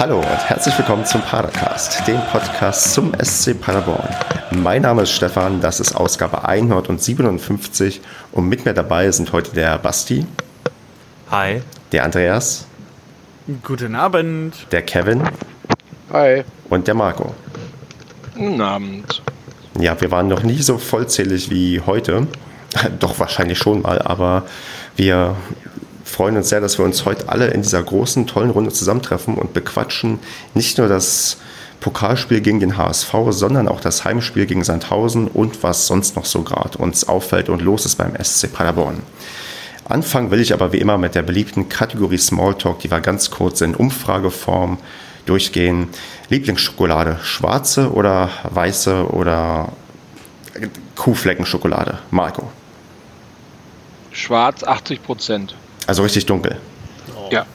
Hallo und herzlich willkommen zum Padercast, dem Podcast zum SC Paderborn. Mein Name ist Stefan, das ist Ausgabe 157 und mit mir dabei sind heute der Basti. Hi. Der Andreas. Guten Abend. Der Kevin. Hi. Und der Marco. Guten Abend. Ja, wir waren noch nie so vollzählig wie heute. Doch wahrscheinlich schon mal, aber wir freuen uns sehr, dass wir uns heute alle in dieser großen, tollen Runde zusammentreffen und bequatschen nicht nur das Pokalspiel gegen den HSV, sondern auch das Heimspiel gegen Sandhausen und was sonst noch so gerade uns auffällt und los ist beim SC Paderborn. Anfangen will ich aber wie immer mit der beliebten Kategorie Smalltalk, die wir ganz kurz in Umfrageform durchgehen. Lieblingsschokolade, schwarze oder weiße oder Kuhfleckenschokolade? Marco. Schwarz 80 Prozent. Also richtig dunkel. Oh. Ja.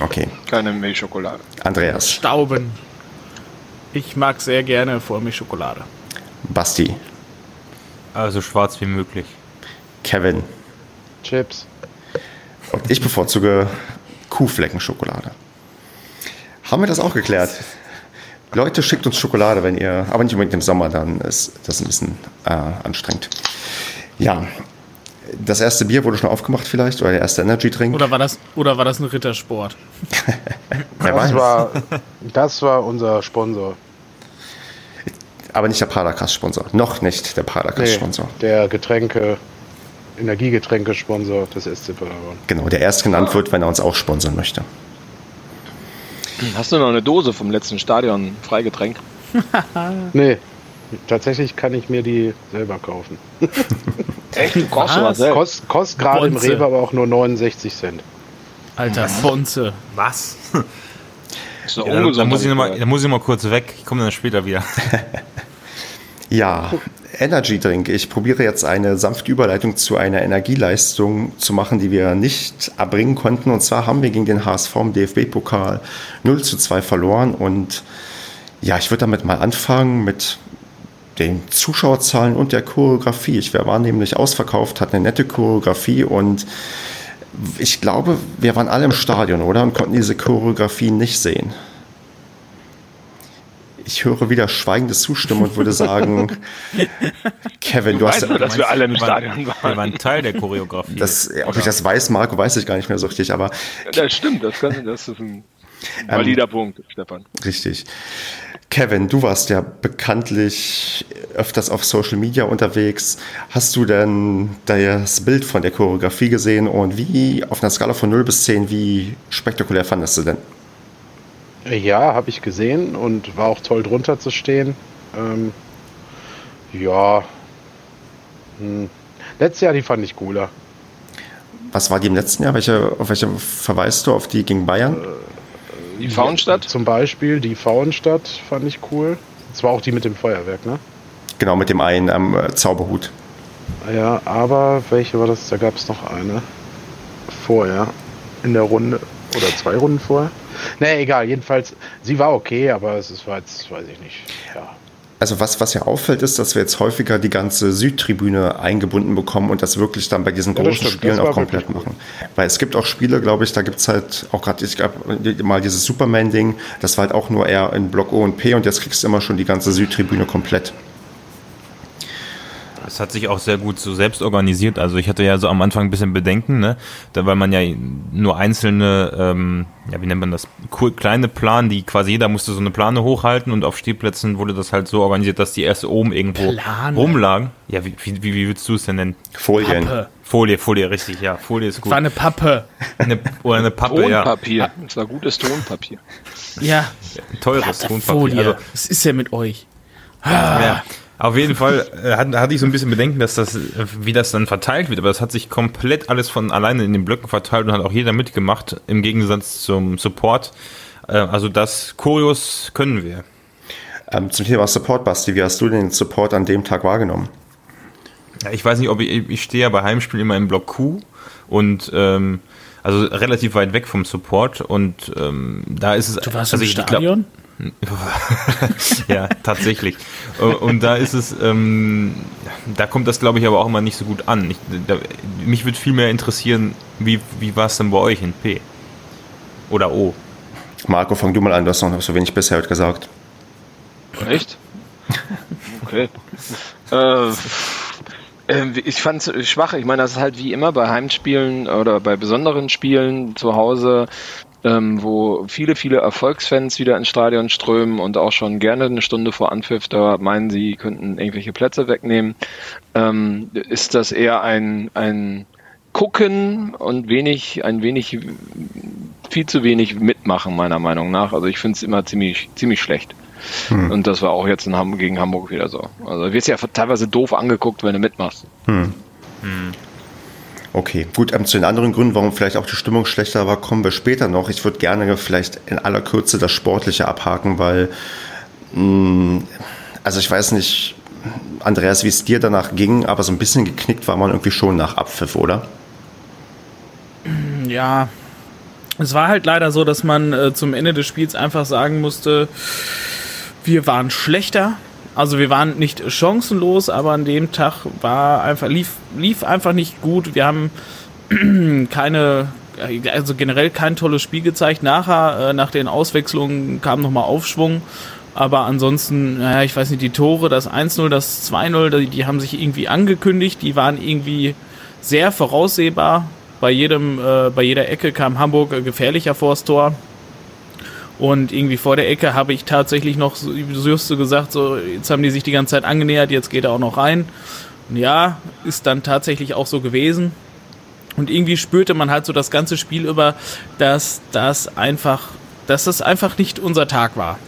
Okay. Keine Milchschokolade. Andreas. Stauben. Ich mag sehr gerne Vollmilchschokolade. Basti. Also schwarz wie möglich. Kevin. Chips. Und ich bevorzuge Kuhfleckenschokolade. Haben wir das auch geklärt? Leute, schickt uns Schokolade, wenn ihr, aber nicht unbedingt im Sommer, dann ist das ein bisschen äh, anstrengend. Ja, das erste Bier wurde schon aufgemacht vielleicht oder der erste Energy-Drink. Oder war das, oder war das ein Rittersport? das, war, das war unser Sponsor. Aber nicht der Padercast-Sponsor. Noch nicht der Padercast-Sponsor. Nee, der Getränke, Energiegetränke-Sponsor des SC Paderborn. Genau, der erst genannt wird, wenn er uns auch sponsern möchte. Hast du noch eine Dose vom letzten Stadion Freigetränk? nee, tatsächlich kann ich mir die selber kaufen. Echt? Du kaufst was selbst? Kost, kostet gerade im Rewe aber auch nur 69 Cent. Alter, Bonze. Was? Ist doch ja, ungesund. Da muss, ich noch mal, da muss ich mal kurz weg. Ich komme dann später wieder. ja, Energy Drink. Ich probiere jetzt eine sanfte Überleitung zu einer Energieleistung zu machen, die wir nicht erbringen konnten. Und zwar haben wir gegen den HSV im DFB-Pokal 0 zu 2 verloren. Und ja, ich würde damit mal anfangen mit den Zuschauerzahlen und der Choreografie. Ich war nämlich ausverkauft, hatte eine nette Choreografie und ich glaube, wir waren alle im Stadion, oder? Und konnten diese Choreografie nicht sehen. Ich höre wieder schweigende Zustimmung und würde sagen, Kevin, du, du hast. Nur, dass wir alle im Stadion waren. Wir waren Teil der Choreografie. Das, ob ich das weiß, Marco, weiß ich gar nicht mehr so richtig, aber. Das stimmt, das, kann, das ist ein valider ähm, Punkt, Stefan. Richtig. Kevin, du warst ja bekanntlich öfters auf Social Media unterwegs. Hast du denn das Bild von der Choreografie gesehen und wie auf einer Skala von 0 bis 10, wie spektakulär fandest du denn? Ja, habe ich gesehen und war auch toll drunter zu stehen. Ähm, ja. Hm. Letztes Jahr, die fand ich cooler. Was war die im letzten Jahr? Welche, auf welche verweist du? Auf die gegen Bayern? Äh, die Faunstadt? Zum Beispiel, die Faunstadt fand ich cool. Das war auch die mit dem Feuerwerk, ne? Genau, mit dem einen am ähm, Zauberhut. Ja, aber welche war das? Da gab es noch eine vorher in der Runde oder zwei Runden vorher. Ne, egal, jedenfalls, sie war okay, aber es war jetzt, weiß ich nicht, ja. Also was, was ja auffällt, ist, dass wir jetzt häufiger die ganze Südtribüne eingebunden bekommen und das wirklich dann bei diesen großen ja, Spielen auch komplett machen. Weil es gibt auch Spiele, glaube ich, da gibt es halt auch gerade, ich glaube, mal dieses Superman-Ding, das war halt auch nur eher in Block O und P und jetzt kriegst du immer schon die ganze Südtribüne komplett. Es hat sich auch sehr gut so selbst organisiert. Also ich hatte ja so am Anfang ein bisschen Bedenken, ne? Da, weil man ja nur einzelne, ähm, ja, wie nennt man das, cool, kleine Plan, die quasi jeder musste so eine Plane hochhalten und auf Stehplätzen wurde das halt so organisiert, dass die erst oben irgendwo Plane. rumlagen. Ja, wie, wie, wie würdest du es denn nennen? Folien. Pappe. Folie, Folie, richtig, ja. Folie ist gut. War eine Pappe. Eine, oder eine Pappe, Tonpapier. ja. Das war gutes Tonpapier. Ja. Teures Tonpapier. Folie. Also, Was ist ja mit euch? Ja. Auf jeden Fall äh, hatte, ich so ein bisschen Bedenken, dass das, wie das dann verteilt wird, aber das hat sich komplett alles von alleine in den Blöcken verteilt und hat auch jeder mitgemacht, im Gegensatz zum Support. Äh, also das Choreos können wir. Ähm, zum Thema Support, Basti, wie hast du den Support an dem Tag wahrgenommen? Ja, ich weiß nicht, ob ich, ich stehe ja bei Heimspielen immer im Block Q und ähm, also relativ weit weg vom Support und ähm, da ist es. Du warst also im Stadion? Glaub, ja, tatsächlich. Und da ist es, ähm, da kommt das, glaube ich, aber auch immer nicht so gut an. Ich, da, mich würde viel mehr interessieren, wie, wie war es denn bei euch in P? Oder O? Marco, fang du mal an, du hast noch so wenig bisher heute gesagt. Echt? Okay. äh, äh, ich fand es schwach. Ich meine, das ist halt wie immer bei Heimspielen oder bei besonderen Spielen zu Hause, ähm, wo viele, viele Erfolgsfans wieder ins Stadion strömen und auch schon gerne eine Stunde vor Anpfiff da meinen, sie könnten irgendwelche Plätze wegnehmen, ähm, ist das eher ein, ein Gucken und wenig, ein wenig, viel zu wenig mitmachen, meiner Meinung nach. Also ich finde es immer ziemlich, ziemlich schlecht. Hm. Und das war auch jetzt in Hamburg, gegen Hamburg wieder so. Also du wirst ja teilweise doof angeguckt, wenn du mitmachst. Hm. Hm. Okay, gut, ähm, zu den anderen Gründen, warum vielleicht auch die Stimmung schlechter war, kommen wir später noch. Ich würde gerne vielleicht in aller Kürze das Sportliche abhaken, weil, mh, hm, also ich weiß nicht, Andreas, wie es dir danach ging, aber so ein bisschen geknickt war man irgendwie schon nach Abpfiff, oder? Ja, es war halt leider so, dass man äh, zum Ende des Spiels einfach sagen musste, wir waren schlechter. Also wir waren nicht chancenlos, aber an dem Tag war einfach, lief, lief einfach nicht gut. Wir haben keine, also generell kein tolles Spiel gezeigt. Nachher, äh, nach den Auswechslungen kam nochmal Aufschwung. Aber ansonsten, naja, ich weiß nicht, die Tore, das 1-0, das 2-0, die, die haben sich irgendwie angekündigt. Die waren irgendwie sehr voraussehbar. Bei jedem, äh, bei jeder Ecke kam Hamburg äh, gefährlicher vors Tor. Und irgendwie vor der Ecke habe ich tatsächlich noch so, just so gesagt, so, jetzt haben die sich die ganze Zeit angenähert, jetzt geht er auch noch rein. Und ja, ist dann tatsächlich auch so gewesen. Und irgendwie spürte man halt so das ganze Spiel über, dass das einfach, dass das einfach nicht unser Tag war.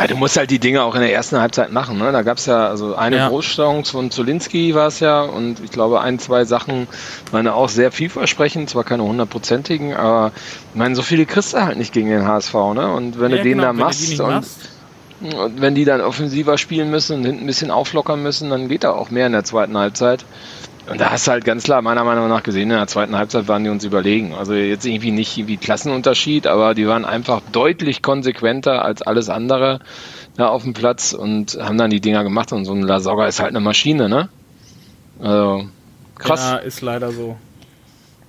Ja, du musst halt die Dinge auch in der ersten Halbzeit machen. Ne? Da gab es ja also eine ja. Großsteuerung von Zolinski war es ja und ich glaube ein, zwei Sachen waren auch sehr vielversprechend, zwar keine hundertprozentigen, aber ich meine, so viele kriegst du halt nicht gegen den HSV, ne? Und wenn ja, du den genau, da machst und, und wenn die dann offensiver spielen müssen und hinten ein bisschen auflockern müssen, dann geht da auch mehr in der zweiten Halbzeit. Und da hast du halt ganz klar meiner Meinung nach gesehen, in der zweiten Halbzeit waren die uns überlegen. Also jetzt irgendwie nicht irgendwie Klassenunterschied, aber die waren einfach deutlich konsequenter als alles andere da auf dem Platz und haben dann die Dinger gemacht. Und so ein Lasogga ist halt eine Maschine, ne? Also krass. Ja, ist leider so.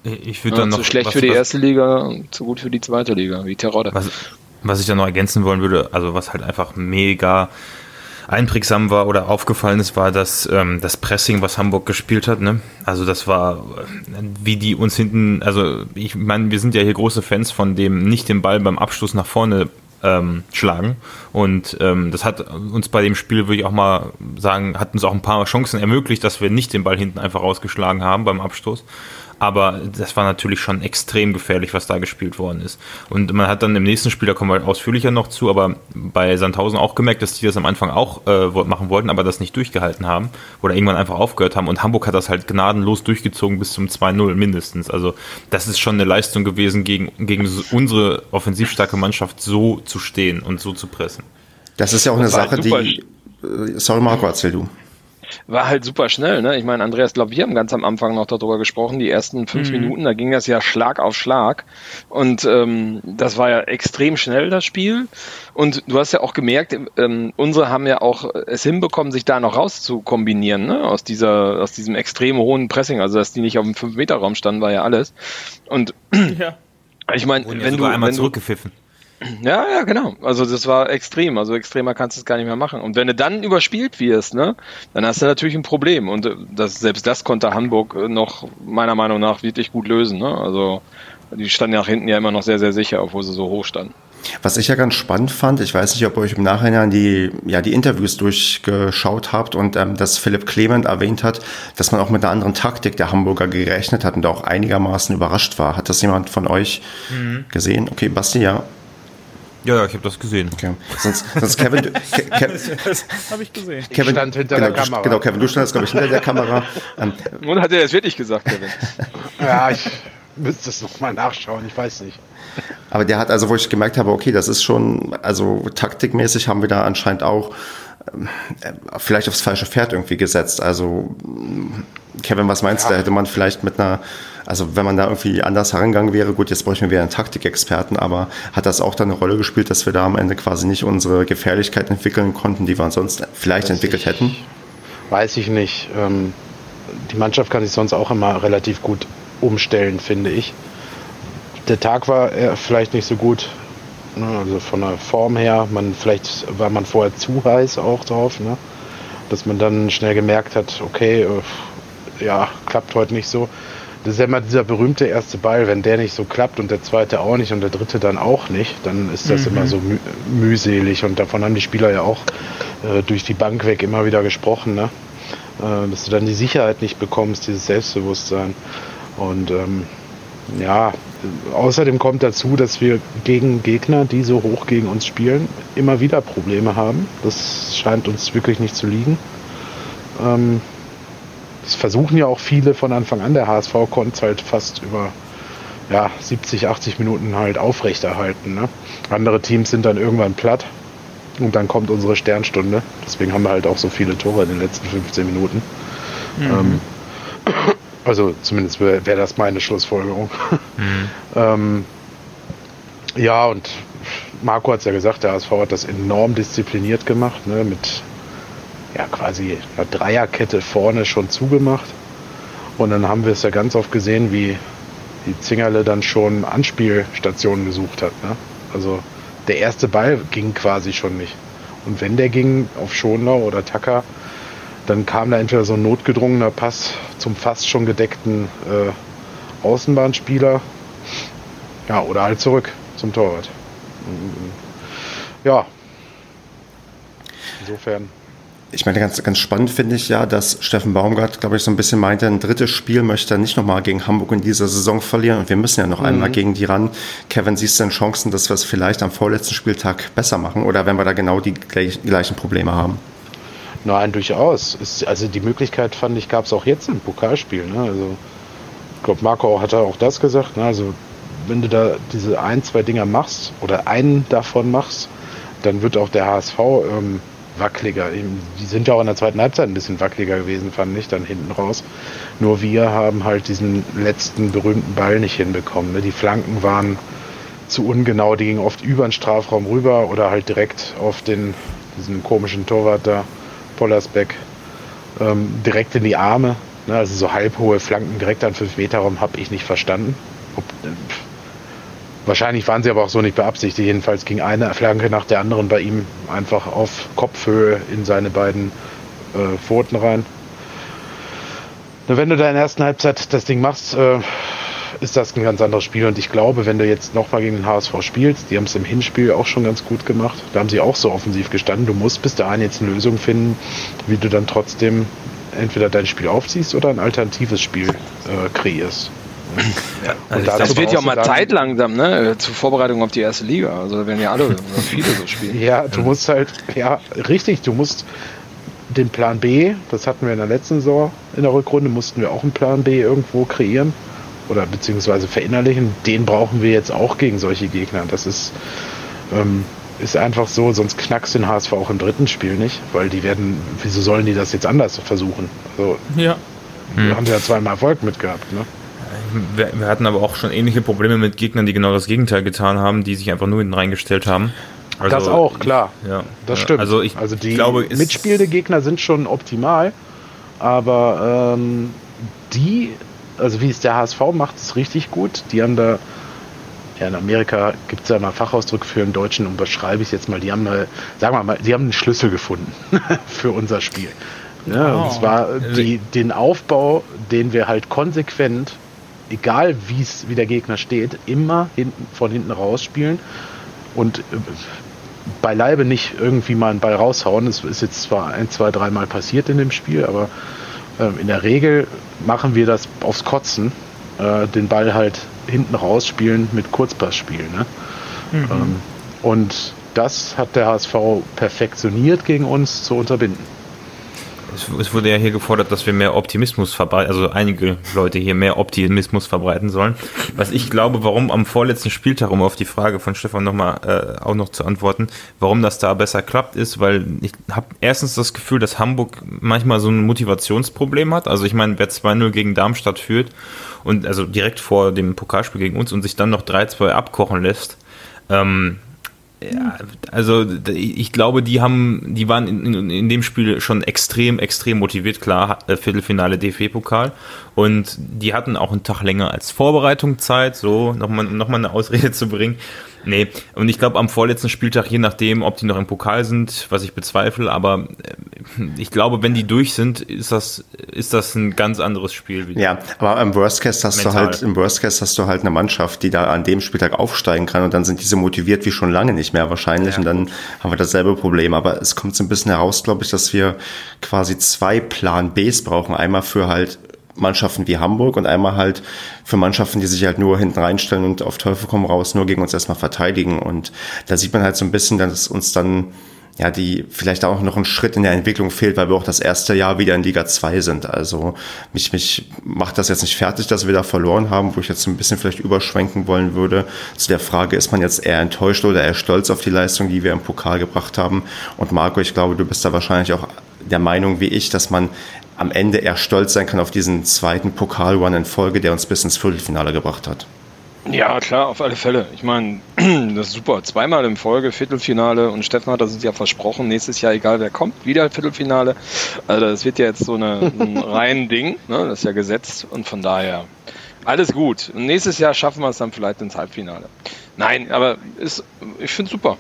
Ich würde dann ja, noch. Zu schlecht was, für die erste Liga und zu gut für die zweite Liga, wie Terodde. Was, was ich dann noch ergänzen wollen würde, also was halt einfach mega einprägsam war oder aufgefallen ist, war das, ähm, das Pressing, was Hamburg gespielt hat. Ne? Also das war, äh, wie die uns hinten, also ich meine, wir sind ja hier große Fans von dem, nicht den Ball beim Abschluss nach vorne ähm, schlagen. Und ähm, das hat uns bei dem Spiel, würde ich auch mal sagen, hat uns auch ein paar Chancen ermöglicht, dass wir nicht den Ball hinten einfach rausgeschlagen haben beim Abstoß. Aber das war natürlich schon extrem gefährlich, was da gespielt worden ist. Und man hat dann im nächsten Spiel, da kommen wir ausführlicher noch zu, aber bei Sandhausen auch gemerkt, dass die das am Anfang auch äh, machen wollten, aber das nicht durchgehalten haben oder irgendwann einfach aufgehört haben. Und Hamburg hat das halt gnadenlos durchgezogen bis zum 2-0 mindestens. Also das ist schon eine Leistung gewesen, gegen, gegen unsere offensivstarke Mannschaft so zu stehen und so zu pressen. Das ist ja auch eine Sache, die. Äh, sorry, Marco, erzähl du war halt super schnell. Ne? Ich meine, Andreas, glaube wir haben ganz am Anfang noch darüber gesprochen, die ersten fünf mhm. Minuten, da ging das ja Schlag auf Schlag. Und ähm, das war ja extrem schnell, das Spiel. Und du hast ja auch gemerkt, ähm, unsere haben ja auch es hinbekommen, sich da noch rauszukombinieren, ne? aus, dieser, aus diesem extrem hohen Pressing. Also, dass die nicht auf dem 5-Meter-Raum standen, war ja alles. Und ja. ich meine, wenn du. einmal wenn zurückgepfiffen. Ja, ja, genau. Also das war extrem. Also extremer kannst du es gar nicht mehr machen. Und wenn du dann überspielt wirst, ne, dann hast du natürlich ein Problem. Und äh, das, selbst das konnte Hamburg äh, noch meiner Meinung nach wirklich gut lösen. Ne? Also die standen nach hinten ja immer noch sehr, sehr sicher, obwohl sie so hoch standen. Was ich ja ganz spannend fand, ich weiß nicht, ob ihr euch im Nachhinein die, ja, die Interviews durchgeschaut habt und ähm, dass Philipp Clement erwähnt hat, dass man auch mit einer anderen Taktik der Hamburger gerechnet hat und auch einigermaßen überrascht war. Hat das jemand von euch mhm. gesehen? Okay, Basti, ja. Ja, ja, ich habe das gesehen. Okay. Sonst, sonst Kevin, Ke das habe ich gesehen. Kevin, ich stand hinter genau, der Kamera. Genau, Kevin, du standest, glaube ich, hinter der Kamera. Ähm, Und hat er das wirklich gesagt, Kevin? ja, ich müsste es nochmal nachschauen, ich weiß nicht. Aber der hat also, wo ich gemerkt habe, okay, das ist schon, also taktikmäßig haben wir da anscheinend auch ähm, vielleicht aufs falsche Pferd irgendwie gesetzt. Also, Kevin, was meinst ja. du? Da hätte man vielleicht mit einer also wenn man da irgendwie anders herangegangen wäre, gut, jetzt bräuchten wir wieder einen Taktikexperten, aber hat das auch dann eine Rolle gespielt, dass wir da am Ende quasi nicht unsere Gefährlichkeit entwickeln konnten, die wir sonst vielleicht weiß entwickelt ich, hätten? Weiß ich nicht. Ähm, die Mannschaft kann sich sonst auch immer relativ gut umstellen, finde ich. der Tag war äh, vielleicht nicht so gut. Ne? Also von der Form her, man vielleicht war man vorher zu heiß auch drauf, ne? dass man dann schnell gemerkt hat, okay, äh, ja, klappt heute nicht so. Das ist ja immer dieser berühmte erste Ball, wenn der nicht so klappt und der zweite auch nicht und der dritte dann auch nicht, dann ist das mhm. immer so mü mühselig und davon haben die Spieler ja auch äh, durch die Bank weg immer wieder gesprochen, ne? äh, dass du dann die Sicherheit nicht bekommst, dieses Selbstbewusstsein. Und ähm, ja, außerdem kommt dazu, dass wir gegen Gegner, die so hoch gegen uns spielen, immer wieder Probleme haben. Das scheint uns wirklich nicht zu liegen. Ähm, das versuchen ja auch viele von Anfang an. Der HSV konnte es halt fast über ja, 70, 80 Minuten halt aufrechterhalten. Ne? Andere Teams sind dann irgendwann platt und dann kommt unsere Sternstunde. Deswegen haben wir halt auch so viele Tore in den letzten 15 Minuten. Mhm. Ähm, also zumindest wäre wär das meine Schlussfolgerung. Mhm. ähm, ja, und Marco hat es ja gesagt, der ASV hat das enorm diszipliniert gemacht, ne, mit ja, quasi einer Dreierkette vorne schon zugemacht. Und dann haben wir es ja ganz oft gesehen, wie die Zingerle dann schon Anspielstationen gesucht hat. Ne? Also der erste Ball ging quasi schon nicht. Und wenn der ging auf Schonlau oder Tacker, dann kam da entweder so ein notgedrungener Pass zum fast schon gedeckten äh, Außenbahnspieler. Ja, oder halt zurück zum Torwart. Ja. Insofern ich meine, ganz, ganz spannend finde ich ja, dass Steffen Baumgart, glaube ich, so ein bisschen meinte, ein drittes Spiel möchte er nicht nochmal gegen Hamburg in dieser Saison verlieren und wir müssen ja noch mhm. einmal gegen die ran. Kevin, siehst du denn Chancen, dass wir es vielleicht am vorletzten Spieltag besser machen oder wenn wir da genau die gleichen Probleme haben? Nein, durchaus. also die Möglichkeit, fand ich, gab es auch jetzt im Pokalspiel. Ne? Also, ich glaube, Marco hat auch das gesagt. Ne? Also, wenn du da diese ein, zwei Dinger machst oder einen davon machst, dann wird auch der HSV ähm, wackeliger. Die sind ja auch in der zweiten Halbzeit ein bisschen wackeliger gewesen, fand ich, dann hinten raus. Nur wir haben halt diesen letzten berühmten Ball nicht hinbekommen. Ne? Die Flanken waren zu ungenau, die gingen oft über den Strafraum rüber oder halt direkt auf den, diesen komischen Torwart da, Pollersbeck, ähm, direkt in die Arme. Ne? Also so halbhohe Flanken direkt an 5 Meter Raum habe ich nicht verstanden. Ob, äh, Wahrscheinlich waren sie aber auch so nicht beabsichtigt. Jedenfalls ging eine Flanke nach der anderen bei ihm einfach auf Kopfhöhe in seine beiden äh, Pfoten rein. wenn du da in der ersten Halbzeit das Ding machst, äh, ist das ein ganz anderes Spiel. Und ich glaube, wenn du jetzt nochmal gegen den HSV spielst, die haben es im Hinspiel auch schon ganz gut gemacht. Da haben sie auch so offensiv gestanden. Du musst bis dahin jetzt eine Lösung finden, wie du dann trotzdem entweder dein Spiel aufziehst oder ein alternatives Spiel äh, kreierst. Ja, also das wird ja auch mal Zeit langsam, ne? Zur Vorbereitung auf die erste Liga. Also wenn ja alle viele so spielen. Ja, du musst halt, ja, richtig, du musst den Plan B, das hatten wir in der letzten Saison in der Rückrunde, mussten wir auch einen Plan B irgendwo kreieren oder beziehungsweise verinnerlichen. Den brauchen wir jetzt auch gegen solche Gegner. Das ist, ähm, ist einfach so, sonst knackst den HSV auch im dritten Spiel nicht, weil die werden, wieso sollen die das jetzt anders versuchen? Also, ja. Hm. haben sie ja zweimal Erfolg mit gehabt, ne? Wir, hatten aber auch schon ähnliche Probleme mit Gegnern, die genau das Gegenteil getan haben, die sich einfach nur hinten reingestellt haben. Also, das auch, klar. Ja, das stimmt. Also, ich also die glaube, mitspielende Gegner sind schon optimal, aber ähm, die, also wie es der HSV macht, ist richtig gut. Die haben da, ja, in Amerika gibt es ja mal Fachausdruck für einen Deutschen und beschreibe ich es jetzt mal, die haben, eine, sagen wir mal, die haben einen Schlüssel gefunden für unser Spiel. Ja, oh. Und zwar die, den Aufbau, den wir halt konsequent egal wie's, wie der Gegner steht, immer hinten, von hinten rausspielen und äh, beileibe nicht irgendwie mal einen Ball raushauen. Das ist jetzt zwar ein, zwei, dreimal passiert in dem Spiel, aber äh, in der Regel machen wir das aufs Kotzen, äh, den Ball halt hinten rausspielen mit Kurzpassspielen. Ne? Mhm. Ähm, und das hat der HSV perfektioniert gegen uns zu unterbinden es, wurde ja hier gefordert, dass wir mehr Optimismus verbreiten, also einige Leute hier mehr Optimismus verbreiten sollen. Was ich glaube, warum am vorletzten Spieltag, um auf die Frage von Stefan nochmal äh, auch noch zu antworten, warum das da besser klappt, ist, weil ich habe erstens das Gefühl, dass Hamburg manchmal so ein Motivationsproblem hat. Also ich meine, wer 2-0 gegen Darmstadt führt und also direkt vor dem Pokalspiel gegen uns und sich dann noch 3-2 abkochen lässt, ähm, Ja, also ich glaube, die haben, die waren in, in, in, dem Spiel schon extrem, extrem motiviert, klar, äh, Viertelfinale DFB-Pokal. Und die hatten auch einen Tag länger als Vorbereitung Zeit, so nochmal noch mal eine Ausrede zu bringen. Nee, und ich glaube am vorletzten Spieltag, je nachdem, ob die noch im Pokal sind, was ich bezweifle, aber äh, ich glaube, wenn die durch sind, ist das, ist das ein ganz anderes Spiel. Wieder. Ja, aber im Worst Case hast Mental. du halt, im Worst Case hast du halt eine Mannschaft, die da an dem Spieltag aufsteigen kann und dann sind diese motiviert wie schon lange nicht mehr wahrscheinlich ja, und dann haben wir dasselbe Problem. Aber es kommt so ein bisschen heraus, glaube ich, dass wir quasi zwei Plan Bs brauchen. Einmal für halt Mannschaften wie Hamburg und einmal halt für Mannschaften, die sich halt nur hinten reinstellen und auf Teufel komm raus nur gegen uns erstmal verteidigen. Und da sieht man halt so ein bisschen, dass uns dann ja, die vielleicht auch noch ein Schritt in der Entwicklung fehlt, weil wir auch das erste Jahr wieder in Liga 2 sind. Also mich, mich macht das jetzt nicht fertig, dass wir da verloren haben, wo ich jetzt ein bisschen vielleicht überschwenken wollen würde. Zu der Frage, ist man jetzt eher enttäuscht oder eher stolz auf die Leistung, die wir im Pokal gebracht haben? Und Marco, ich glaube, du bist da wahrscheinlich auch der Meinung wie ich, dass man am Ende eher stolz sein kann auf diesen zweiten Pokal-Run in Folge, der uns bis ins Viertelfinale gebracht hat. Ja, klar, auf alle Fälle. Ich meine, das ist super. Zweimal in Folge Viertelfinale und Stefan hat das uns ja versprochen, nächstes Jahr, egal wer kommt, wieder Viertelfinale. Also das wird ja jetzt so eine, ein rein Ding, ne? das ist ja gesetzt und von daher alles gut. Und nächstes Jahr schaffen wir es dann vielleicht ins Halbfinale. Nein, aber ist, ich finde es super.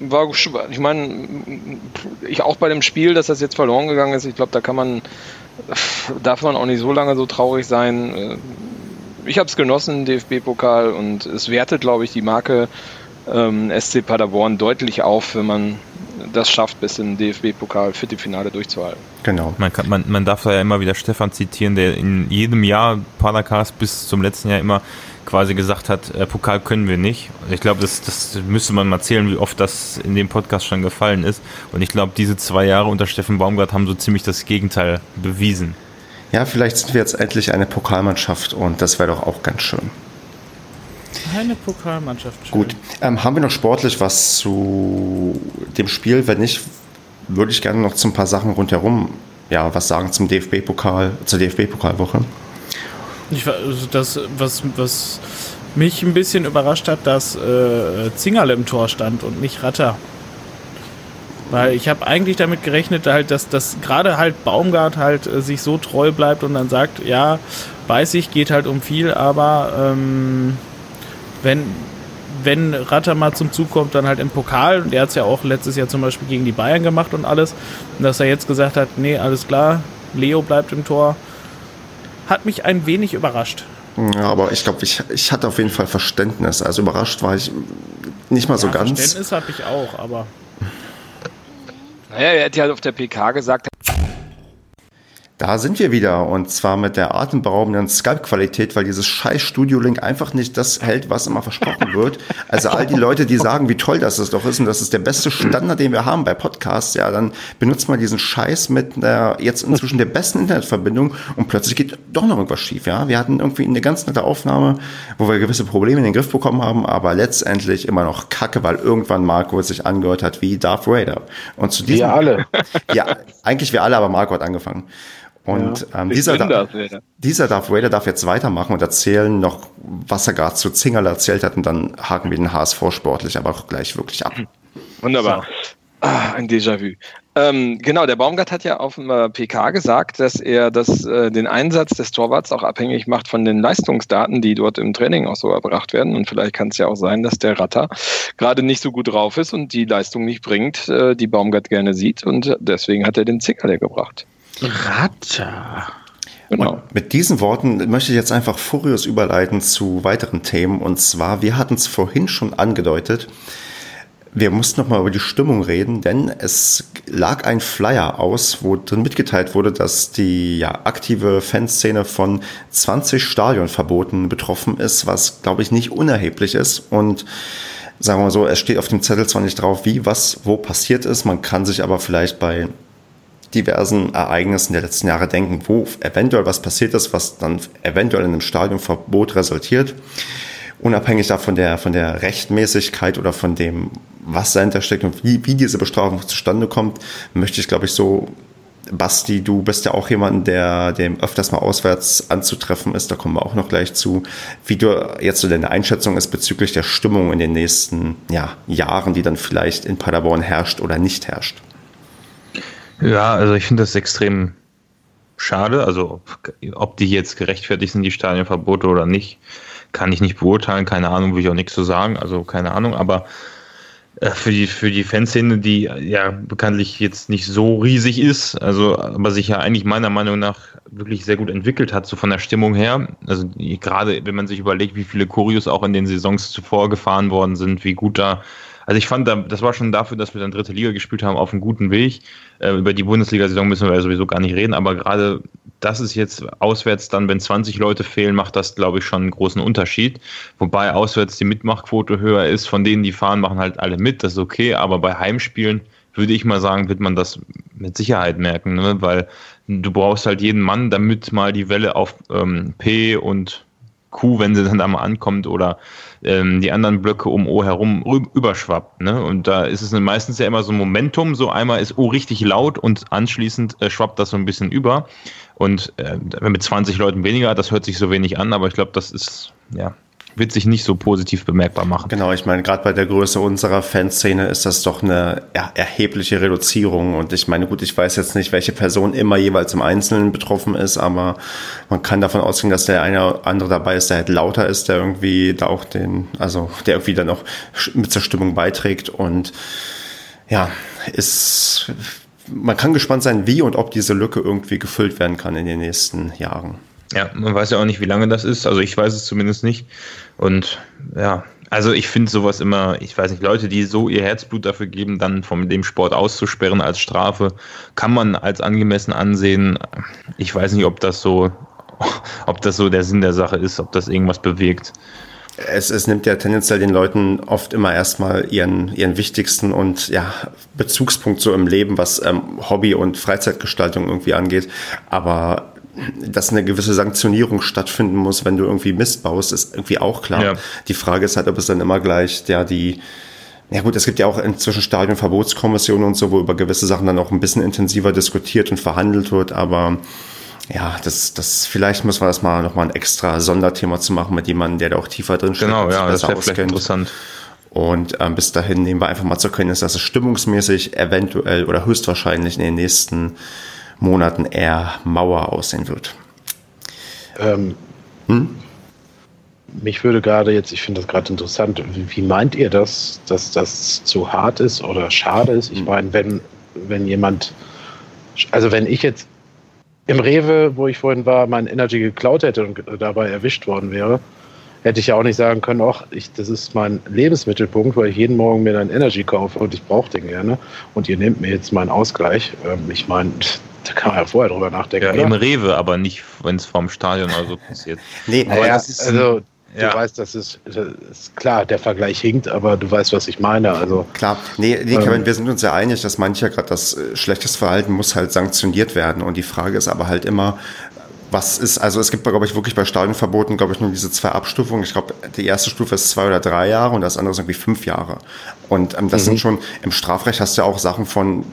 War, ich meine, ich auch bei dem Spiel, dass das jetzt verloren gegangen ist, ich glaube, da kann man darf man auch nicht so lange so traurig sein. Ich habe es genossen, DFB-Pokal, und es wertet, glaube ich, die Marke ähm, SC Paderborn deutlich auf, wenn man das schafft, bis im DFB-Pokal für die Finale durchzuhalten. Genau. Man, kann, man, man darf da ja immer wieder Stefan zitieren, der in jedem Jahr Padercast bis zum letzten Jahr immer quasi gesagt hat, äh, Pokal können wir nicht. Ich glaube, das, das müsste man mal zählen, wie oft das in dem Podcast schon gefallen ist. Und ich glaube, diese zwei Jahre unter Steffen Baumgart haben so ziemlich das Gegenteil bewiesen. Ja, vielleicht sind wir jetzt endlich eine Pokalmannschaft und das wäre doch auch ganz schön. Eine Pokalmannschaft. Schön. Gut. Ähm, haben wir noch sportlich was zu dem Spiel? Wenn nicht, würde ich gerne noch zu ein paar Sachen rundherum ja, was sagen zum DFB-Pokal, zur DFB-Pokalwoche. Ich, also das, was, was mich ein bisschen überrascht hat, dass äh, Zingerle im Tor stand und nicht Ratter. Weil ich habe eigentlich damit gerechnet, halt, dass, dass gerade halt Baumgart halt äh, sich so treu bleibt und dann sagt, ja, weiß ich, geht halt um viel, aber ähm, wenn, wenn Ratter mal zum Zug kommt, dann halt im Pokal, und er hat es ja auch letztes Jahr zum Beispiel gegen die Bayern gemacht und alles, und dass er jetzt gesagt hat, nee, alles klar, Leo bleibt im Tor, hat mich ein wenig überrascht. Ja, aber ich glaube, ich, ich hatte auf jeden Fall Verständnis. Also überrascht war ich nicht mal so ja, ganz. Verständnis habe ich auch, aber. Naja, er hat ja auf der PK gesagt, da sind wir wieder und zwar mit der atemberaubenden Skype-Qualität, weil dieses scheiß Studio-Link einfach nicht das hält, was immer versprochen wird. Also all die Leute, die sagen, wie toll das doch ist und das ist der beste Standard, den wir haben bei Podcasts, ja, dann benutzt man diesen Scheiß mit einer jetzt inzwischen der besten Internetverbindung und plötzlich geht doch noch irgendwas schief, ja. Wir hatten irgendwie eine ganz nette Aufnahme, wo wir gewisse Probleme in den Griff bekommen haben, aber letztendlich immer noch Kacke, weil irgendwann Marco sich angehört hat wie Darth Vader. Und zu diesem... Wir alle. Ja, eigentlich wir alle, aber Marco hat angefangen. Und ja, ähm, dieser, da, dieser Darth Vader darf jetzt weitermachen und erzählen noch, was er gerade zu Zingerle erzählt hat und dann haken wir den HSV sportlich aber auch gleich wirklich ab. Wunderbar. So. Ah, ein Déjà-vu. Ähm, genau, der Baumgart hat ja auf dem äh, PK gesagt, dass er das, äh, den Einsatz des Torwarts auch abhängig macht von den Leistungsdaten, die dort im Training auch so erbracht werden. Und vielleicht kann es ja auch sein, dass der Ratter gerade nicht so gut drauf ist und die Leistung nicht bringt, äh, die Baumgart gerne sieht. Und deswegen hat er den Zingerle gebracht. Ratter. Genau. Und mit diesen Worten möchte ich jetzt einfach furios überleiten zu weiteren Themen. Und zwar, wir hatten es vorhin schon angedeutet, wir mussten noch mal über die Stimmung reden, denn es lag ein Flyer aus, wo drin mitgeteilt wurde, dass die ja, aktive Fanszene von 20 Stadionverboten betroffen ist, was, glaube ich, nicht unerheblich ist. Und sagen wir mal so, es steht auf dem Zettel zwar nicht drauf, wie, was, wo passiert ist. Man kann sich aber vielleicht bei diversen Ereignissen der letzten Jahre denken, wo eventuell was passiert ist, was dann eventuell in einem Stadionverbot resultiert. Unabhängig davon der, von der Rechtmäßigkeit oder von dem, was dahinter steckt und wie, wie diese Bestrafung zustande kommt, möchte ich, glaube ich, so Basti, du bist ja auch jemand, der dem öfters mal auswärts anzutreffen ist. Da kommen wir auch noch gleich zu. Wie du jetzt so deine Einschätzung ist bezüglich der Stimmung in den nächsten ja, Jahren, die dann vielleicht in Paderborn herrscht oder nicht herrscht. Ja, also ich finde das extrem schade. Also ob die jetzt gerechtfertigt sind, die Stadionverbote oder nicht, kann ich nicht beurteilen. Keine Ahnung, will ich auch nichts zu sagen. Also keine Ahnung, aber äh, für die, für die Fanszene, die ja bekanntlich jetzt nicht so riesig ist, also aber sich ja eigentlich meiner Meinung nach wirklich sehr gut entwickelt hat, so von der Stimmung her. Also gerade wenn man sich überlegt, wie viele Choreos auch in den Saisons zuvor gefahren worden sind, wie gut da also ich fand, das war schon dafür, dass wir dann dritte Liga gespielt haben, auf einem guten Weg. Äh, über die Bundesliga-Saison müssen wir ja sowieso gar nicht reden, aber gerade das ist jetzt auswärts dann, wenn 20 Leute fehlen, macht das, glaube ich, schon einen großen Unterschied. Wobei auswärts die Mitmachquote höher ist. Von denen, die fahren, machen halt alle mit, das ist okay, aber bei Heimspielen würde ich mal sagen, wird man das mit Sicherheit merken, ne? weil du brauchst halt jeden Mann, damit mal die Welle auf ähm, P und Q, wenn sie dann da mal ankommt, oder ähm, die anderen Blöcke um O herum überschwappt. Ne? Und da ist es meistens ja immer so ein Momentum, so einmal ist O richtig laut und anschließend äh, schwappt das so ein bisschen über. Und äh, mit 20 Leuten weniger, das hört sich so wenig an, aber ich glaube, das ist, ja, wird sich nicht so positiv bemerkbar machen. Genau, ich meine, gerade bei der Größe unserer Fanszene ist das doch eine ja, erhebliche Reduzierung. Und ich meine, gut, ich weiß jetzt nicht, welche Person immer jeweils im Einzelnen betroffen ist, aber man kann davon ausgehen, dass der eine oder andere dabei ist, der halt lauter ist, der irgendwie da auch den, also der irgendwie dann auch mit zur Stimmung beiträgt. Und ja, ist, man kann gespannt sein, wie und ob diese Lücke irgendwie gefüllt werden kann in den nächsten Jahren. Ja, man weiß ja auch nicht, wie lange das ist. Also ich weiß es zumindest nicht. Und ja, also ich finde sowas immer, ich weiß nicht, Leute, die so ihr Herzblut dafür geben, dann von dem Sport auszusperren als Strafe, kann man als angemessen ansehen. Ich weiß nicht, ob das so, ob das so der Sinn der Sache ist, ob das irgendwas bewegt. Es, es nimmt ja tendenziell den Leuten oft immer erstmal ihren, ihren wichtigsten und ja, Bezugspunkt so im Leben, was ähm, Hobby und Freizeitgestaltung irgendwie angeht. Aber dass eine gewisse Sanktionierung stattfinden muss, wenn du irgendwie Mist baust, ist irgendwie auch klar. Ja. Die Frage ist halt, ob es dann immer gleich ja die ja gut, es gibt ja auch inzwischen Stadionverbotskommissionen und so, wo über gewisse Sachen dann auch ein bisschen intensiver diskutiert und verhandelt wird, aber ja, das, das, vielleicht muss man das mal nochmal ein extra Sonderthema zu machen mit jemandem, der da auch tiefer drin steht. Genau, ja, das wäre vielleicht interessant. Und ähm, bis dahin nehmen wir einfach mal zur Kenntnis, dass es stimmungsmäßig eventuell oder höchstwahrscheinlich in den nächsten Monaten eher Mauer aussehen wird. Ähm, hm? Mich würde gerade jetzt, ich finde das gerade interessant, wie, wie, meint ihr das, dass das zu hart ist oder schade ist? Ich hm. meine, wenn, wenn jemand, also wenn ich jetzt im Rewe, wo ich vorhin war, mein Energy geklaut hätte und dabei erwischt worden wäre, hätte ich ja auch nicht sagen können, ach, ich, das ist mein Lebensmittelpunkt, weil ich jeden Morgen mir dann Energy kaufe und ich brauche den gerne. Und ihr nehmt mir jetzt meinen Ausgleich. Ähm, ich meine, da kann man ja vorher drüber nachdenken. Ja, oder? im Rewe, aber nicht, wenn es vorm Stadion oder so passiert. nee, aber ja, das ist. Also, Du ja. weißt, das ist, das ist, klar, der Vergleich hinkt, aber du weißt, was ich meine. Also klar, nee, nee Kevin, ähm, wir sind uns ja einig, dass mancher gerade das äh, schlechtes Verhalten muss halt sanktioniert werden. Und die Frage ist aber halt immer, was ist, also es gibt, glaube ich, wirklich bei Stadionverboten, glaube ich, nur diese zwei Abstufungen. Ich glaube, die erste Stufe ist zwei oder drei Jahre und das andere ist irgendwie fünf Jahre. Und ähm, das mhm. sind schon, im Strafrecht hast du ja auch Sachen von,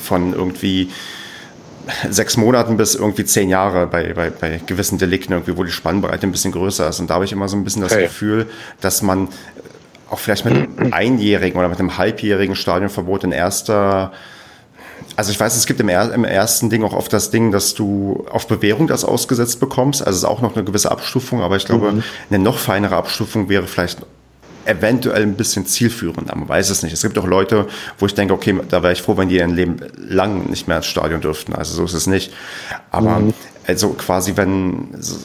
von irgendwie sechs Monaten bis irgendwie zehn Jahre bei, bei, bei gewissen Delikten, irgendwie, wo die Spannbreite ein bisschen größer ist. Und da habe ich immer so ein bisschen das okay. Gefühl, dass man auch vielleicht mit einem einjährigen oder mit einem halbjährigen Stadionverbot in erster also ich weiß, es gibt im, er im, ersten Ding auch oft das Ding, dass du auf Bewährung das ausgesetzt bekommst. Also es ist auch noch eine gewisse Abstufung, aber ich glaube, mhm. eine noch feinere Abstufung wäre vielleicht eventuell ein bisschen zielführender. Man weiß es nicht. Es gibt auch Leute, wo ich denke, okay, da wäre ich froh, wenn die ihr Leben lang nicht mehr ins Stadion dürften. Also so ist es nicht. Aber mhm. also quasi, wenn so,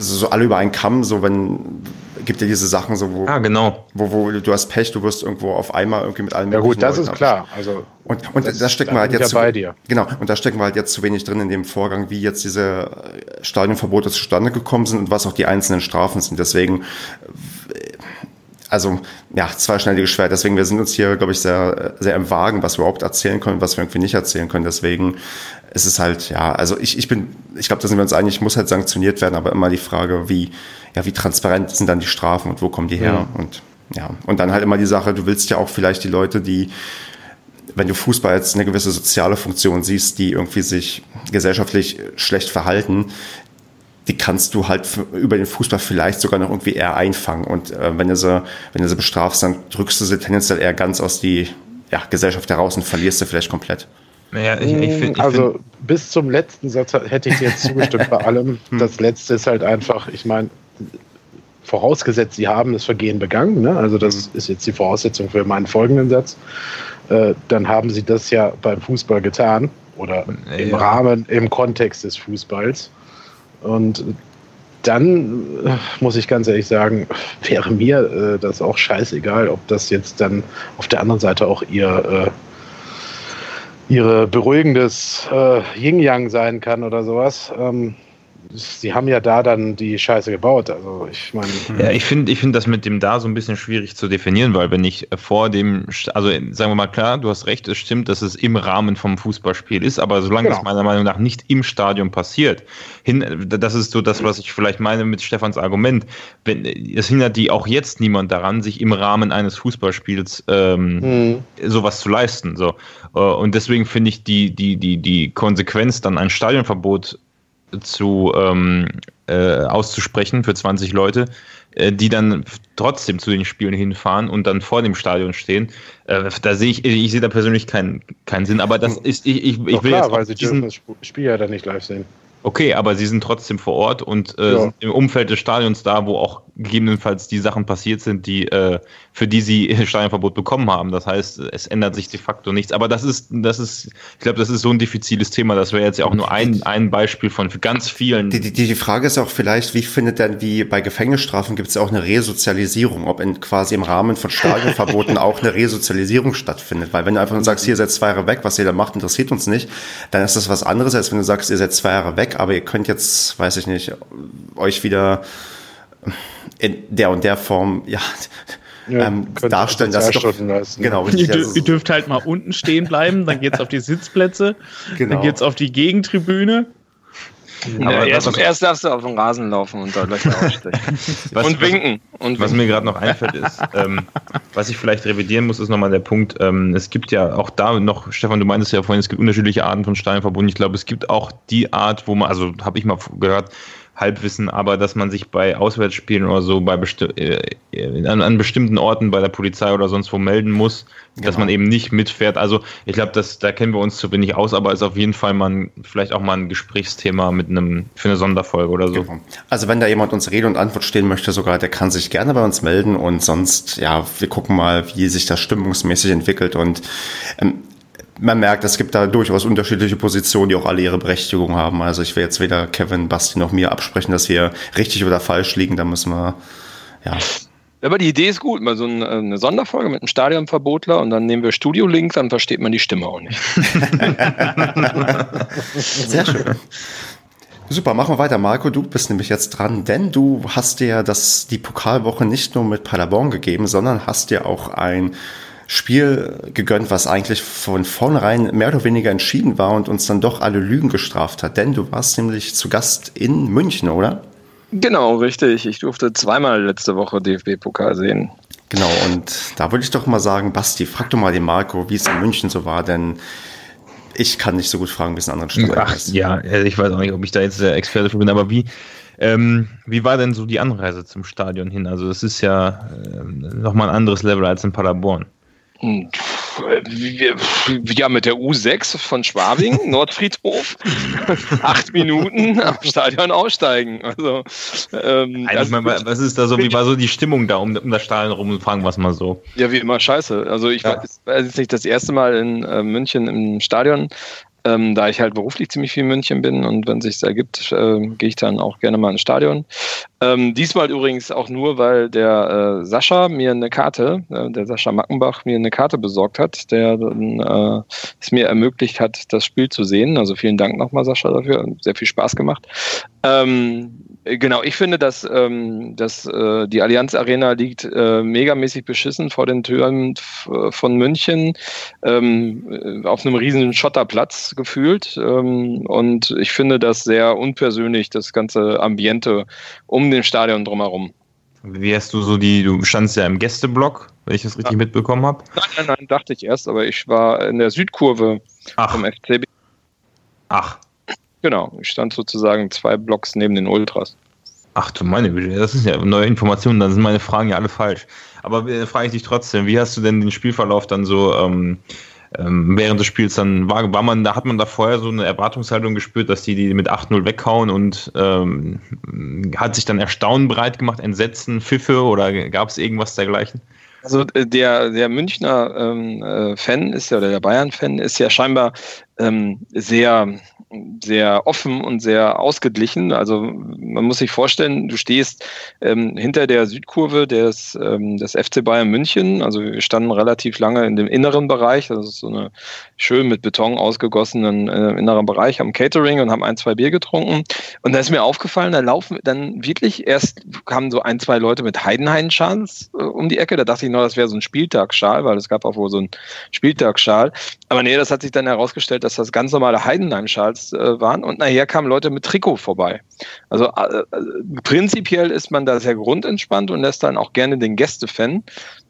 so alle über einen Kamm, so wenn gibt ja diese Sachen so, wo, ah, genau. wo, wo du hast Pech, du wirst irgendwo auf einmal irgendwie mit allem Ja gut, das Leuten ist klar. Also und, und das, das stecken wir halt jetzt zu, bei dir. genau und da stecken wir halt jetzt zu wenig drin in dem Vorgang, wie jetzt diese Stadionverbote zustande gekommen sind und was auch die einzelnen Strafen sind. Deswegen also ja, zweischneidiges Schwert. Deswegen, wir sind uns hier, glaube ich, sehr, sehr im Wagen, was wir überhaupt erzählen können, was wir irgendwie nicht erzählen können. Deswegen ist es halt, ja, also ich, ich bin, ich glaube, da sind wir uns einig, muss halt sanktioniert werden, aber immer die Frage, wie, ja, wie transparent sind dann die Strafen und wo kommen die her? Ja. Und ja, und dann halt immer die Sache, du willst ja auch vielleicht die Leute, die wenn du Fußball als eine gewisse soziale Funktion siehst, die irgendwie sich gesellschaftlich schlecht verhalten, die kannst du halt über den Fußball vielleicht sogar noch irgendwie eher einfangen. Und äh, wenn du sie, wenn du sie bestrafst, dann drückst du sie tendenziell eher ganz aus die ja, Gesellschaft heraus und verlierst sie vielleicht komplett. Ja, ich, ich find, ich also find, bis zum letzten Satz hätte ich dir jetzt zugestimmt bei allem. Hm. Das letzte ist halt einfach, ich meine, vorausgesetzt, sie haben das Vergehen begangen, ne? also das ist jetzt die Voraussetzung für meinen folgenden Satz, äh, dann haben sie das ja beim Fußball getan oder ja. im Rahmen, im Kontext des Fußballs. Und dann äh, muss ich ganz ehrlich sagen, wäre mir äh, das auch scheißegal, ob das jetzt dann auf der anderen Seite auch ihr äh, ihre beruhigendes äh, Yin-Yang sein kann oder sowas. Ähm, sie haben ja da dann die Scheiße gebaut. Also ich meine. Ja, ich finde ich finde das mit dem da so ein bisschen schwierig zu definieren, weil wenn ich vor dem, also sagen wir mal klar, du hast recht, es stimmt, dass es im Rahmen vom Fußballspiel ist, aber solange genau. das meiner Meinung nach nicht im Stadion passiert, hin, das ist so das, was ich vielleicht meine mit Stefans Argument. Wenn, es hindert die auch jetzt niemand daran, sich im Rahmen eines Fußballspiels ähm, mhm. sowas zu leisten. So. Äh, und deswegen finde ich die, die, die, die Konsequenz, dann ein Stadionverbot zu ähm, äh, auszusprechen für 20 Leute, äh, die dann trotzdem zu den Spielen hinfahren und dann vor dem Stadion stehen. Äh, da sehe ich, ich sehe da persönlich keinen keinen Sinn. Aber das ist, ich, ich, ich will klar, jetzt weil sie diesen, das Spiel ja dann nicht live sehen. Okay, aber sie sind trotzdem vor Ort und äh, ja. im Umfeld des Stadions da, wo auch gegebenenfalls die Sachen passiert sind, die äh, für die sie Stadionverbot bekommen haben. Das heißt, es ändert sich de facto nichts. Aber das ist, das ist, ich glaube, das ist so ein diffiziles Thema. Das wäre jetzt ja auch nur ein, ein Beispiel von ganz vielen. Die, die, die Frage ist auch vielleicht, wie findet denn, wie bei Gefängnisstrafen gibt es ja auch eine Resozialisierung, ob in quasi im Rahmen von Stadionverboten auch eine Resozialisierung stattfindet. Weil wenn du einfach nur sagst, hier seid zwei Jahre weg, was ihr da macht, interessiert uns nicht, dann ist das was anderes, als wenn du sagst, ihr seid zwei Jahre weg, aber ihr könnt jetzt, weiß ich nicht, euch wieder in der und der Form, ja, ja, ähm, darstellen, dass doch, genau, richtig, ihr, also ihr, dürft halt mal unten stehen bleiben, dann geht's auf die Sitzplätze, genau. dann geht's auf die Gegentribüne. Ja, erst, erst darfst du auf den Rasen laufen und da gleich ausstechen. und winken. Und was mir gerade noch einfällt, ist, ähm, was ich vielleicht revidieren muss, ist nochmal der Punkt, ähm, es gibt ja auch da noch, Stefan, du meintest ja vorhin, es gibt unterschiedliche Arten von Steinverbunden. Ich glaube, es gibt auch die Art, wo man, also habe ich mal gehört, Halbwissen, aber dass man sich bei Auswärtsspielen oder so bei besti äh, an, an, bestimmten Orten bei der Polizei oder sonst wo melden muss, genau. dass man eben nicht mitfährt. Also ich glaube, da kennen wir uns zu wenig aus, aber ist auf jeden Fall mal ein, vielleicht auch mal ein Gesprächsthema mit einem für eine Sonderfolge oder so. Genau. Also wenn da jemand uns Rede und Antwort stehen möchte, sogar, der kann sich gerne bei uns melden und sonst, ja, wir gucken mal, wie sich das stimmungsmäßig entwickelt und ähm, man merkt, es gibt da durchaus unterschiedliche Positionen, die auch alle ihre Berechtigung haben. Also ich will jetzt weder Kevin, Basti noch mir absprechen, dass wir richtig oder falsch liegen. Da müssen wir, ja. Aber die Idee ist gut, mal so eine Sonderfolge mit einem Stadionverbotler und dann nehmen wir Studio-Link, dann versteht man die Stimme auch nicht. Sehr schön. Super, machen wir weiter. Marco, du bist nämlich jetzt dran, denn du hast dir das, die Pokalwoche nicht nur mit Paderborn gegeben, sondern hast dir auch ein Spiel gegönnt, was eigentlich von vornherein mehr oder weniger entschieden war und uns dann doch alle Lügen gestraft hat. Denn du warst nämlich zu Gast in München, oder? Genau, richtig. Ich durfte zweimal letzte Woche DFB-Pokal sehen. Genau, und da würde ich doch mal sagen, Basti, frag doch mal den Marco, wie es in München so war, denn ich kann nicht so gut fragen, wie es in anderen Städten Ach, ist. Ja, ich weiß auch nicht, ob ich da jetzt der Experte für bin, aber wie, ähm, wie war denn so die Anreise zum Stadion hin? Also das ist ja äh, nochmal ein anderes Level als in Paderborn. Ja, mit der U6 von Schwabing, Nordfriedhof, acht Minuten am Stadion aussteigen. Also, ähm, also, meine, was ist da so, wie war so die Stimmung da um, um das Stadion rum, fragen wir es mal so. Ja, wie immer scheiße. Also ich ja. war jetzt nicht das erste Mal in äh, München im Stadion, ähm, da ich halt beruflich ziemlich viel in München bin und wenn sich ergibt, äh, gehe ich dann auch gerne mal ins Stadion. Ähm, diesmal übrigens auch nur, weil der äh, Sascha mir eine Karte, äh, der Sascha Mackenbach mir eine Karte besorgt hat, der äh, es mir ermöglicht hat, das Spiel zu sehen. Also vielen Dank nochmal, Sascha, dafür. Sehr viel Spaß gemacht. Ähm, Genau, ich finde, dass, ähm, dass äh, die Allianz Arena liegt äh, megamäßig beschissen vor den Türen von München ähm, auf einem riesigen Schotterplatz gefühlt. Ähm, und ich finde das sehr unpersönlich, das ganze Ambiente um den Stadion drumherum. Wie hast du so die, du standst ja im Gästeblock, wenn ich das richtig ja. mitbekommen habe? Nein, nein, nein, dachte ich erst, aber ich war in der Südkurve Ach. vom FCB. Ach. Genau, ich stand sozusagen zwei Blocks neben den Ultras. Ach du meine Güte, das sind ja neue Informationen, dann sind meine Fragen ja alle falsch. Aber äh, frage ich dich trotzdem, wie hast du denn den Spielverlauf dann so ähm, ähm, während des Spiels dann war, war man, da hat man da vorher so eine Erwartungshaltung gespürt, dass die die mit 8-0 weghauen und ähm, hat sich dann Erstaunen breit gemacht, Entsetzen, Pfiffe oder gab es irgendwas dergleichen? Also äh, der, der Münchner ähm, äh, Fan ist ja, oder der Bayern-Fan ist ja scheinbar ähm, sehr sehr offen und sehr ausgeglichen. Also man muss sich vorstellen, du stehst ähm, hinter der Südkurve des, ähm, des FC Bayern München. Also wir standen relativ lange in dem inneren Bereich. Das ist so eine schön mit Beton ausgegossenen äh, inneren Bereich am Catering und haben ein, zwei Bier getrunken. Und da ist mir aufgefallen, da laufen dann wirklich erst kamen so ein, zwei Leute mit Heidenhain-Schals äh, um die Ecke. Da dachte ich noch, das wäre so ein Spieltagsschal, weil es gab auch wohl so einen Spieltagsschal. Aber nee, das hat sich dann herausgestellt, dass das ganz normale Heidenheim-Schals äh, waren und nachher kamen Leute mit Trikot vorbei. Also äh, äh, prinzipiell ist man da sehr grundentspannt und lässt dann auch gerne den Gästefan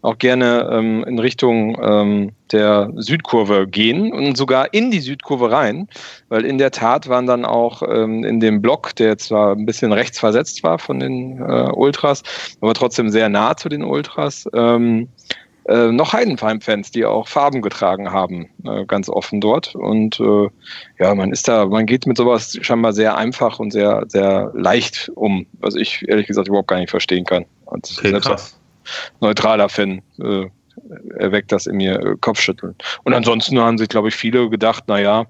auch gerne ähm, in Richtung ähm, der Südkurve gehen und sogar in die Südkurve rein, weil in der Tat waren dann auch ähm, in dem Block, der zwar ein bisschen rechts versetzt war von den äh, Ultras, aber trotzdem sehr nah zu den Ultras, ähm, äh, noch Heidenheim-Fans, die auch Farben getragen haben, äh, ganz offen dort. Und äh, ja, man ist da, man geht mit sowas scheinbar sehr einfach und sehr, sehr leicht um, was ich ehrlich gesagt überhaupt gar nicht verstehen kann. Und okay, selbst als neutraler Fan äh, erweckt das in mir äh, Kopfschütteln. Und ansonsten haben sich, glaube ich, viele gedacht, naja,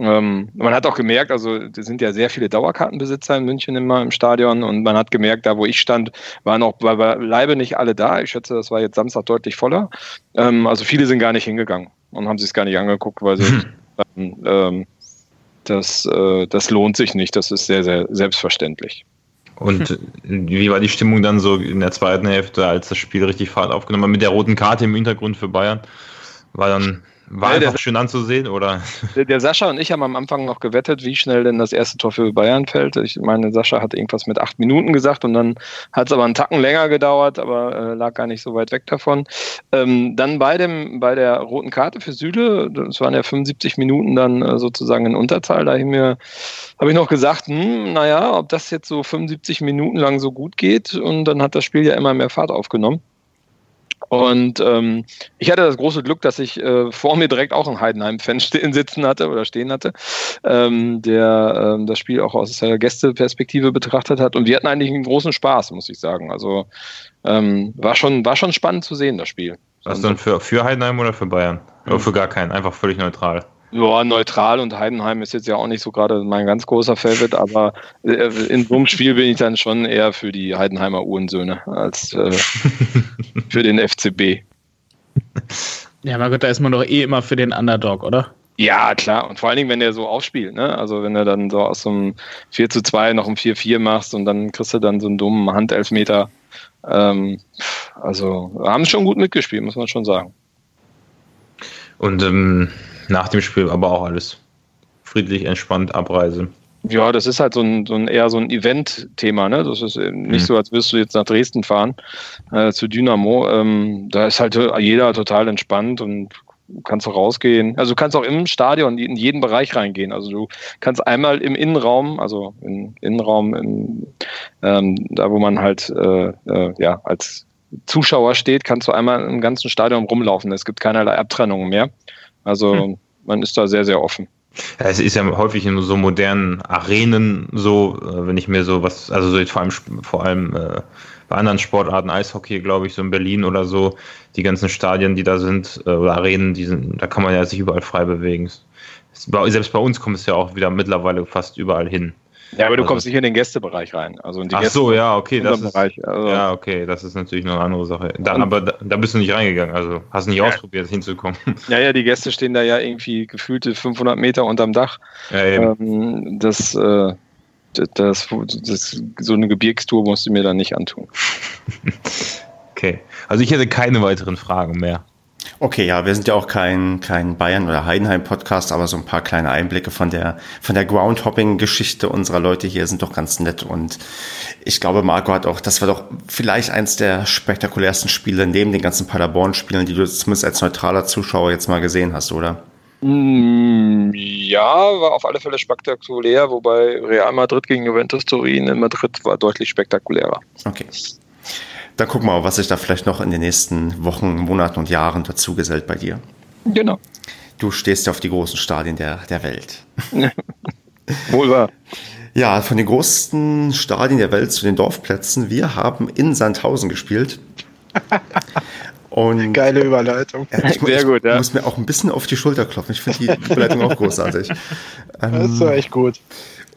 ähm, man hat auch gemerkt, also es sind ja sehr viele Dauerkartenbesitzer in München immer im Stadion und man hat gemerkt, da wo ich stand, waren auch beileibe nicht alle da. Ich schätze, das war jetzt Samstag deutlich voller. Ähm, also viele sind gar nicht hingegangen und haben sich es gar nicht angeguckt, weil sie hm. ähm, das, äh, das lohnt sich nicht. Das ist sehr, sehr selbstverständlich. Und wie war die Stimmung dann so in der zweiten Hälfte, als das Spiel richtig Fahrt aufgenommen hat, mit der roten Karte im Hintergrund für Bayern? War dann war ja, einfach schön anzusehen, oder? Der, der, Sascha und ich haben am Anfang noch gewettet, wie schnell denn das erste Tor für Bayern fällt. Ich meine, Sascha hat irgendwas mit acht Minuten gesagt und dann hat es aber einen Tacken länger gedauert, aber äh, lag gar nicht so weit weg davon. Ähm, dann bei, dem, bei der roten Karte für Süle, das waren ja 75 Minuten dann äh, sozusagen in Unterzahl, da habe ich noch gesagt, hm, naja, ob das jetzt so 75 Minuten lang so gut geht und dann hat das Spiel ja immer mehr Fahrt aufgenommen. Und ähm, ich hatte das große Glück, dass ich äh, vor mir direkt auch einen Heidenheim-Fan sitzen hatte oder stehen hatte, ähm, der ähm, das Spiel auch aus der Gästeperspektive betrachtet hat. Und wir hatten eigentlich einen großen Spaß, muss ich sagen. Also ähm, war, schon, war schon spannend zu sehen, das Spiel. Was dann für, für Heidenheim oder für Bayern? Oder für gar keinen, einfach völlig neutral. Ja, neutral und Heidenheim ist jetzt ja auch nicht so gerade mein ganz großer Favorite, aber äh, in so einem Spiel bin ich dann schon eher für die Heidenheimer Uhrensöhne als äh, für den FCB. Ja, mein Gott, da ist man doch eh immer für den Underdog, oder? Ja, klar. Und vor allen Dingen, wenn der so aufspielt, ne? Also wenn er dann so aus so einem 4 zu 2 noch ein 4-4 machst und dann kriegst du dann so einen dummen Handelfmeter. Ähm, also haben schon gut mitgespielt, muss man schon sagen. Und ähm, nach dem Spiel aber auch alles friedlich, entspannt, Abreise. Ja, das ist halt so ein, so ein eher so ein Event-Thema, ne? Das ist nicht mhm. so, als würdest du jetzt nach Dresden fahren äh, zu Dynamo. Ähm, da ist halt jeder total entspannt und kannst auch rausgehen. Also du kannst auch im Stadion in jeden Bereich reingehen. Also du kannst einmal im Innenraum, also im Innenraum, im, ähm, da wo man halt äh, äh, ja als Zuschauer steht, kannst du einmal im ganzen Stadion rumlaufen. Es gibt keinerlei Abtrennungen mehr. Also hm. man ist da sehr, sehr offen. Ja, es ist ja häufig in so modernen Arenen so, äh, wenn ich mir so was, also so jetzt vor allem, vor allem äh, bei anderen Sportarten, Eishockey, glaube ich, so in Berlin oder so, die ganzen Stadien, die da sind, äh, oder Arenen, die sind, da kann man ja sich überall frei bewegen. Selbst bei uns kommt es ja auch wieder mittlerweile fast überall hin. Ja, aber du also, kommst nicht in den Gästebereich rein. Also in die ach so, ja, okay, das ist, Bereich, also. ja, okay, das ist natürlich noch eine andere Sache. Da, aber da, da, bist du nicht reingegangen, also hast nicht ja. ausprobiert, hinzukommen. Ja, ja, die Gäste stehen da ja irgendwie gefühlte 500 Meter unterm Dach. Ja, eben. Ähm, das, äh, das, das, so eine Gebirgstour musst du mir dann nicht antun. okay, also ich hätte keine weiteren Fragen mehr. Okay, ja, wir sind ja auch kein, kein Bayern- oder Heidenheim-Podcast, aber so ein paar kleine Einblicke von der, von der Groundhopping-Geschichte unserer Leute hier sind doch ganz nett. Und ich glaube, Marco hat auch, das war doch vielleicht eins der spektakulärsten Spiele neben den ganzen Paderborn-Spielen, die du zumindest als neutraler Zuschauer jetzt mal gesehen hast, oder? Mm, ja, war auf alle Fälle spektakulär, wobei Real Madrid gegen Juventus Turin in Madrid war deutlich spektakulärer. Okay. Dann gucken wir mal, was sich da vielleicht noch in den nächsten Wochen, Monaten und Jahren dazu gesellt bei dir. Genau. Du stehst ja auf die großen Stadien der, der Welt. Wohl wahr. Ja, von den größten Stadien der Welt zu den Dorfplätzen. Wir haben in Sandhausen gespielt. Und Geile Überleitung. Ja, ich, Sehr ich gut, ja. muss mir auch ein bisschen auf die Schulter klopfen. Ich finde die Überleitung auch großartig. das ist echt gut.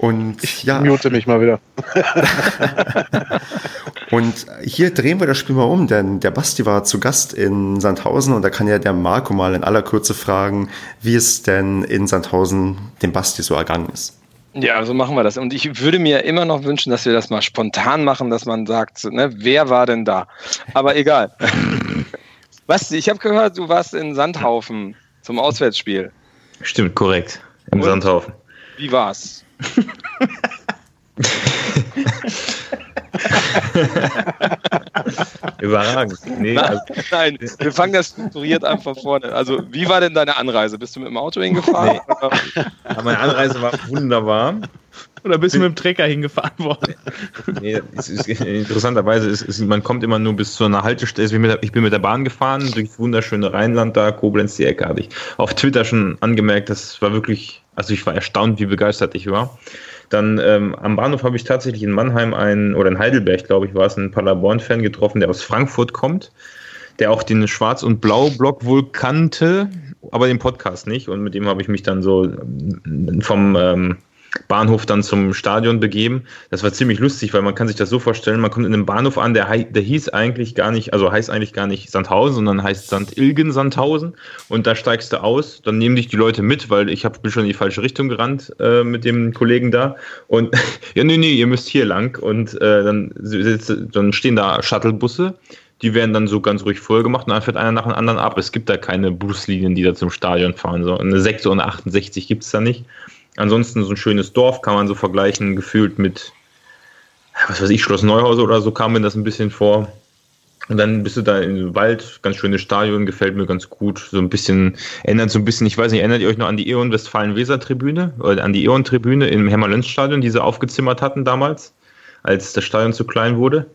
Und ich ja. mute mich mal wieder. und hier drehen wir das Spiel mal um, denn der Basti war zu Gast in Sandhausen und da kann ja der Marco mal in aller Kürze fragen, wie es denn in Sandhausen dem Basti so ergangen ist. Ja, so machen wir das. Und ich würde mir immer noch wünschen, dass wir das mal spontan machen, dass man sagt, ne, wer war denn da? Aber egal. Basti, ich habe gehört, du warst in Sandhaufen zum Auswärtsspiel. Stimmt, korrekt. Im und? Sandhaufen. Wie war's? Überragend. Nee, nein, also nein, wir fangen das strukturiert an von vorne. Also, wie war denn deine Anreise? Bist du mit dem Auto hingefahren? Nee. Meine Anreise war wunderbar. Oder bist du mit dem Trecker hingefahren worden? Nee, ist, ist, interessanterweise ist, ist, man kommt immer nur bis zu einer Haltestelle. Ich bin mit der Bahn gefahren, durchs wunderschöne Rheinland da, Koblenz, die Ecke, habe ich auf Twitter schon angemerkt, das war wirklich also ich war erstaunt, wie begeistert ich war. Dann ähm, am Bahnhof habe ich tatsächlich in Mannheim einen, oder in Heidelberg, glaube ich, war es, einen Paderborn-Fan getroffen, der aus Frankfurt kommt, der auch den Schwarz- und Blau-Block wohl kannte, aber den Podcast nicht. Und mit dem habe ich mich dann so ähm, vom ähm, Bahnhof dann zum Stadion begeben. Das war ziemlich lustig, weil man kann sich das so vorstellen, man kommt in einem Bahnhof an, der, der hieß eigentlich gar nicht, also heißt eigentlich gar nicht Sandhausen, sondern heißt St. Ilgen Sandhausen und da steigst du aus, dann nehmen dich die Leute mit, weil ich hab, bin schon in die falsche Richtung gerannt äh, mit dem Kollegen da und ja, nee, nee, ihr müsst hier lang und äh, dann, dann stehen da Shuttlebusse die werden dann so ganz ruhig voll gemacht und dann fährt einer nach dem anderen ab. Es gibt da keine Buslinien, die da zum Stadion fahren. So eine 6 und 68 gibt es da nicht. Ansonsten so ein schönes Dorf kann man so vergleichen, gefühlt mit, was weiß ich, Schloss Neuhause oder so kam mir das ein bisschen vor. Und dann bist du da im Wald, ganz schönes Stadion, gefällt mir ganz gut. So ein bisschen, ändert so ein bisschen, ich weiß nicht, erinnert ihr euch noch an die Eon Westfalen-Weser-Tribüne oder an die Eon-Tribüne im Hermann-Lenz-Stadion, die sie aufgezimmert hatten damals, als das Stadion zu klein wurde?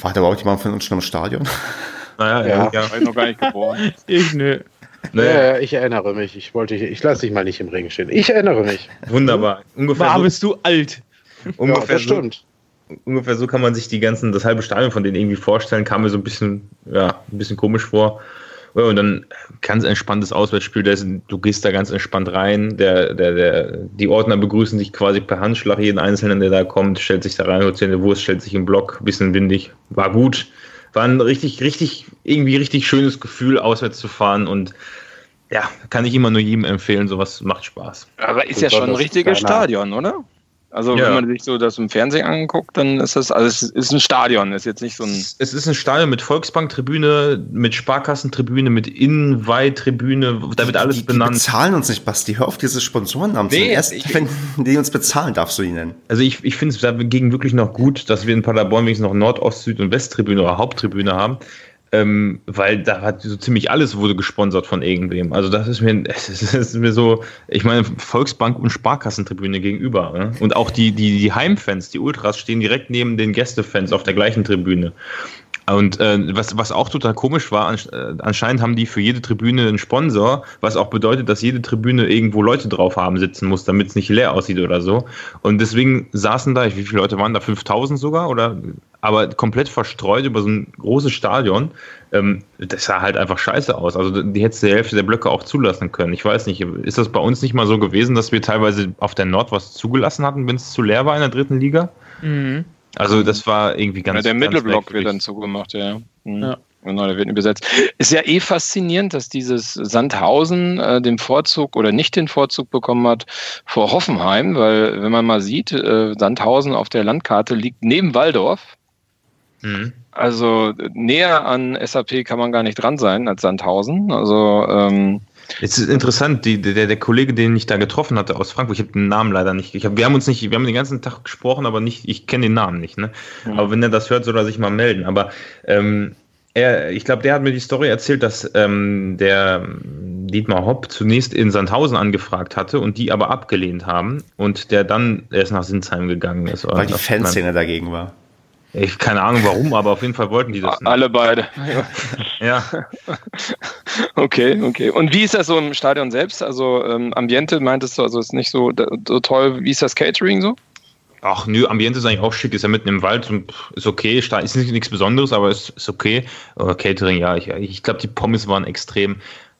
War da überhaupt jemand von uns schon im Stadion? Naja, ja, ja. Ich noch gar nicht geboren. ich nö. Naja, ich erinnere mich. Ich wollte, ich lasse dich mal nicht im Regen stehen. Ich erinnere mich. Wunderbar. Ungefähr War so, bist du alt. Ungefähr ja, so, stimmt. Ungefähr so kann man sich die ganzen, das halbe Stadion von denen irgendwie vorstellen. Kam mir so ein bisschen, ja, ein bisschen komisch vor. Ja, und dann ganz entspanntes Auswärtsspiel. Du gehst da ganz entspannt rein. Der, der, der, die Ordner begrüßen dich quasi per Handschlag. Jeden Einzelnen, der da kommt, stellt sich da rein, holt sich eine Wurst, stellt sich im Block. Bisschen windig. War gut war ein richtig, richtig, irgendwie richtig schönes Gefühl, auswärts zu fahren und ja, kann ich immer nur jedem empfehlen, sowas macht Spaß. Aber ist ja schon ein richtiges Stadion, oder? Also ja. wenn man sich so das im Fernsehen anguckt, dann ist das, also es ist ein Stadion, ist jetzt nicht so ein. Es ist ein Stadion mit Volksbanktribüne, mit Sparkassentribüne, mit Innenweihtribüne, da wird alles die, die, benannt. Die bezahlen uns nicht, Basti. Hör auf, diese Sponsorennamen nee, Erst, ich, wenn die uns bezahlen, darfst du ihn nennen. Also ich, ich finde es dagegen wirklich noch gut, dass wir in Paderborn wenigstens noch Nord-, Ost-, Süd- und Westtribüne oder Haupttribüne haben ähm, weil da hat so ziemlich alles wurde gesponsert von irgendwem. Also das ist mir, das ist mir so, ich meine, Volksbank und Sparkassentribüne gegenüber. Ne? Und auch die, die, die Heimfans, die Ultras stehen direkt neben den Gästefans auf der gleichen Tribüne. Und äh, was, was auch total komisch war, äh, anscheinend haben die für jede Tribüne einen Sponsor, was auch bedeutet, dass jede Tribüne irgendwo Leute drauf haben sitzen muss, damit es nicht leer aussieht oder so. Und deswegen saßen da, wie viele Leute waren da? 5000 sogar? Oder? Aber komplett verstreut über so ein großes Stadion. Ähm, das sah halt einfach scheiße aus. Also die hätte die Hälfte der Blöcke auch zulassen können. Ich weiß nicht, ist das bei uns nicht mal so gewesen, dass wir teilweise auf der Nord was zugelassen hatten, wenn es zu leer war in der dritten Liga? Mhm. Also das war irgendwie ganz. Ja, der Mittelblock wird dann zugemacht, ja. Mhm. ja. Genau, der wird nicht besetzt. Ist ja eh faszinierend, dass dieses Sandhausen äh, den Vorzug oder nicht den Vorzug bekommen hat vor Hoffenheim, weil wenn man mal sieht, äh, Sandhausen auf der Landkarte liegt neben Waldorf. Mhm. Also näher an SAP kann man gar nicht dran sein als Sandhausen. Also ähm, es ist interessant, die, der, der Kollege, den ich da getroffen hatte aus Frankfurt, ich habe den Namen leider nicht. Ich hab, wir haben uns nicht, wir haben den ganzen Tag gesprochen, aber nicht, ich kenne den Namen nicht. Ne? Mhm. Aber wenn er das hört, soll er sich mal melden. Aber ähm, er, ich glaube, der hat mir die Story erzählt, dass ähm, der Dietmar Hopp zunächst in Sandhausen angefragt hatte und die aber abgelehnt haben und der dann erst nach Sinsheim gegangen ist. Weil die Fanszene dagegen war. Ich keine Ahnung warum, aber auf jeden Fall wollten die das. Nicht. Alle beide. ja. okay, okay. Und wie ist das so im Stadion selbst? Also ähm, Ambiente meintest du, also ist nicht so, so toll. Wie ist das Catering so? Ach nö, Ambiente ist eigentlich auch schick, ist ja mitten im Wald und ist okay, ist nicht, nichts Besonderes, aber ist, ist okay. Aber Catering, ja, ich, ich glaube, die Pommes waren extrem,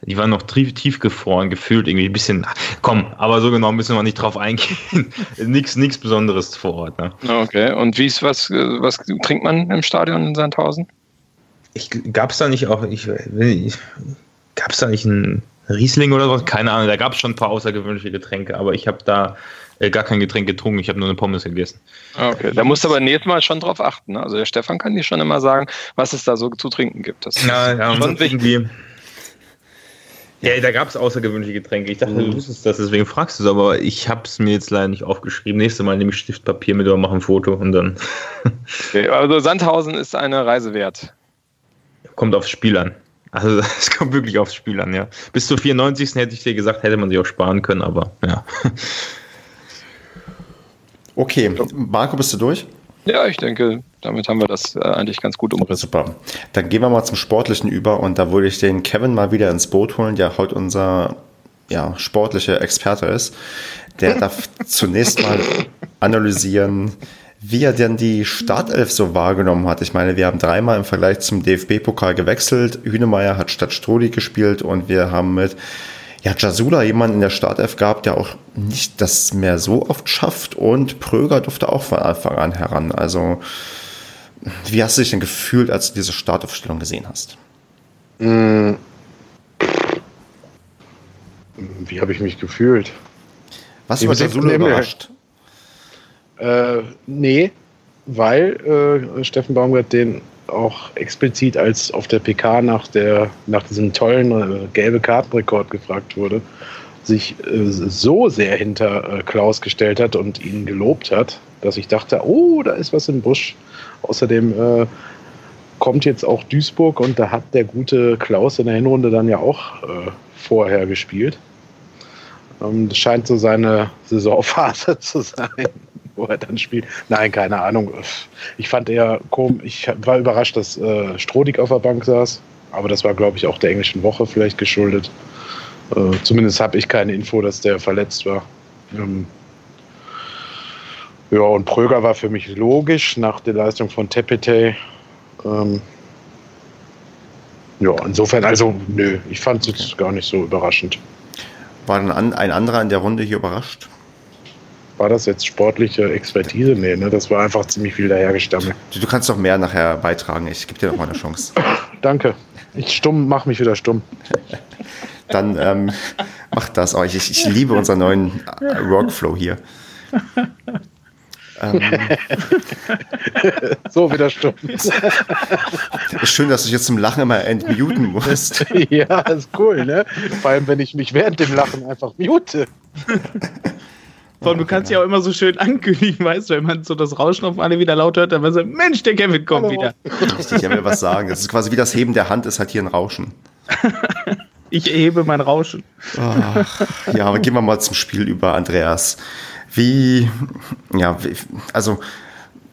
die waren noch tief, tief gefroren, gefühlt irgendwie ein bisschen, komm, aber so genau müssen wir nicht drauf eingehen. nichts, nichts Besonderes vor Ort. Ne? Okay, und wie ist was, was trinkt man im Stadion in Sandhausen? Ich, gab es da nicht auch, ich, ich gab es da nicht einen Riesling oder was? Keine Ahnung, da gab es schon ein paar außergewöhnliche Getränke, aber ich habe da äh, gar kein Getränk getrunken, ich habe nur eine Pommes gegessen. Ah, okay, da musst du aber nächstes Mal schon drauf achten. Ne? Also der Stefan kann dir schon immer sagen, was es da so zu trinken gibt. Das ja, ja, schon irgendwie. Ja, da gab es außergewöhnliche Getränke. Ich dachte, mhm. du wusstest das, deswegen fragst du es, aber ich habe es mir jetzt leider nicht aufgeschrieben. Nächstes Mal nehme ich Stiftpapier mit oder mache ein Foto und dann. okay, also Sandhausen ist eine Reise wert. Kommt aufs Spiel an. Also es kommt wirklich aufs Spiel an, ja. Bis zur 94. hätte ich dir gesagt, hätte man sich auch sparen können, aber ja. Okay, Marco, bist du durch? Ja, ich denke, damit haben wir das äh, eigentlich ganz gut umrissen. Super. Dann gehen wir mal zum Sportlichen über und da würde ich den Kevin mal wieder ins Boot holen, der heute unser ja, sportlicher Experte ist. Der darf zunächst mal analysieren, wie er denn die Startelf so wahrgenommen hat. Ich meine, wir haben dreimal im Vergleich zum DFB-Pokal gewechselt. Hünemeyer hat statt Strodi gespielt und wir haben mit ja, Jasula jemanden in der Startelf gehabt, der auch nicht das mehr so oft schafft und Pröger durfte auch von Anfang an heran. Also, wie hast du dich denn gefühlt, als du diese Startaufstellung gesehen hast? Mm. Wie habe ich mich gefühlt? Was war Jasula überrascht? Äh, nee, weil äh, Steffen Baumgart den auch explizit als auf der PK nach, der, nach diesem tollen äh, gelbe Kartenrekord gefragt wurde, sich äh, so sehr hinter äh, Klaus gestellt hat und ihn gelobt hat, dass ich dachte, oh, da ist was im Busch. Außerdem äh, kommt jetzt auch Duisburg und da hat der gute Klaus in der Hinrunde dann ja auch äh, vorher gespielt. Ähm, das scheint so seine Saisonphase zu sein wo er dann spielt. Nein, keine Ahnung. Ich fand eher komisch. Ich war überrascht, dass äh, Strodig auf der Bank saß. Aber das war, glaube ich, auch der englischen Woche vielleicht geschuldet. Äh, zumindest habe ich keine Info, dass der verletzt war. Ähm, ja, und Pröger war für mich logisch nach der Leistung von Tepete. Ähm, ja, insofern, also, nö, ich fand es okay. gar nicht so überraschend. War dann ein anderer in der Runde hier überrascht? war das jetzt sportliche Expertise? Nee, ne? das war einfach ziemlich viel dahergestammelt. Du kannst doch mehr nachher beitragen. Ich gebe dir noch mal eine Chance. Danke. Ich stumm, mach mich wieder stumm. Dann ähm, mach das auch. Ich, ich liebe unseren neuen Workflow hier. Ähm, so wieder stumm. Ist schön, dass du dich jetzt zum Lachen immer entmuten musst. ja, ist cool, ne? Vor allem, wenn ich mich während dem Lachen einfach mute. Vor du kannst ja auch immer so schön ankündigen, weißt du, wenn man so das Rauschen auf alle wieder laut hört, dann man so, Mensch, der Kevin kommt Hallo. wieder. Richtig, ich will was sagen. Das ist quasi wie das Heben der Hand, ist halt hier ein Rauschen. ich erhebe mein Rauschen. Ach, ja, aber gehen wir mal zum Spiel über, Andreas. Wie, ja, wie, also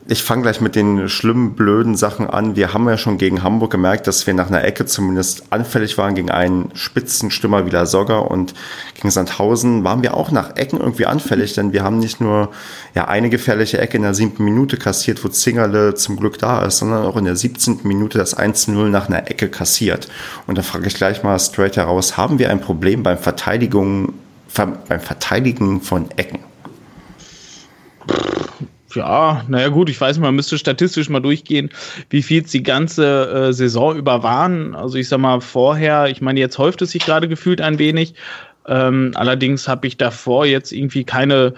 ich fange gleich mit den schlimmen, blöden Sachen an. Wir haben ja schon gegen Hamburg gemerkt, dass wir nach einer Ecke zumindest anfällig waren gegen einen Spitzenstimmer wie La Soga und gegen Sandhausen waren wir auch nach Ecken irgendwie anfällig, denn wir haben nicht nur ja eine gefährliche Ecke in der siebten Minute kassiert, wo Zingerle zum Glück da ist, sondern auch in der 17. Minute das 1-0 nach einer Ecke kassiert. Und da frage ich gleich mal straight heraus, haben wir ein Problem beim Verteidigung, beim Verteidigen von Ecken? Ja, naja gut, ich weiß, man müsste statistisch mal durchgehen, wie viel es die ganze äh, Saison über waren. Also ich sag mal vorher, ich meine, jetzt häuft es sich gerade gefühlt ein wenig. Ähm, allerdings habe ich davor jetzt irgendwie keine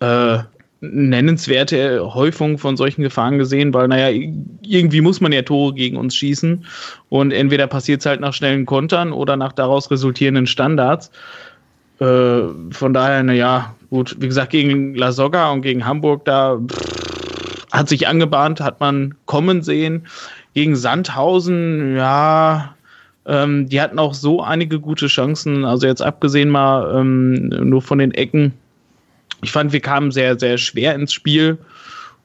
äh, nennenswerte Häufung von solchen Gefahren gesehen, weil, naja, irgendwie muss man ja Tore gegen uns schießen und entweder passiert es halt nach schnellen Kontern oder nach daraus resultierenden Standards. Äh, von daher, naja, gut, wie gesagt, gegen La Soga und gegen Hamburg, da pff, hat sich angebahnt, hat man kommen sehen. Gegen Sandhausen, ja, ähm, die hatten auch so einige gute Chancen, also jetzt abgesehen mal ähm, nur von den Ecken. Ich fand, wir kamen sehr, sehr schwer ins Spiel.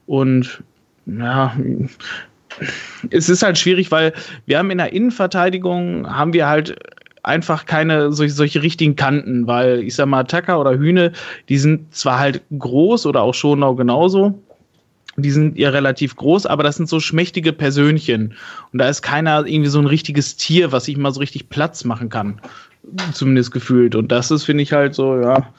Und ja, es ist halt schwierig, weil wir haben in der Innenverteidigung haben wir halt einfach keine solche, solche richtigen Kanten, weil ich sag mal, Tacker oder Hühne, die sind zwar halt groß oder auch Schonau genauso, die sind ja relativ groß, aber das sind so schmächtige Persönchen. Und da ist keiner irgendwie so ein richtiges Tier, was sich mal so richtig Platz machen kann. Zumindest gefühlt. Und das ist, finde ich halt so, ja,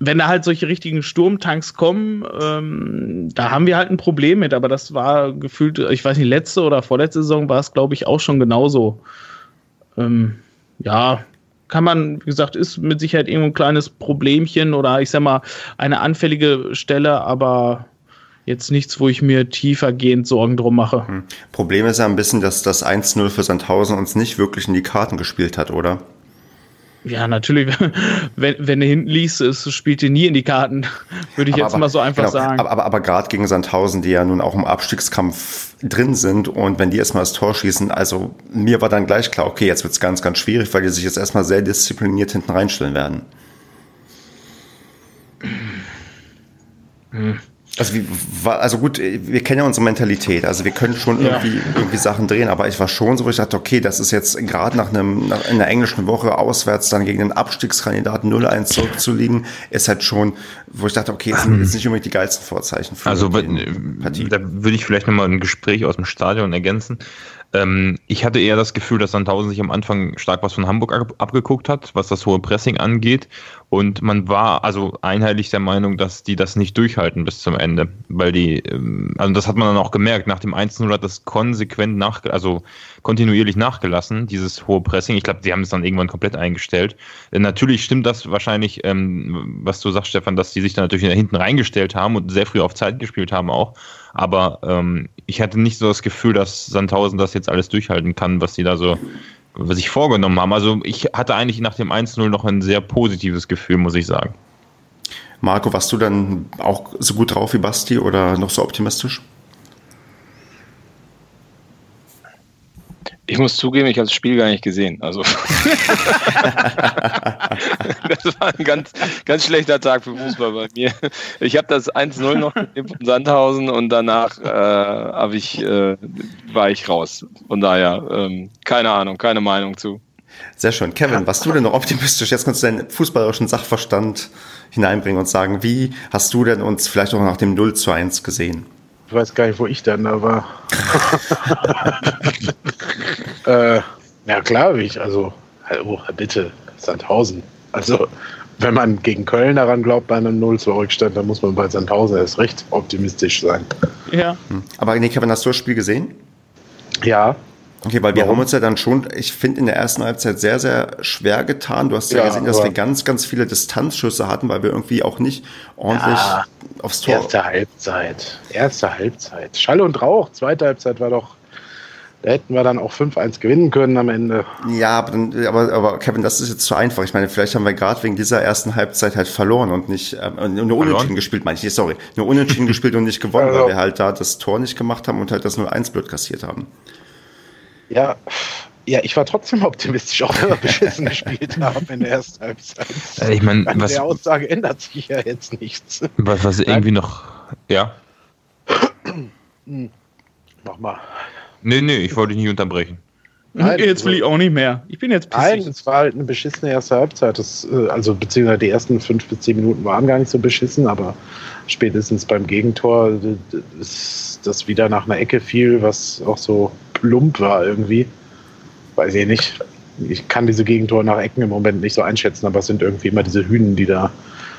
wenn da halt solche richtigen Sturmtanks kommen, ähm, da haben wir halt ein Problem mit. Aber das war gefühlt, ich weiß nicht, letzte oder vorletzte Saison war es, glaube ich, auch schon genauso. Ähm, ja, kann man, wie gesagt, ist mit Sicherheit irgendwo ein kleines Problemchen oder ich sag mal eine anfällige Stelle, aber jetzt nichts, wo ich mir tiefergehend Sorgen drum mache. Hm. Problem ist ja ein bisschen, dass das 1-0 für Sandhausen uns nicht wirklich in die Karten gespielt hat, oder? Ja, natürlich. Wenn, wenn du hinten liest, es spielt dir nie in die Karten, würde ich aber, jetzt mal so einfach genau, sagen. Aber, aber, aber gerade gegen Sandhausen, die ja nun auch im Abstiegskampf drin sind und wenn die erstmal das Tor schießen, also mir war dann gleich klar, okay, jetzt wird es ganz, ganz schwierig, weil die sich jetzt erstmal sehr diszipliniert hinten reinstellen werden. Hm. Also, wie, also gut, wir kennen ja unsere Mentalität. Also wir können schon irgendwie, ja. irgendwie Sachen drehen, aber ich war schon so, wo ich dachte, okay, das ist jetzt gerade nach einem nach einer englischen Woche auswärts dann gegen den Abstiegskandidaten 0-1 zurückzuliegen, ist halt schon, wo ich dachte, okay, das sind jetzt nicht unbedingt die geilsten Vorzeichen für also, die Partie. Da würde ich vielleicht nochmal ein Gespräch aus dem Stadion ergänzen. Ähm, ich hatte eher das Gefühl, dass Sandhausen sich am Anfang stark was von Hamburg ab abgeguckt hat, was das hohe Pressing angeht. Und man war also einheitlich der Meinung, dass die das nicht durchhalten bis zum Ende. Weil die, ähm, also das hat man dann auch gemerkt, nach dem 1-0 hat das konsequent nach, also kontinuierlich nachgelassen, dieses hohe Pressing. Ich glaube, die haben es dann irgendwann komplett eingestellt. Äh, natürlich stimmt das wahrscheinlich, ähm, was du sagst, Stefan, dass die sich da natürlich hinten reingestellt haben und sehr früh auf Zeit gespielt haben auch. Aber ähm, ich hatte nicht so das Gefühl, dass Sandhausen das jetzt alles durchhalten kann, was sie da so, was sich vorgenommen haben. Also ich hatte eigentlich nach dem 1-0 noch ein sehr positives Gefühl, muss ich sagen. Marco, warst du dann auch so gut drauf wie Basti oder noch so optimistisch? Ich muss zugeben, ich habe das Spiel gar nicht gesehen. Also das war ein ganz, ganz schlechter Tag für Fußball bei mir. Ich habe das 1-0 noch in Sandhausen und danach äh, ich, äh, war ich raus. Von daher ähm, keine Ahnung, keine Meinung zu. Sehr schön. Kevin, warst du denn noch optimistisch? Jetzt kannst du deinen fußballerischen Sachverstand hineinbringen und sagen, wie hast du denn uns vielleicht auch nach dem 0 zu 1 gesehen? Ich weiß gar nicht, wo ich dann da war. äh, ja, klar, wie ich, also, oh, bitte, Sandhausen. Also, wenn man gegen Köln daran glaubt, bei einem 0 zu Rückstand, dann muss man bei Sandhausen erst recht optimistisch sein. Ja. Hm. Aber Kevin, hast du das Spiel gesehen? Ja. Okay, weil wir Warum? haben uns ja dann schon, ich finde, in der ersten Halbzeit sehr, sehr schwer getan. Du hast ja, ja gesehen, dass wir ganz, ganz viele Distanzschüsse hatten, weil wir irgendwie auch nicht ordentlich ja, aufs Tor. Erste Halbzeit. Erste Halbzeit. Schall und Rauch. Zweite Halbzeit war doch, da hätten wir dann auch 5-1 gewinnen können am Ende. Ja, aber, aber, aber, Kevin, das ist jetzt zu einfach. Ich meine, vielleicht haben wir gerade wegen dieser ersten Halbzeit halt verloren und nicht, äh, nur unentschieden gespielt, meine ich. Sorry, nur unentschieden gespielt und nicht gewonnen, also. weil wir halt da das Tor nicht gemacht haben und halt das 0-1 blöd kassiert haben. Ja, ja, ich war trotzdem optimistisch, auch wenn wir beschissen gespielt haben in der ersten Halbzeit. Äh, ich meine, An was, der Aussage ändert sich ja jetzt nichts. Was, was irgendwie noch, ja. Mach mal. Nee, nee, ich wollte dich nicht unterbrechen. Nein, jetzt will ich auch nicht mehr. Ich bin jetzt pissig. Nein, es war halt eine beschissene erste Halbzeit. Das, äh, also beziehungsweise die ersten fünf bis zehn Minuten waren gar nicht so beschissen, aber spätestens beim Gegentor ist das wieder nach einer Ecke fiel, was auch so plump war irgendwie. Weiß ich nicht. Ich kann diese Gegentore nach Ecken im Moment nicht so einschätzen, aber es sind irgendwie immer diese Hühnen, die da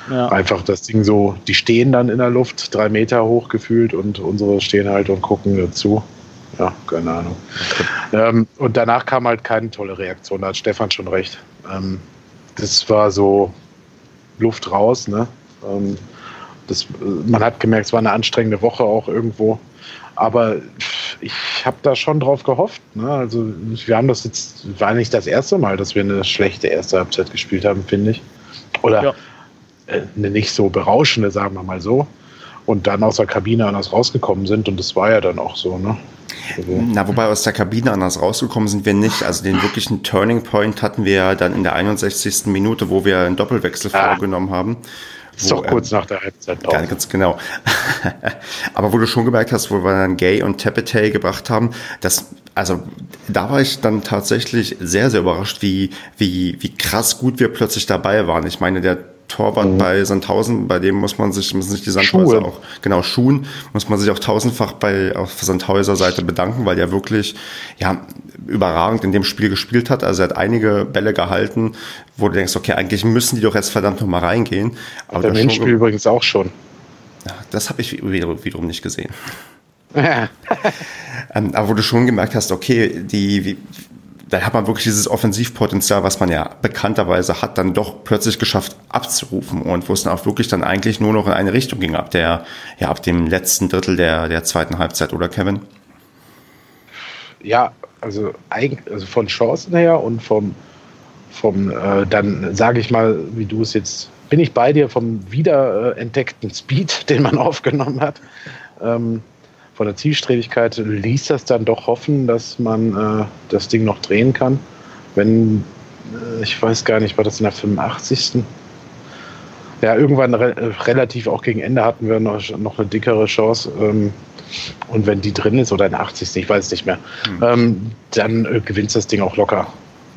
ja. einfach das Ding so, die stehen dann in der Luft, drei Meter hoch gefühlt und unsere stehen halt und gucken dazu. Ja, keine Ahnung. Ähm, und danach kam halt keine tolle Reaktion, da hat Stefan schon recht. Ähm, das war so Luft raus, ne? Ähm, das, man hat gemerkt, es war eine anstrengende Woche auch irgendwo. Aber ich habe da schon drauf gehofft. Ne? Also wir haben das jetzt, war nicht das erste Mal, dass wir eine schlechte erste Halbzeit gespielt haben, finde ich. Oder ja. Äh, eine nicht so berauschende, sagen wir mal so. Und dann aus der Kabine anders rausgekommen sind. Und das war ja dann auch so. Ne? Also. Na, wobei aus der Kabine anders rausgekommen sind wir nicht. Also den wirklichen Turning Point hatten wir ja dann in der 61. Minute, wo wir einen Doppelwechsel ah. vorgenommen haben. Ist doch kurz ähm, nach der Halbzeit. Ganz, ganz genau. Aber wo du schon gemerkt hast, wo wir dann Gay und Tepetay gebracht haben, das, also da war ich dann tatsächlich sehr, sehr überrascht, wie, wie, wie krass gut wir plötzlich dabei waren. Ich meine, der Torwart mhm. bei Sandhausen, bei dem muss man sich, müssen sich die Sandhäuser Schuhe. auch, genau, Schuhen, muss man sich auch tausendfach bei, auf Sandhäuser Seite bedanken, weil er wirklich, ja, überragend in dem Spiel gespielt hat. Also er hat einige Bälle gehalten, wo du denkst, okay, eigentlich müssen die doch jetzt verdammt nochmal reingehen. Aber der Mensch spielt übrigens auch schon. Ja, das habe ich wiederum nicht gesehen. ähm, aber wo du schon gemerkt hast, okay, die, wie, da hat man wirklich dieses Offensivpotenzial, was man ja bekannterweise hat, dann doch plötzlich geschafft abzurufen und wo es dann auch wirklich dann eigentlich nur noch in eine Richtung ging, ab der, ja, ab dem letzten Drittel der, der zweiten Halbzeit, oder Kevin? Ja, also, also von Chancen her und vom, vom äh, dann sage ich mal, wie du es jetzt, bin ich bei dir vom wiederentdeckten Speed, den man aufgenommen hat. Ähm, von der Zielstrebigkeit ließ das dann doch hoffen, dass man äh, das Ding noch drehen kann. Wenn, äh, ich weiß gar nicht, war das in der 85. Ja, irgendwann re relativ auch gegen Ende hatten wir noch, noch eine dickere Chance. Ähm, und wenn die drin ist oder in 80. ich weiß es nicht mehr, hm. ähm, dann äh, gewinnst das Ding auch locker.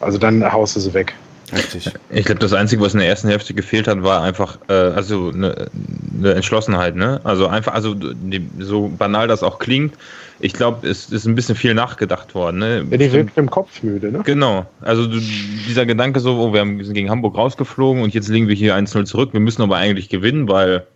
Also dann haust du sie weg. Richtig. Ich glaube, das Einzige, was in der ersten Hälfte gefehlt hat, war einfach, äh, also eine, eine, Entschlossenheit, ne? Also einfach, also die, so banal das auch klingt, ich glaube, es ist ein bisschen viel nachgedacht worden. Ne? Ja, die wirkt im Kopf müde, ne? Genau. Also du, dieser Gedanke so, oh, wir, haben, sind gegen Hamburg rausgeflogen und jetzt liegen wir hier 1-0 zurück, wir müssen aber eigentlich gewinnen, weil,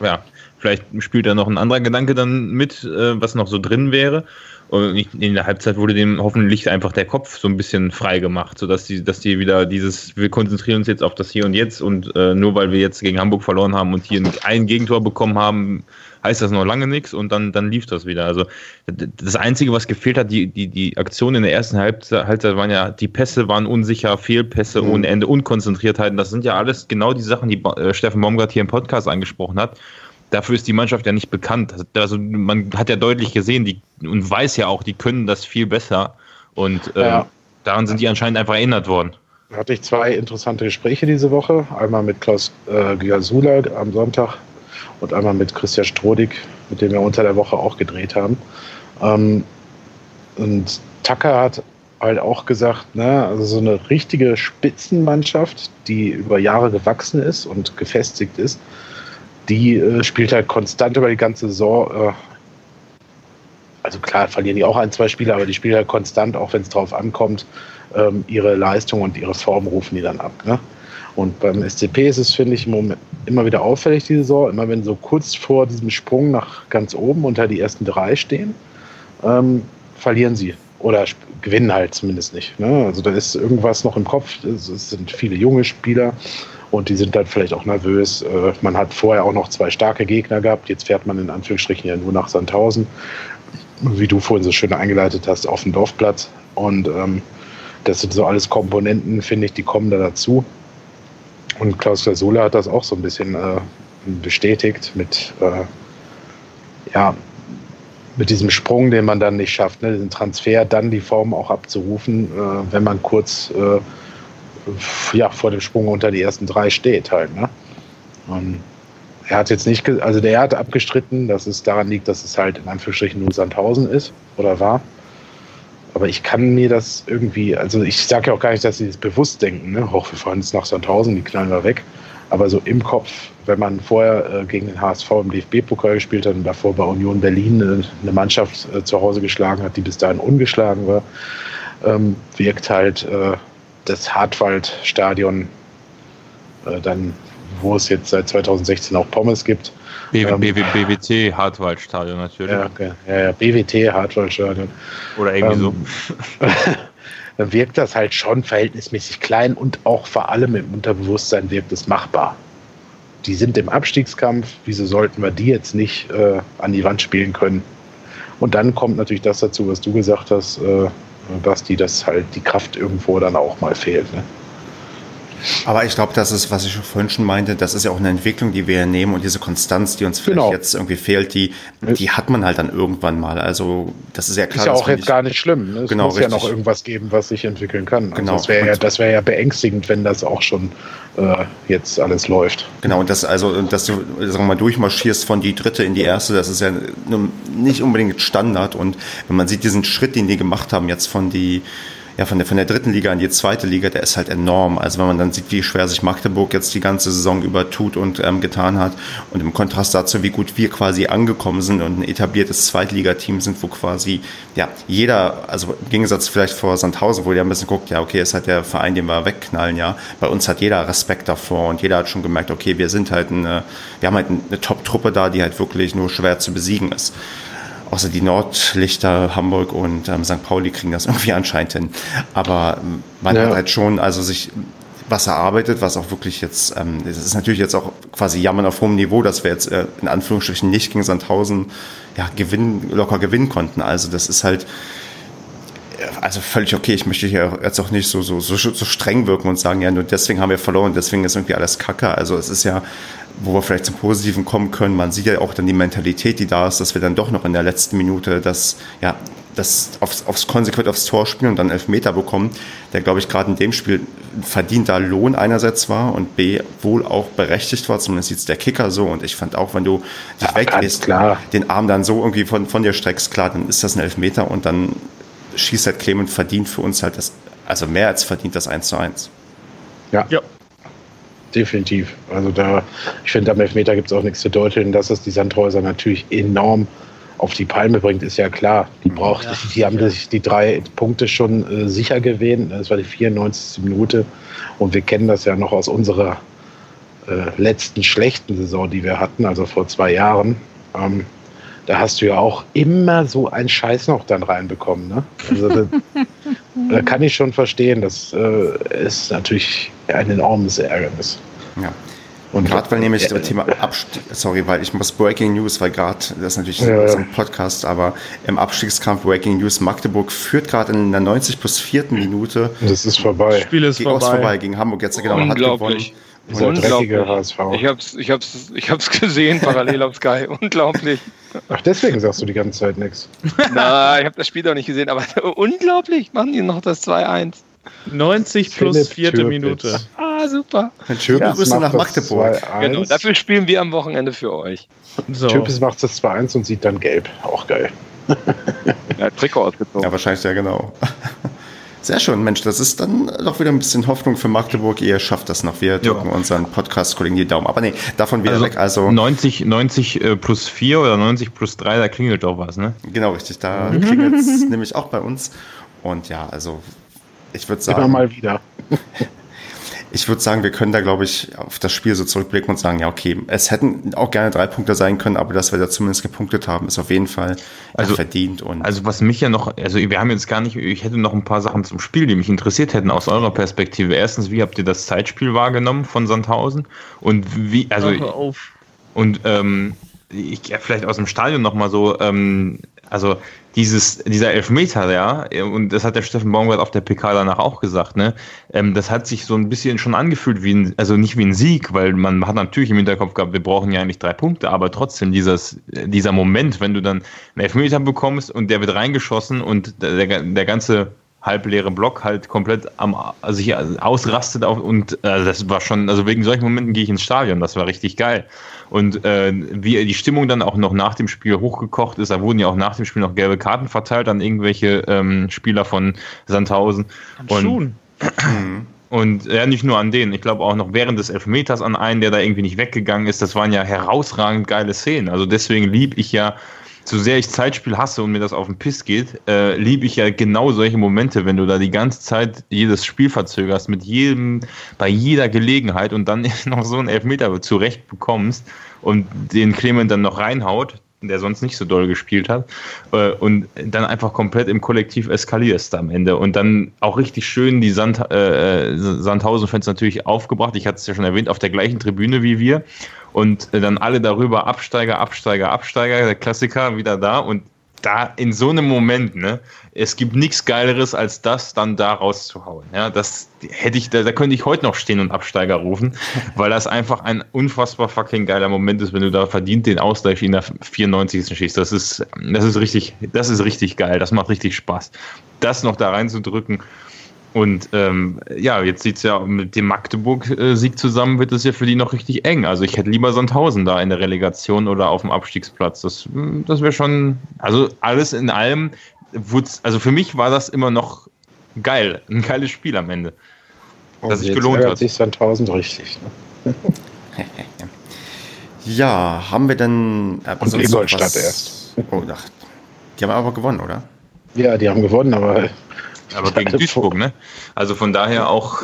ja, vielleicht spielt da noch ein anderer Gedanke dann mit, äh, was noch so drin wäre. Und in der Halbzeit wurde dem hoffentlich einfach der Kopf so ein bisschen frei gemacht, sodass die, dass die wieder dieses, wir konzentrieren uns jetzt auf das Hier und Jetzt und äh, nur weil wir jetzt gegen Hamburg verloren haben und hier ein Gegentor bekommen haben, heißt das noch lange nichts und dann, dann lief das wieder. Also das Einzige, was gefehlt hat, die, die, die Aktion in der ersten Halbzeit, Halbzeit waren ja, die Pässe waren unsicher, Fehlpässe mhm. ohne Ende, Unkonzentriertheiten. Das sind ja alles genau die Sachen, die äh, Steffen Baumgart hier im Podcast angesprochen hat dafür ist die Mannschaft ja nicht bekannt. Also man hat ja deutlich gesehen, die und weiß ja auch, die können das viel besser. Und äh, ja. daran sind die anscheinend einfach erinnert worden. Da hatte ich zwei interessante Gespräche diese Woche. Einmal mit Klaus äh, Giasula am Sonntag und einmal mit Christian Strodig, mit dem wir unter der Woche auch gedreht haben. Ähm, und Tucker hat halt auch gesagt, ne, also so eine richtige Spitzenmannschaft, die über Jahre gewachsen ist und gefestigt ist, die äh, spielt halt konstant über die ganze Saison. Äh, also klar, verlieren die auch ein, zwei Spiele, aber die spielen halt konstant, auch wenn es drauf ankommt, ähm, ihre Leistung und ihre Form rufen die dann ab. Ne? Und beim SCP ist es, finde ich, im Moment immer wieder auffällig, die Saison. Immer wenn so kurz vor diesem Sprung nach ganz oben unter die ersten drei stehen, ähm, verlieren sie. Oder gewinnen halt zumindest nicht. Ne? Also da ist irgendwas noch im Kopf. Es sind viele junge Spieler und die sind dann vielleicht auch nervös. Äh, man hat vorher auch noch zwei starke Gegner gehabt. Jetzt fährt man in Anführungsstrichen ja nur nach Sandhausen, wie du vorhin so schön eingeleitet hast, auf dem Dorfplatz. Und ähm, das sind so alles Komponenten, finde ich, die kommen da dazu. Und Klaus Gasula hat das auch so ein bisschen äh, bestätigt mit, äh, ja, mit diesem Sprung, den man dann nicht schafft, ne, diesen Transfer, dann die Form auch abzurufen, äh, wenn man kurz äh, ja, vor dem Sprung unter die ersten drei steht halt. Ne? Und er hat jetzt nicht, also der hat abgestritten, dass es daran liegt, dass es halt in Anführungsstrichen nur Sandhausen ist oder war. Aber ich kann mir das irgendwie, also ich sage ja auch gar nicht, dass sie das bewusst denken, ne? Hoch, wir fahren jetzt nach Sandhausen, die knallen wir weg. Aber so im Kopf, wenn man vorher äh, gegen den HSV im DFB-Pokal gespielt hat und davor bei Union Berlin eine, eine Mannschaft äh, zu Hause geschlagen hat, die bis dahin ungeschlagen war, ähm, wirkt halt äh, das Hartwaldstadion, äh, dann, wo es jetzt seit 2016 auch Pommes gibt. B ähm, BWT Hartwaldstadion natürlich. Ja, okay. ja, ja, BWT Hartwaldstadion. Oder irgendwie ähm, so. dann wirkt das halt schon verhältnismäßig klein und auch vor allem im Unterbewusstsein wirkt es machbar. die sind im Abstiegskampf, wieso sollten wir die jetzt nicht äh, an die Wand spielen können? Und dann kommt natürlich das dazu, was du gesagt hast, äh, Basti, dass halt die Kraft irgendwo dann auch mal fehlt. Ne? Aber ich glaube, das ist, was ich vorhin schon meinte, das ist ja auch eine Entwicklung, die wir nehmen und diese Konstanz, die uns vielleicht genau. jetzt irgendwie fehlt, die, die hat man halt dann irgendwann mal. Also das ist ja klar. Ist ja auch jetzt gar nicht schlimm. Ne? Es genau, muss richtig. ja noch irgendwas geben, was sich entwickeln kann. Also genau. Das wäre ja, das wär ja beängstigend, wenn das auch schon äh, jetzt alles läuft. Genau, und das, also, dass du sagen wir mal, durchmarschierst von die dritte in die erste, das ist ja nicht unbedingt Standard. Und wenn man sieht diesen Schritt, den die gemacht haben, jetzt von die ja, von der, von der dritten Liga in die zweite Liga, der ist halt enorm. Also wenn man dann sieht, wie schwer sich Magdeburg jetzt die ganze Saison über tut und ähm, getan hat und im Kontrast dazu, wie gut wir quasi angekommen sind und ein etabliertes Zweitligateam sind, wo quasi, ja, jeder, also im Gegensatz vielleicht vor Sandhausen, wo der ein bisschen guckt, ja, okay, ist halt der Verein, den wir wegknallen, ja. Bei uns hat jeder Respekt davor und jeder hat schon gemerkt, okay, wir sind halt eine, wir haben halt eine Top-Truppe da, die halt wirklich nur schwer zu besiegen ist außer die Nordlichter, Hamburg und ähm, St. Pauli kriegen das irgendwie anscheinend hin. Aber ähm, man ja. hat halt schon, also sich was erarbeitet, was auch wirklich jetzt, ähm, das ist natürlich jetzt auch quasi Jammern auf hohem Niveau, dass wir jetzt äh, in Anführungsstrichen nicht gegen Sandhausen ja, gewinnen, locker gewinnen konnten. Also das ist halt, äh, also völlig okay. Ich möchte hier jetzt auch nicht so, so, so, so streng wirken und sagen, ja, nur deswegen haben wir verloren, deswegen ist irgendwie alles Kacke. Also es ist ja wo wir vielleicht zum Positiven kommen können. Man sieht ja auch dann die Mentalität, die da ist, dass wir dann doch noch in der letzten Minute das, ja, das aufs, aufs konsequent aufs Tor spielen und dann Elfmeter bekommen, der, glaube ich, gerade in dem Spiel verdienter Lohn einerseits war und B, wohl auch berechtigt war, zumindest sieht der Kicker so. Und ich fand auch, wenn du dich ja, weggehst, den Arm dann so irgendwie von, von dir streckst, klar, dann ist das ein Elfmeter und dann schießt halt Clement verdient für uns halt das, also mehr als verdient das 1 zu 1. Ja. ja definitiv. Also da, ich finde, am Elfmeter gibt es auch nichts zu deuteln, dass es die Sandhäuser natürlich enorm auf die Palme bringt, ist ja klar. Die braucht, ja, die haben sich die drei Punkte schon äh, sicher gewähnt. Das war die 94. Minute. Und wir kennen das ja noch aus unserer äh, letzten schlechten Saison, die wir hatten, also vor zwei Jahren. Ähm, da hast du ja auch immer so einen Scheiß noch dann reinbekommen. Ne? Also da, da kann ich schon verstehen, das äh, ist natürlich ein enormes Ärgernis. Ja. Und gerade weil nämlich das Thema Abstieg, sorry, weil ich muss Breaking News, weil gerade, das ist natürlich ja, so ein Podcast, aber im Abstiegskampf Breaking News, Magdeburg führt gerade in der 90 plus vierten Minute. Das ist vorbei. Das Spiel ist vorbei. vorbei gegen Hamburg jetzt genau hat gewonnen. Dieser dreckige HSV. Ich hab's, ich hab's, ich hab's gesehen, parallel auf Sky. Unglaublich. Ach, deswegen sagst du die ganze Zeit nichts. Na, ich habe das Spiel doch nicht gesehen, aber unglaublich, machen die noch das 2-1. 90 plus Philipp vierte Türpitz. Minute. Ah, super. Türpitz ja, nach Magdeburg. Genau, dafür spielen wir am Wochenende für euch. So. Türpitz macht das 2-1 und sieht dann gelb. Auch geil. ja, Trikot ausgezogen. Ja, wahrscheinlich sehr genau. Sehr schön, Mensch, das ist dann doch wieder ein bisschen Hoffnung für Magdeburg. Ihr schafft das noch. Wir drücken ja. unseren Podcast-Kollegen die Daumen. Aber nee, davon wieder also weg. Also 90, 90 äh, plus 4 oder 90 plus 3, da klingelt doch was, ne? Genau, richtig. Da mhm. klingelt es nämlich auch bei uns. Und ja, also ich würde sagen. Immer mal wieder. ich würde sagen, wir können da, glaube ich, auf das Spiel so zurückblicken und sagen, ja, okay, es hätten auch gerne drei Punkte sein können, aber dass wir da zumindest gepunktet haben, ist auf jeden Fall also, verdient. Und also was mich ja noch, also wir haben jetzt gar nicht, ich hätte noch ein paar Sachen zum Spiel, die mich interessiert hätten aus eurer Perspektive. Erstens, wie habt ihr das Zeitspiel wahrgenommen von Sandhausen? Und wie, also auf. und ähm, ich vielleicht aus dem Stadion noch mal so, ähm, also dieses, dieser Elfmeter, ja, und das hat der Steffen Baumgart auf der PK danach auch gesagt, ne, ähm, das hat sich so ein bisschen schon angefühlt wie ein, also nicht wie ein Sieg, weil man hat natürlich im Hinterkopf gehabt, wir brauchen ja eigentlich drei Punkte, aber trotzdem dieses, dieser Moment, wenn du dann einen Elfmeter bekommst und der wird reingeschossen und der, der ganze halbleere Block halt komplett am also sich ausrastet auf, und äh, das war schon, also wegen solchen Momenten gehe ich ins Stadion, das war richtig geil. Und äh, wie die Stimmung dann auch noch nach dem Spiel hochgekocht ist, da wurden ja auch nach dem Spiel noch gelbe Karten verteilt an irgendwelche ähm, Spieler von Sandhausen. Und, schon. Und ja, nicht nur an denen. Ich glaube auch noch während des Elfmeters an einen, der da irgendwie nicht weggegangen ist. Das waren ja herausragend geile Szenen. Also deswegen lieb ich ja so sehr ich Zeitspiel hasse und mir das auf den Piss geht, äh, liebe ich ja genau solche Momente, wenn du da die ganze Zeit jedes Spiel verzögerst, mit jedem, bei jeder Gelegenheit und dann noch so einen Elfmeter zurecht bekommst und den Clement dann noch reinhaut. Der sonst nicht so doll gespielt hat, äh, und dann einfach komplett im Kollektiv eskalierst am Ende. Und dann auch richtig schön die Sand, äh, Sandhausen-Fans natürlich aufgebracht. Ich hatte es ja schon erwähnt, auf der gleichen Tribüne wie wir. Und äh, dann alle darüber Absteiger, Absteiger, Absteiger, der Klassiker wieder da. Und da in so einem Moment, ne, es gibt nichts Geileres, als das dann da rauszuhauen. Ja, das hätte ich, da, da könnte ich heute noch stehen und Absteiger rufen, weil das einfach ein unfassbar fucking geiler Moment ist, wenn du da verdient den Ausgleich in der 94. schießt. Das ist, das ist richtig, das ist richtig geil. Das macht richtig Spaß. Das noch da reinzudrücken und ähm, ja, jetzt sieht es ja mit dem Magdeburg-Sieg zusammen, wird es ja für die noch richtig eng. Also ich hätte lieber Sandhausen da in der Relegation oder auf dem Abstiegsplatz. Das, hm, das wäre schon, also alles in allem, also für mich war das immer noch geil, ein geiles Spiel am Ende. Oh, das sich gelohnt hat. sich Sandhausen richtig. Ne? ja, haben wir denn. Äh, Und Ingolstadt erst. Oh, ach, die haben aber gewonnen, oder? Ja, die haben gewonnen, aber aber gegen Duisburg, ne? Also von daher auch.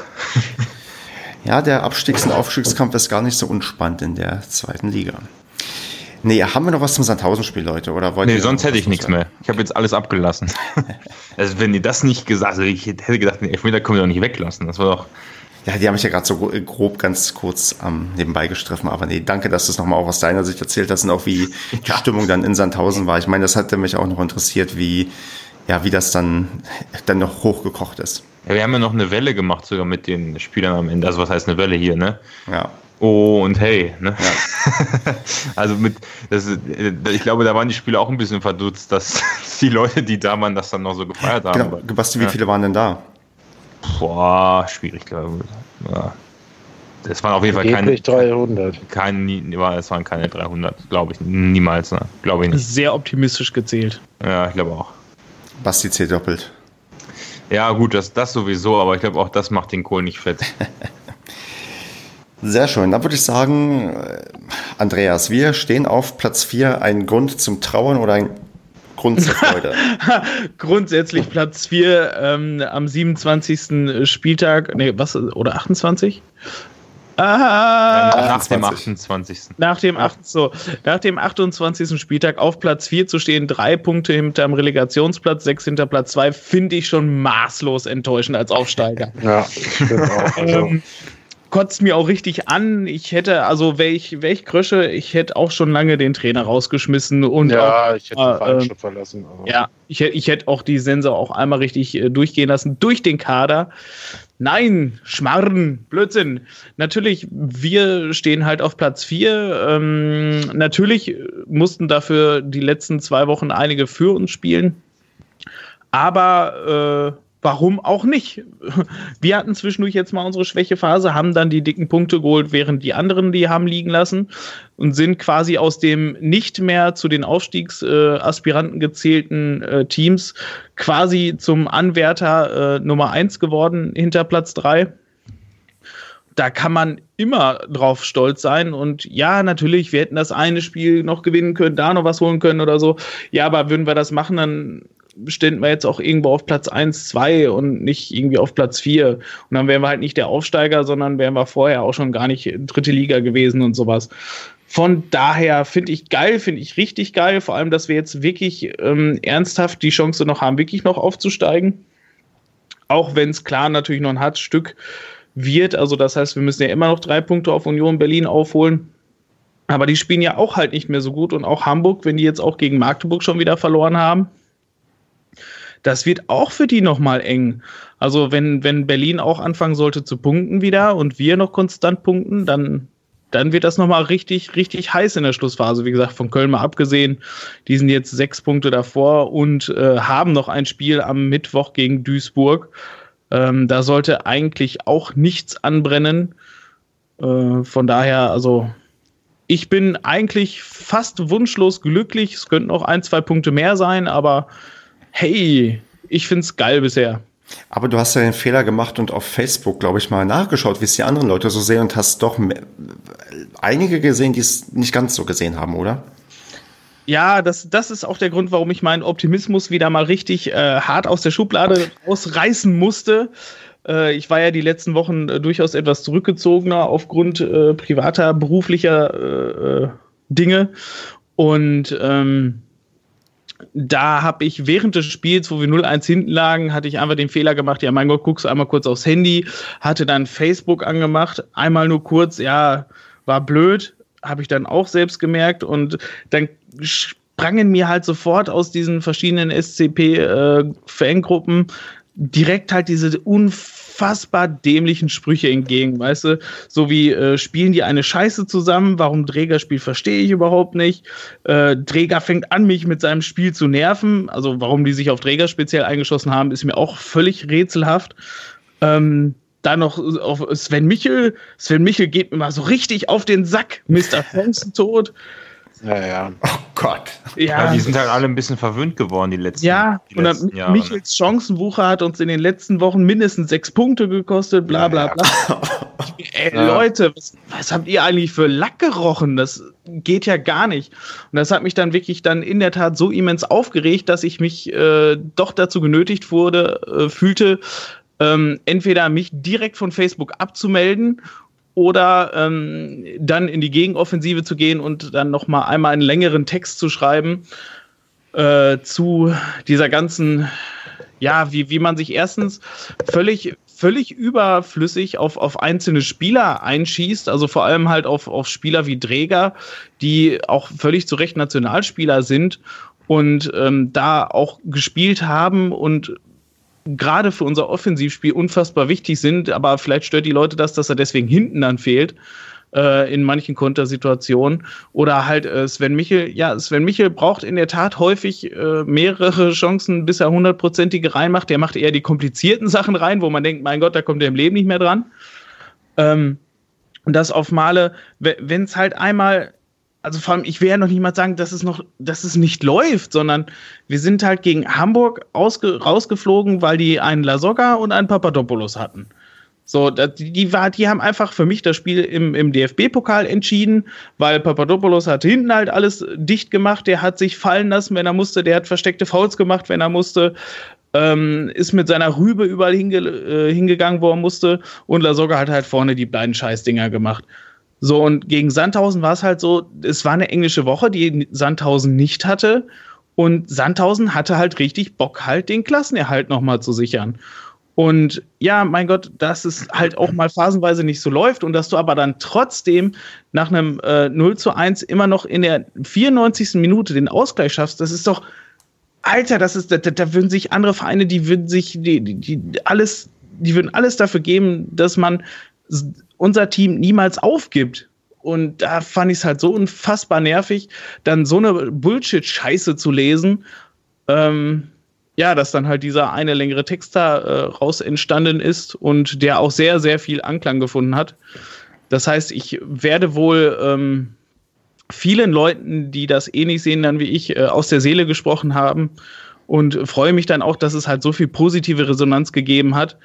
ja, der Abstiegs- und Aufstiegskampf ist gar nicht so unspannend in der zweiten Liga. Nee, haben wir noch was zum Sandhausen-Spiel, Leute? Oder wollt nee, sonst hätte ich nichts mehr. Ich habe jetzt alles abgelassen. also, wenn ihr das nicht gesagt also ich hätte gedacht, den Elfmeter können wir doch nicht weglassen. Das war doch. Ja, die haben mich ja gerade so grob ganz kurz ähm, nebenbei gestriffen, aber nee, danke, dass du es nochmal auch aus deiner Sicht erzählt hast und auch wie die Stimmung dann in Sandhausen war. Ich meine, das hatte mich auch noch interessiert, wie ja, wie das dann, dann noch hochgekocht ist. Ja, wir haben ja noch eine Welle gemacht, sogar mit den Spielern am Ende. Also was heißt eine Welle hier, ne? Ja. Oh und hey, ne? Ja. also mit, das, ich glaube, da waren die Spieler auch ein bisschen verdutzt, dass die Leute, die da waren, das dann noch so gefeiert haben. Genau. Basti, wie ja. viele waren denn da? Boah, schwierig, glaube ich. Ja. Das waren auf jeden Fall keine 300. Keine, es waren keine 300, glaube ich. Niemals, ne? Glaube ich nicht. Sehr optimistisch gezählt. Ja, ich glaube auch. Basti zählt doppelt. Ja, gut, das, das sowieso, aber ich glaube, auch das macht den Kohl nicht fett. Sehr schön. Dann würde ich sagen, äh, Andreas, wir stehen auf Platz 4. Ein Grund zum Trauern oder ein Grund zur Freude? Grundsätzlich Platz 4 ähm, am 27. Spieltag, nee, was, oder 28? Ah, nach dem 28. Nach dem, 8, so, nach dem 28. Spieltag auf Platz 4 zu stehen, drei Punkte hinterm Relegationsplatz, sechs hinter Platz 2, finde ich schon maßlos enttäuschend als Aufsteiger. ja, auch. Also. ähm, kotzt mir auch richtig an. Ich hätte, also wär ich Krösche, ich hätte auch schon lange den Trainer rausgeschmissen. Und ja, auch, ich hätte den Verein äh, verlassen. Aber. Ja, ich, ich hätte auch die Sensor auch einmal richtig äh, durchgehen lassen durch den Kader. Nein, Schmarren, Blödsinn. Natürlich, wir stehen halt auf Platz 4. Ähm, natürlich mussten dafür die letzten zwei Wochen einige für uns spielen. Aber äh, warum auch nicht? Wir hatten zwischendurch jetzt mal unsere Schwächephase, haben dann die dicken Punkte geholt, während die anderen die haben liegen lassen und sind quasi aus dem nicht mehr zu den Aufstiegsaspiranten äh, gezählten äh, Teams quasi zum Anwärter äh, Nummer eins geworden hinter Platz drei da kann man immer drauf stolz sein. Und ja, natürlich, wir hätten das eine Spiel noch gewinnen können, da noch was holen können oder so. Ja, aber würden wir das machen, dann ständen wir jetzt auch irgendwo auf Platz 1, 2 und nicht irgendwie auf Platz 4. Und dann wären wir halt nicht der Aufsteiger, sondern wären wir vorher auch schon gar nicht dritte Liga gewesen und sowas. Von daher finde ich geil, finde ich richtig geil, vor allem, dass wir jetzt wirklich ähm, ernsthaft die Chance noch haben, wirklich noch aufzusteigen. Auch wenn es klar natürlich noch ein hartes Stück wird. Also das heißt, wir müssen ja immer noch drei Punkte auf Union Berlin aufholen. Aber die spielen ja auch halt nicht mehr so gut und auch Hamburg, wenn die jetzt auch gegen Magdeburg schon wieder verloren haben das wird auch für die nochmal eng. Also wenn, wenn Berlin auch anfangen sollte zu punkten wieder und wir noch konstant punkten, dann, dann wird das nochmal richtig, richtig heiß in der Schlussphase. Wie gesagt, von Köln mal abgesehen, die sind jetzt sechs Punkte davor und äh, haben noch ein Spiel am Mittwoch gegen Duisburg. Ähm, da sollte eigentlich auch nichts anbrennen. Äh, von daher, also ich bin eigentlich fast wunschlos glücklich. Es könnten auch ein, zwei Punkte mehr sein, aber hey, ich find's geil bisher. Aber du hast ja den Fehler gemacht und auf Facebook, glaube ich, mal nachgeschaut, wie es die anderen Leute so sehen und hast doch einige gesehen, die es nicht ganz so gesehen haben, oder? Ja, das, das ist auch der Grund, warum ich meinen Optimismus wieder mal richtig äh, hart aus der Schublade ausreißen musste. Äh, ich war ja die letzten Wochen äh, durchaus etwas zurückgezogener aufgrund äh, privater, beruflicher äh, äh, Dinge Und ähm, da habe ich während des Spiels, wo wir 0-1 hinten lagen, hatte ich einfach den Fehler gemacht, ja mein Gott, guckst du einmal kurz aufs Handy, hatte dann Facebook angemacht, einmal nur kurz, ja, war blöd, habe ich dann auch selbst gemerkt und dann sprangen mir halt sofort aus diesen verschiedenen SCP-Fangruppen äh, direkt halt diese unfassbar dämlichen Sprüche entgegen, weißt du? So wie äh, spielen die eine Scheiße zusammen, warum Träger spielt, verstehe ich überhaupt nicht. Äh, Träger fängt an, mich mit seinem Spiel zu nerven. Also warum die sich auf Träger speziell eingeschossen haben, ist mir auch völlig rätselhaft. Ähm, dann noch auf Sven Michel. Sven Michel geht mir mal so richtig auf den Sack. Mr. Fenster tot. Ja, ja. Oh Gott. Ja. ja. die sind halt alle ein bisschen verwöhnt geworden, die letzten, ja, die und letzten Jahre. Michels Chancenwucher hat uns in den letzten Wochen mindestens sechs Punkte gekostet, bla bla bla. Ja, ja. Ey, Leute, was, was, habt ihr eigentlich für Lack gerochen? Das geht ja gar nicht. Und das hat mich dann wirklich dann in der Tat so immens aufgeregt, dass ich mich äh, doch dazu genötigt wurde, äh, fühlte, ähm, entweder mich direkt von Facebook abzumelden oder ähm, dann in die Gegenoffensive zu gehen und dann noch mal einmal einen längeren Text zu schreiben äh, zu dieser ganzen, ja, wie, wie man sich erstens völlig völlig überflüssig auf, auf einzelne Spieler einschießt, also vor allem halt auf, auf Spieler wie Dräger, die auch völlig zu Recht Nationalspieler sind und ähm, da auch gespielt haben und gerade für unser Offensivspiel unfassbar wichtig sind, aber vielleicht stört die Leute das, dass er deswegen hinten dann fehlt äh, in manchen Kontersituationen. Oder halt äh, Sven Michel, ja, Sven Michel braucht in der Tat häufig äh, mehrere Chancen, bis er hundertprozentige reinmacht. Der macht eher die komplizierten Sachen rein, wo man denkt, mein Gott, da kommt er im Leben nicht mehr dran. Ähm, und das auf Male, wenn es halt einmal also vor allem, ich will ja noch nicht mal sagen, dass es noch, dass es nicht läuft, sondern wir sind halt gegen Hamburg rausgeflogen, weil die einen Lasogga und einen Papadopoulos hatten. So, die, die, war, die haben einfach für mich das Spiel im, im DFB-Pokal entschieden, weil Papadopoulos hat hinten halt alles dicht gemacht, der hat sich fallen lassen, wenn er musste, der hat versteckte Fouls gemacht, wenn er musste, ähm, ist mit seiner Rübe überall hinge, äh, hingegangen, wo er musste, und Lasogga hat halt vorne die beiden Scheißdinger gemacht. So, und gegen Sandhausen war es halt so, es war eine englische Woche, die Sandhausen nicht hatte. Und Sandhausen hatte halt richtig Bock, halt den Klassenerhalt nochmal zu sichern. Und ja, mein Gott, dass es halt auch mal phasenweise nicht so läuft und dass du aber dann trotzdem nach einem äh, 0 zu 1 immer noch in der 94. Minute den Ausgleich schaffst, das ist doch, Alter, das ist, da, da würden sich andere Vereine, die würden sich, die, die, die alles, die würden alles dafür geben, dass man unser Team niemals aufgibt. Und da fand ich es halt so unfassbar nervig, dann so eine Bullshit-Scheiße zu lesen. Ähm, ja, dass dann halt dieser eine längere Text da äh, raus entstanden ist und der auch sehr, sehr viel Anklang gefunden hat. Das heißt, ich werde wohl ähm, vielen Leuten, die das ähnlich sehen dann wie ich, äh, aus der Seele gesprochen haben und freue mich dann auch, dass es halt so viel positive Resonanz gegeben hat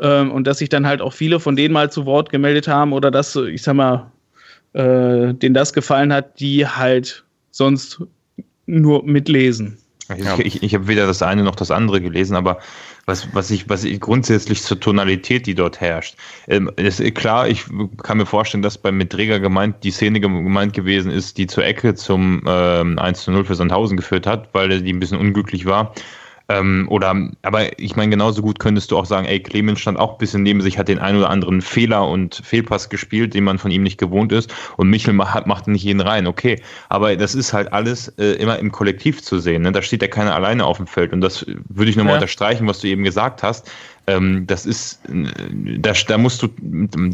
ähm, und dass sich dann halt auch viele von denen mal zu Wort gemeldet haben oder dass, ich sag mal, äh, denen das gefallen hat, die halt sonst nur mitlesen. Ich, ich, ich habe weder das eine noch das andere gelesen, aber was, was, ich, was ich grundsätzlich zur Tonalität, die dort herrscht. Ähm, ist klar, ich kann mir vorstellen, dass bei Mitträger gemeint, die Szene gemeint gewesen ist, die zur Ecke zum ähm, 1 zu 0 für Sandhausen geführt hat, weil die ein bisschen unglücklich war. Ähm, oder, aber ich meine, genauso gut könntest du auch sagen, ey, Clemens stand auch ein bisschen neben sich, hat den einen oder anderen Fehler und Fehlpass gespielt, den man von ihm nicht gewohnt ist. Und Michel macht, macht nicht jeden rein, okay. Aber das ist halt alles äh, immer im Kollektiv zu sehen. Ne? Da steht ja keiner alleine auf dem Feld. Und das würde ich nochmal ja. unterstreichen, was du eben gesagt hast. Ähm, das ist, da, da musst du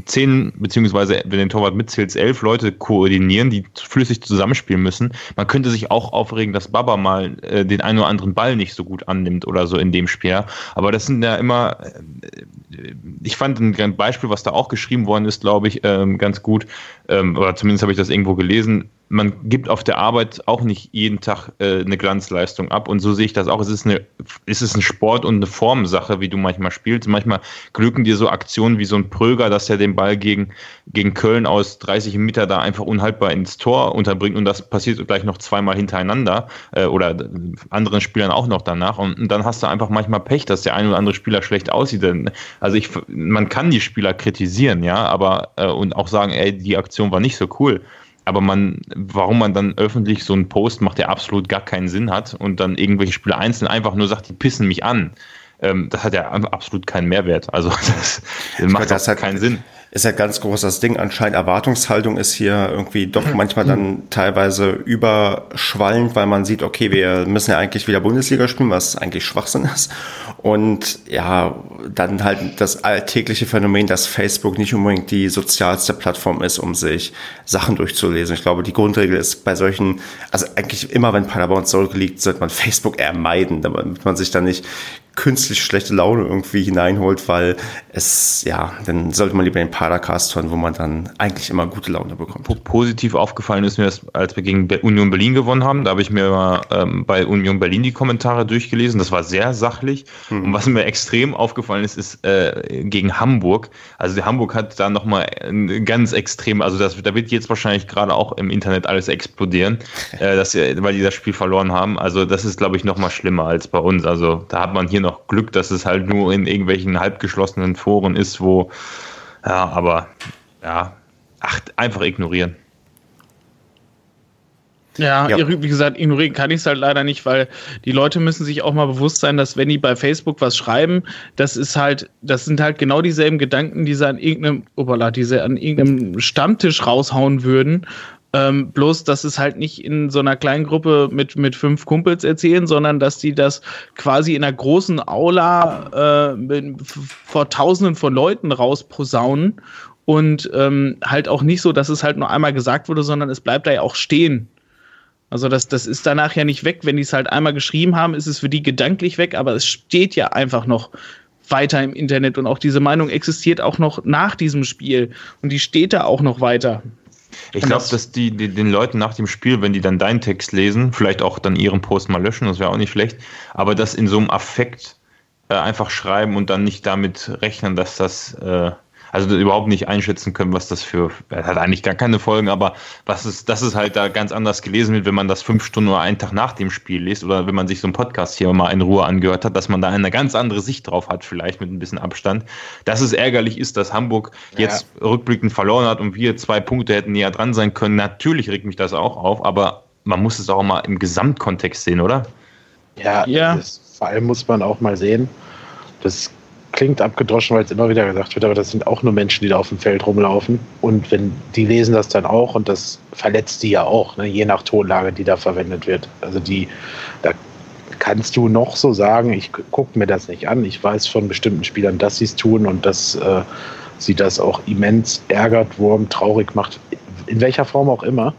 zehn, beziehungsweise wenn den Torwart mitzählst, elf Leute koordinieren, die flüssig zusammenspielen müssen. Man könnte sich auch aufregen, dass Baba mal äh, den einen oder anderen Ball nicht so gut annimmt oder so in dem Spiel. Aber das sind ja immer, äh, ich fand ein Beispiel, was da auch geschrieben worden ist, glaube ich, ähm, ganz gut, ähm, oder zumindest habe ich das irgendwo gelesen man gibt auf der Arbeit auch nicht jeden Tag äh, eine Glanzleistung ab. Und so sehe ich das auch. Es ist, eine, es ein Sport und eine Formsache, wie du manchmal spielst. Manchmal glücken dir so Aktionen wie so ein Pröger, dass er den Ball gegen, gegen Köln aus 30 Meter da einfach unhaltbar ins Tor unterbringt. Und das passiert gleich noch zweimal hintereinander äh, oder anderen Spielern auch noch danach. Und, und, dann hast du einfach manchmal Pech, dass der ein oder andere Spieler schlecht aussieht. Also ich, man kann die Spieler kritisieren, ja, aber äh, und auch sagen, ey, die Aktion war nicht so cool. Aber man, warum man dann öffentlich so einen Post macht, der absolut gar keinen Sinn hat und dann irgendwelche Spieler einzeln einfach nur sagt, die pissen mich an. Ähm, das hat ja absolut keinen Mehrwert. Also das, das macht das halt keinen Sinn ist ja ganz groß das Ding. Anscheinend Erwartungshaltung ist hier irgendwie doch manchmal dann teilweise überschwallend, weil man sieht, okay, wir müssen ja eigentlich wieder Bundesliga spielen, was eigentlich Schwachsinn ist. Und ja, dann halt das alltägliche Phänomen, dass Facebook nicht unbedingt die sozialste Plattform ist, um sich Sachen durchzulesen. Ich glaube, die Grundregel ist bei solchen, also eigentlich immer, wenn Paderborn zurückliegt, sollte man Facebook eher meiden, damit man sich dann nicht künstlich schlechte Laune irgendwie hineinholt, weil es, ja, dann sollte man lieber den Padercast hören, wo man dann eigentlich immer gute Laune bekommt. Positiv aufgefallen ist mir, als wir gegen Union Berlin gewonnen haben, da habe ich mir mal ähm, bei Union Berlin die Kommentare durchgelesen, das war sehr sachlich. Mhm. und was mir extrem aufgefallen ist, ist äh, gegen Hamburg, also Hamburg hat da nochmal ganz extrem, also das, da wird jetzt wahrscheinlich gerade auch im Internet alles explodieren, äh, dass, weil die das Spiel verloren haben, also das ist glaube ich nochmal schlimmer als bei uns, also da hat man hier noch Glück, dass es halt nur in irgendwelchen halbgeschlossenen Foren ist, wo, ja, aber ja, ach, einfach ignorieren. Ja, ja, wie gesagt, ignorieren kann ich es halt leider nicht, weil die Leute müssen sich auch mal bewusst sein, dass wenn die bei Facebook was schreiben, das ist halt, das sind halt genau dieselben Gedanken, die sie an irgendeinem, opala, die sie an irgendeinem Stammtisch raushauen würden ähm, bloß, dass es halt nicht in so einer kleinen Gruppe mit, mit fünf Kumpels erzählen, sondern dass die das quasi in einer großen Aula äh, vor Tausenden von Leuten rausposaunen und ähm, halt auch nicht so, dass es halt nur einmal gesagt wurde, sondern es bleibt da ja auch stehen. Also das, das ist danach ja nicht weg. Wenn die es halt einmal geschrieben haben, ist es für die gedanklich weg, aber es steht ja einfach noch weiter im Internet und auch diese Meinung existiert auch noch nach diesem Spiel und die steht da auch noch weiter. Ich glaube, dass die, die, den Leuten nach dem Spiel, wenn die dann deinen Text lesen, vielleicht auch dann ihren Post mal löschen, das wäre auch nicht schlecht, aber das in so einem Affekt äh, einfach schreiben und dann nicht damit rechnen, dass das äh, also überhaupt nicht einschätzen können, was das für, das hat eigentlich gar keine Folgen, aber was ist, das ist halt da ganz anders gelesen wird, wenn man das fünf Stunden oder einen Tag nach dem Spiel liest oder wenn man sich so einen Podcast hier mal in Ruhe angehört hat, dass man da eine ganz andere Sicht drauf hat, vielleicht mit ein bisschen Abstand. Dass es ärgerlich ist, dass Hamburg ja. jetzt rückblickend verloren hat und wir zwei Punkte hätten näher dran sein können. Natürlich regt mich das auch auf, aber man muss es auch mal im Gesamtkontext sehen, oder? Ja, ja. Das, vor allem muss man auch mal sehen, das klingt abgedroschen, weil es immer wieder gesagt wird, aber das sind auch nur Menschen, die da auf dem Feld rumlaufen. Und wenn die lesen das dann auch und das verletzt die ja auch, ne, je nach Tonlage, die da verwendet wird. Also die, da kannst du noch so sagen, ich gucke mir das nicht an, ich weiß von bestimmten Spielern, dass sie es tun und dass äh, sie das auch immens ärgert, Wurm, traurig macht, in welcher Form auch immer.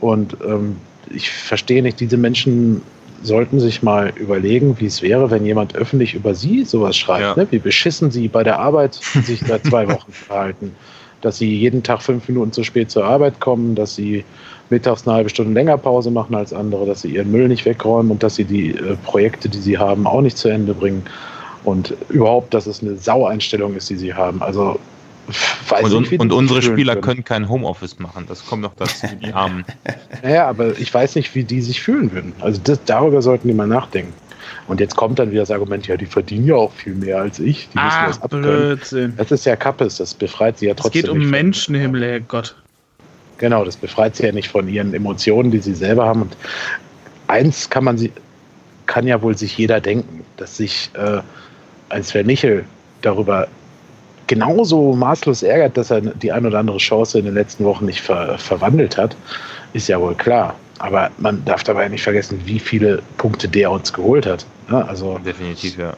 Und ähm, ich verstehe nicht, diese Menschen sollten sich mal überlegen, wie es wäre, wenn jemand öffentlich über sie sowas schreibt. Ja. Ne? Wie beschissen sie bei der Arbeit sich seit zwei Wochen verhalten. Dass sie jeden Tag fünf Minuten zu spät zur Arbeit kommen, dass sie mittags eine halbe Stunde länger Pause machen als andere, dass sie ihren Müll nicht wegräumen und dass sie die äh, Projekte, die sie haben, auch nicht zu Ende bringen. Und überhaupt, dass es eine Saueinstellung ist, die sie haben. Also Weiß und, nicht, und unsere Spieler können. können kein Homeoffice machen. Das kommt noch dazu, die Armen. Naja, aber ich weiß nicht, wie die sich fühlen würden. Also das, darüber sollten die mal nachdenken. Und jetzt kommt dann wieder das Argument, ja, die verdienen ja auch viel mehr als ich. Die müssen das Blödsinn. Das ist ja Kappes, das befreit sie ja trotzdem. Es geht um Menschenhimmel, Herrgott. Genau, das befreit sie ja nicht von ihren Emotionen, die sie selber haben. Und eins kann man sie, kann ja wohl sich jeder denken, dass sich äh, ein Sven Michel darüber genauso maßlos ärgert, dass er die ein oder andere Chance in den letzten Wochen nicht ver verwandelt hat, ist ja wohl klar. Aber man darf dabei nicht vergessen, wie viele Punkte der uns geholt hat. Ja, also definitiv, ja.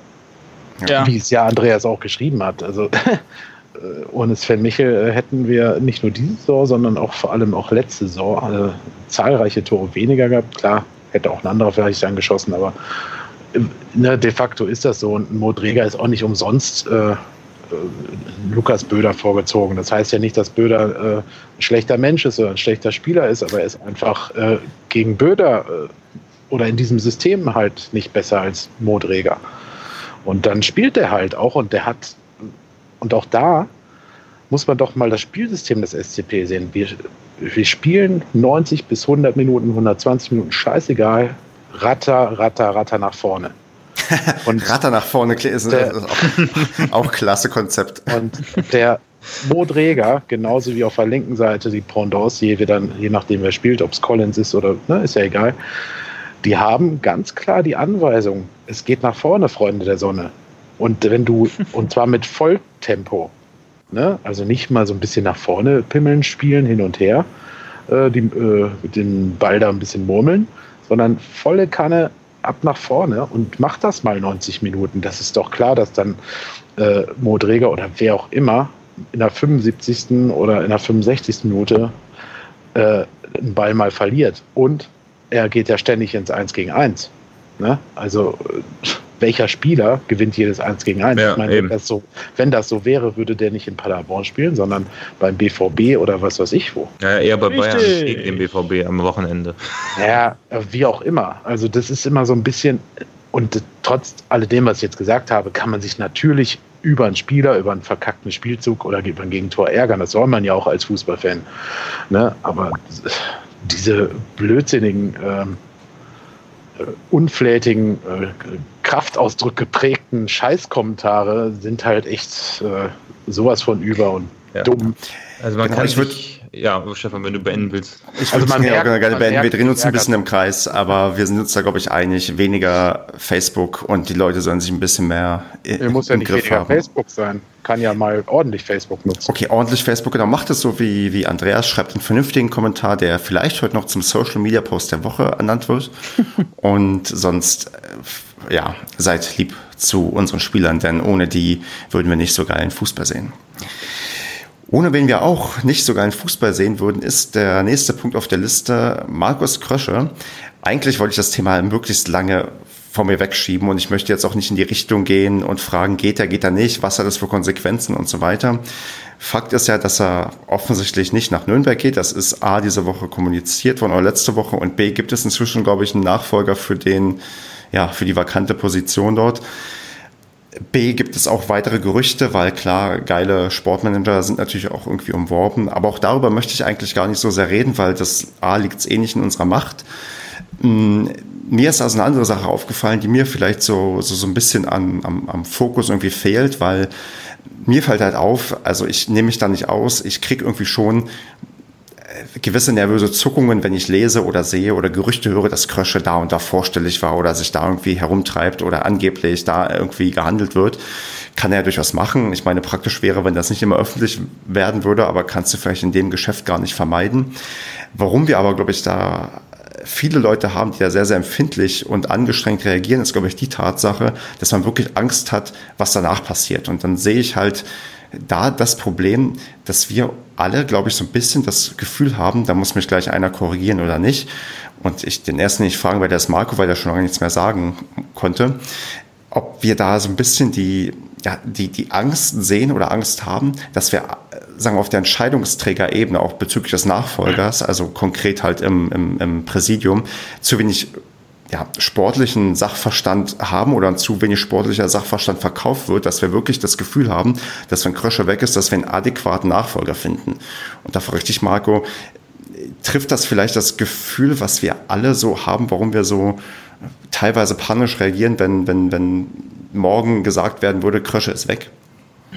ja. Wie es ja Andreas auch geschrieben hat. Also äh, ohne Sven Michel äh, hätten wir nicht nur diese Saison, sondern auch vor allem auch letzte Saison äh, zahlreiche Tore weniger gehabt. Klar, hätte auch ein anderer vielleicht angeschossen, aber äh, ne, de facto ist das so. Und Modrega ist auch nicht umsonst äh, Lukas Böder vorgezogen. Das heißt ja nicht, dass Böder äh, ein schlechter Mensch ist oder ein schlechter Spieler ist, aber er ist einfach äh, gegen Böder äh, oder in diesem System halt nicht besser als Modreger. Und dann spielt er halt auch und der hat, und auch da muss man doch mal das Spielsystem des SCP sehen. Wir, wir spielen 90 bis 100 Minuten, 120 Minuten, scheißegal, Ratter, Ratter, Ratter nach vorne. Und Ratter nach vorne ist, der, ist auch, auch klasse Konzept. Und der, Modreger, genauso wie auf der linken Seite die Pendants, je, dann, je nachdem wer spielt, ob es Collins ist oder, ne, ist ja egal, die haben ganz klar die Anweisung, es geht nach vorne, Freunde der Sonne. Und wenn du, und zwar mit Volltempo, ne? also nicht mal so ein bisschen nach vorne pimmeln, spielen, hin und her, äh, die, äh, den Ball da ein bisschen murmeln, sondern volle Kanne ab nach vorne und mach das mal 90 Minuten. Das ist doch klar, dass dann äh, Modreger oder wer auch immer in der 75. oder in der 65. Minute äh, einen Ball mal verliert. Und er geht ja ständig ins 1 gegen 1. Ne? Also welcher Spieler gewinnt jedes 1 gegen 1? Ja, ich meine, wenn das, so, wenn das so wäre, würde der nicht in Paderborn spielen, sondern beim BVB oder was weiß ich wo. Ja, eher bei Richtig. Bayern gegen den BVB am Wochenende. Ja, wie auch immer. Also das ist immer so ein bisschen, und trotz alledem, was ich jetzt gesagt habe, kann man sich natürlich über einen Spieler, über einen verkackten Spielzug oder über ein Gegentor ärgern. Das soll man ja auch als Fußballfan. Ne? Aber diese blödsinnigen ähm, äh, unflätigen, äh, Kraftausdruck geprägten Scheißkommentare sind halt echt äh, sowas von über und ja. dumm. Also man genau, kann sich ja, Stefan, wenn du beenden willst. Ich also man merkt, gerne beenden. Wir drehen uns ein bisschen im Kreis, aber wir sind uns da, glaube ich, einig. Weniger Facebook und die Leute sollen sich ein bisschen mehr im muss ja nicht Griff weniger haben. Facebook sein. Kann ja mal ordentlich Facebook nutzen. Okay, ordentlich Facebook, genau. Macht es so wie, wie Andreas. Schreibt einen vernünftigen Kommentar, der vielleicht heute noch zum Social Media Post der Woche ernannt wird. und sonst, äh, ja, seid lieb zu unseren Spielern, denn ohne die würden wir nicht so geilen Fußball sehen. Ohne wen wir auch nicht sogar in Fußball sehen würden, ist der nächste Punkt auf der Liste Markus Krösche. Eigentlich wollte ich das Thema möglichst lange vor mir wegschieben und ich möchte jetzt auch nicht in die Richtung gehen und fragen, geht er, geht er nicht, was hat das für Konsequenzen und so weiter. Fakt ist ja, dass er offensichtlich nicht nach Nürnberg geht. Das ist A, diese Woche kommuniziert worden oder letzte Woche und B, gibt es inzwischen, glaube ich, einen Nachfolger für den, ja, für die vakante Position dort. B gibt es auch weitere Gerüchte, weil klar, geile Sportmanager sind natürlich auch irgendwie umworben. Aber auch darüber möchte ich eigentlich gar nicht so sehr reden, weil das A liegt es eh nicht in unserer Macht. Mm, mir ist also eine andere Sache aufgefallen, die mir vielleicht so, so, so ein bisschen am, am, am Fokus irgendwie fehlt, weil mir fällt halt auf, also ich nehme mich da nicht aus, ich kriege irgendwie schon gewisse nervöse Zuckungen, wenn ich lese oder sehe oder Gerüchte höre, dass Krösche da und da vorstellig war oder sich da irgendwie herumtreibt oder angeblich da irgendwie gehandelt wird. Kann er ja durchaus machen. Ich meine, praktisch wäre, wenn das nicht immer öffentlich werden würde, aber kannst du vielleicht in dem Geschäft gar nicht vermeiden. Warum wir aber, glaube ich, da viele Leute haben, die da sehr, sehr empfindlich und angestrengt reagieren, ist, glaube ich, die Tatsache, dass man wirklich Angst hat, was danach passiert. Und dann sehe ich halt, da das Problem, dass wir alle, glaube ich, so ein bisschen das Gefühl haben, da muss mich gleich einer korrigieren oder nicht. Und ich den ersten nicht fragen, weil der ist Marco, weil der schon lange nichts mehr sagen konnte, ob wir da so ein bisschen die, ja, die, die Angst sehen oder Angst haben, dass wir, sagen wir, auf der Entscheidungsträgerebene, auch bezüglich des Nachfolgers, also konkret halt im, im, im Präsidium, zu wenig ja, sportlichen Sachverstand haben oder ein zu wenig sportlicher Sachverstand verkauft wird, dass wir wirklich das Gefühl haben, dass wenn Krösche weg ist, dass wir einen adäquaten Nachfolger finden. Und da frage ich Marco, trifft das vielleicht das Gefühl, was wir alle so haben, warum wir so teilweise panisch reagieren, wenn, wenn, wenn morgen gesagt werden würde, Krösche ist weg?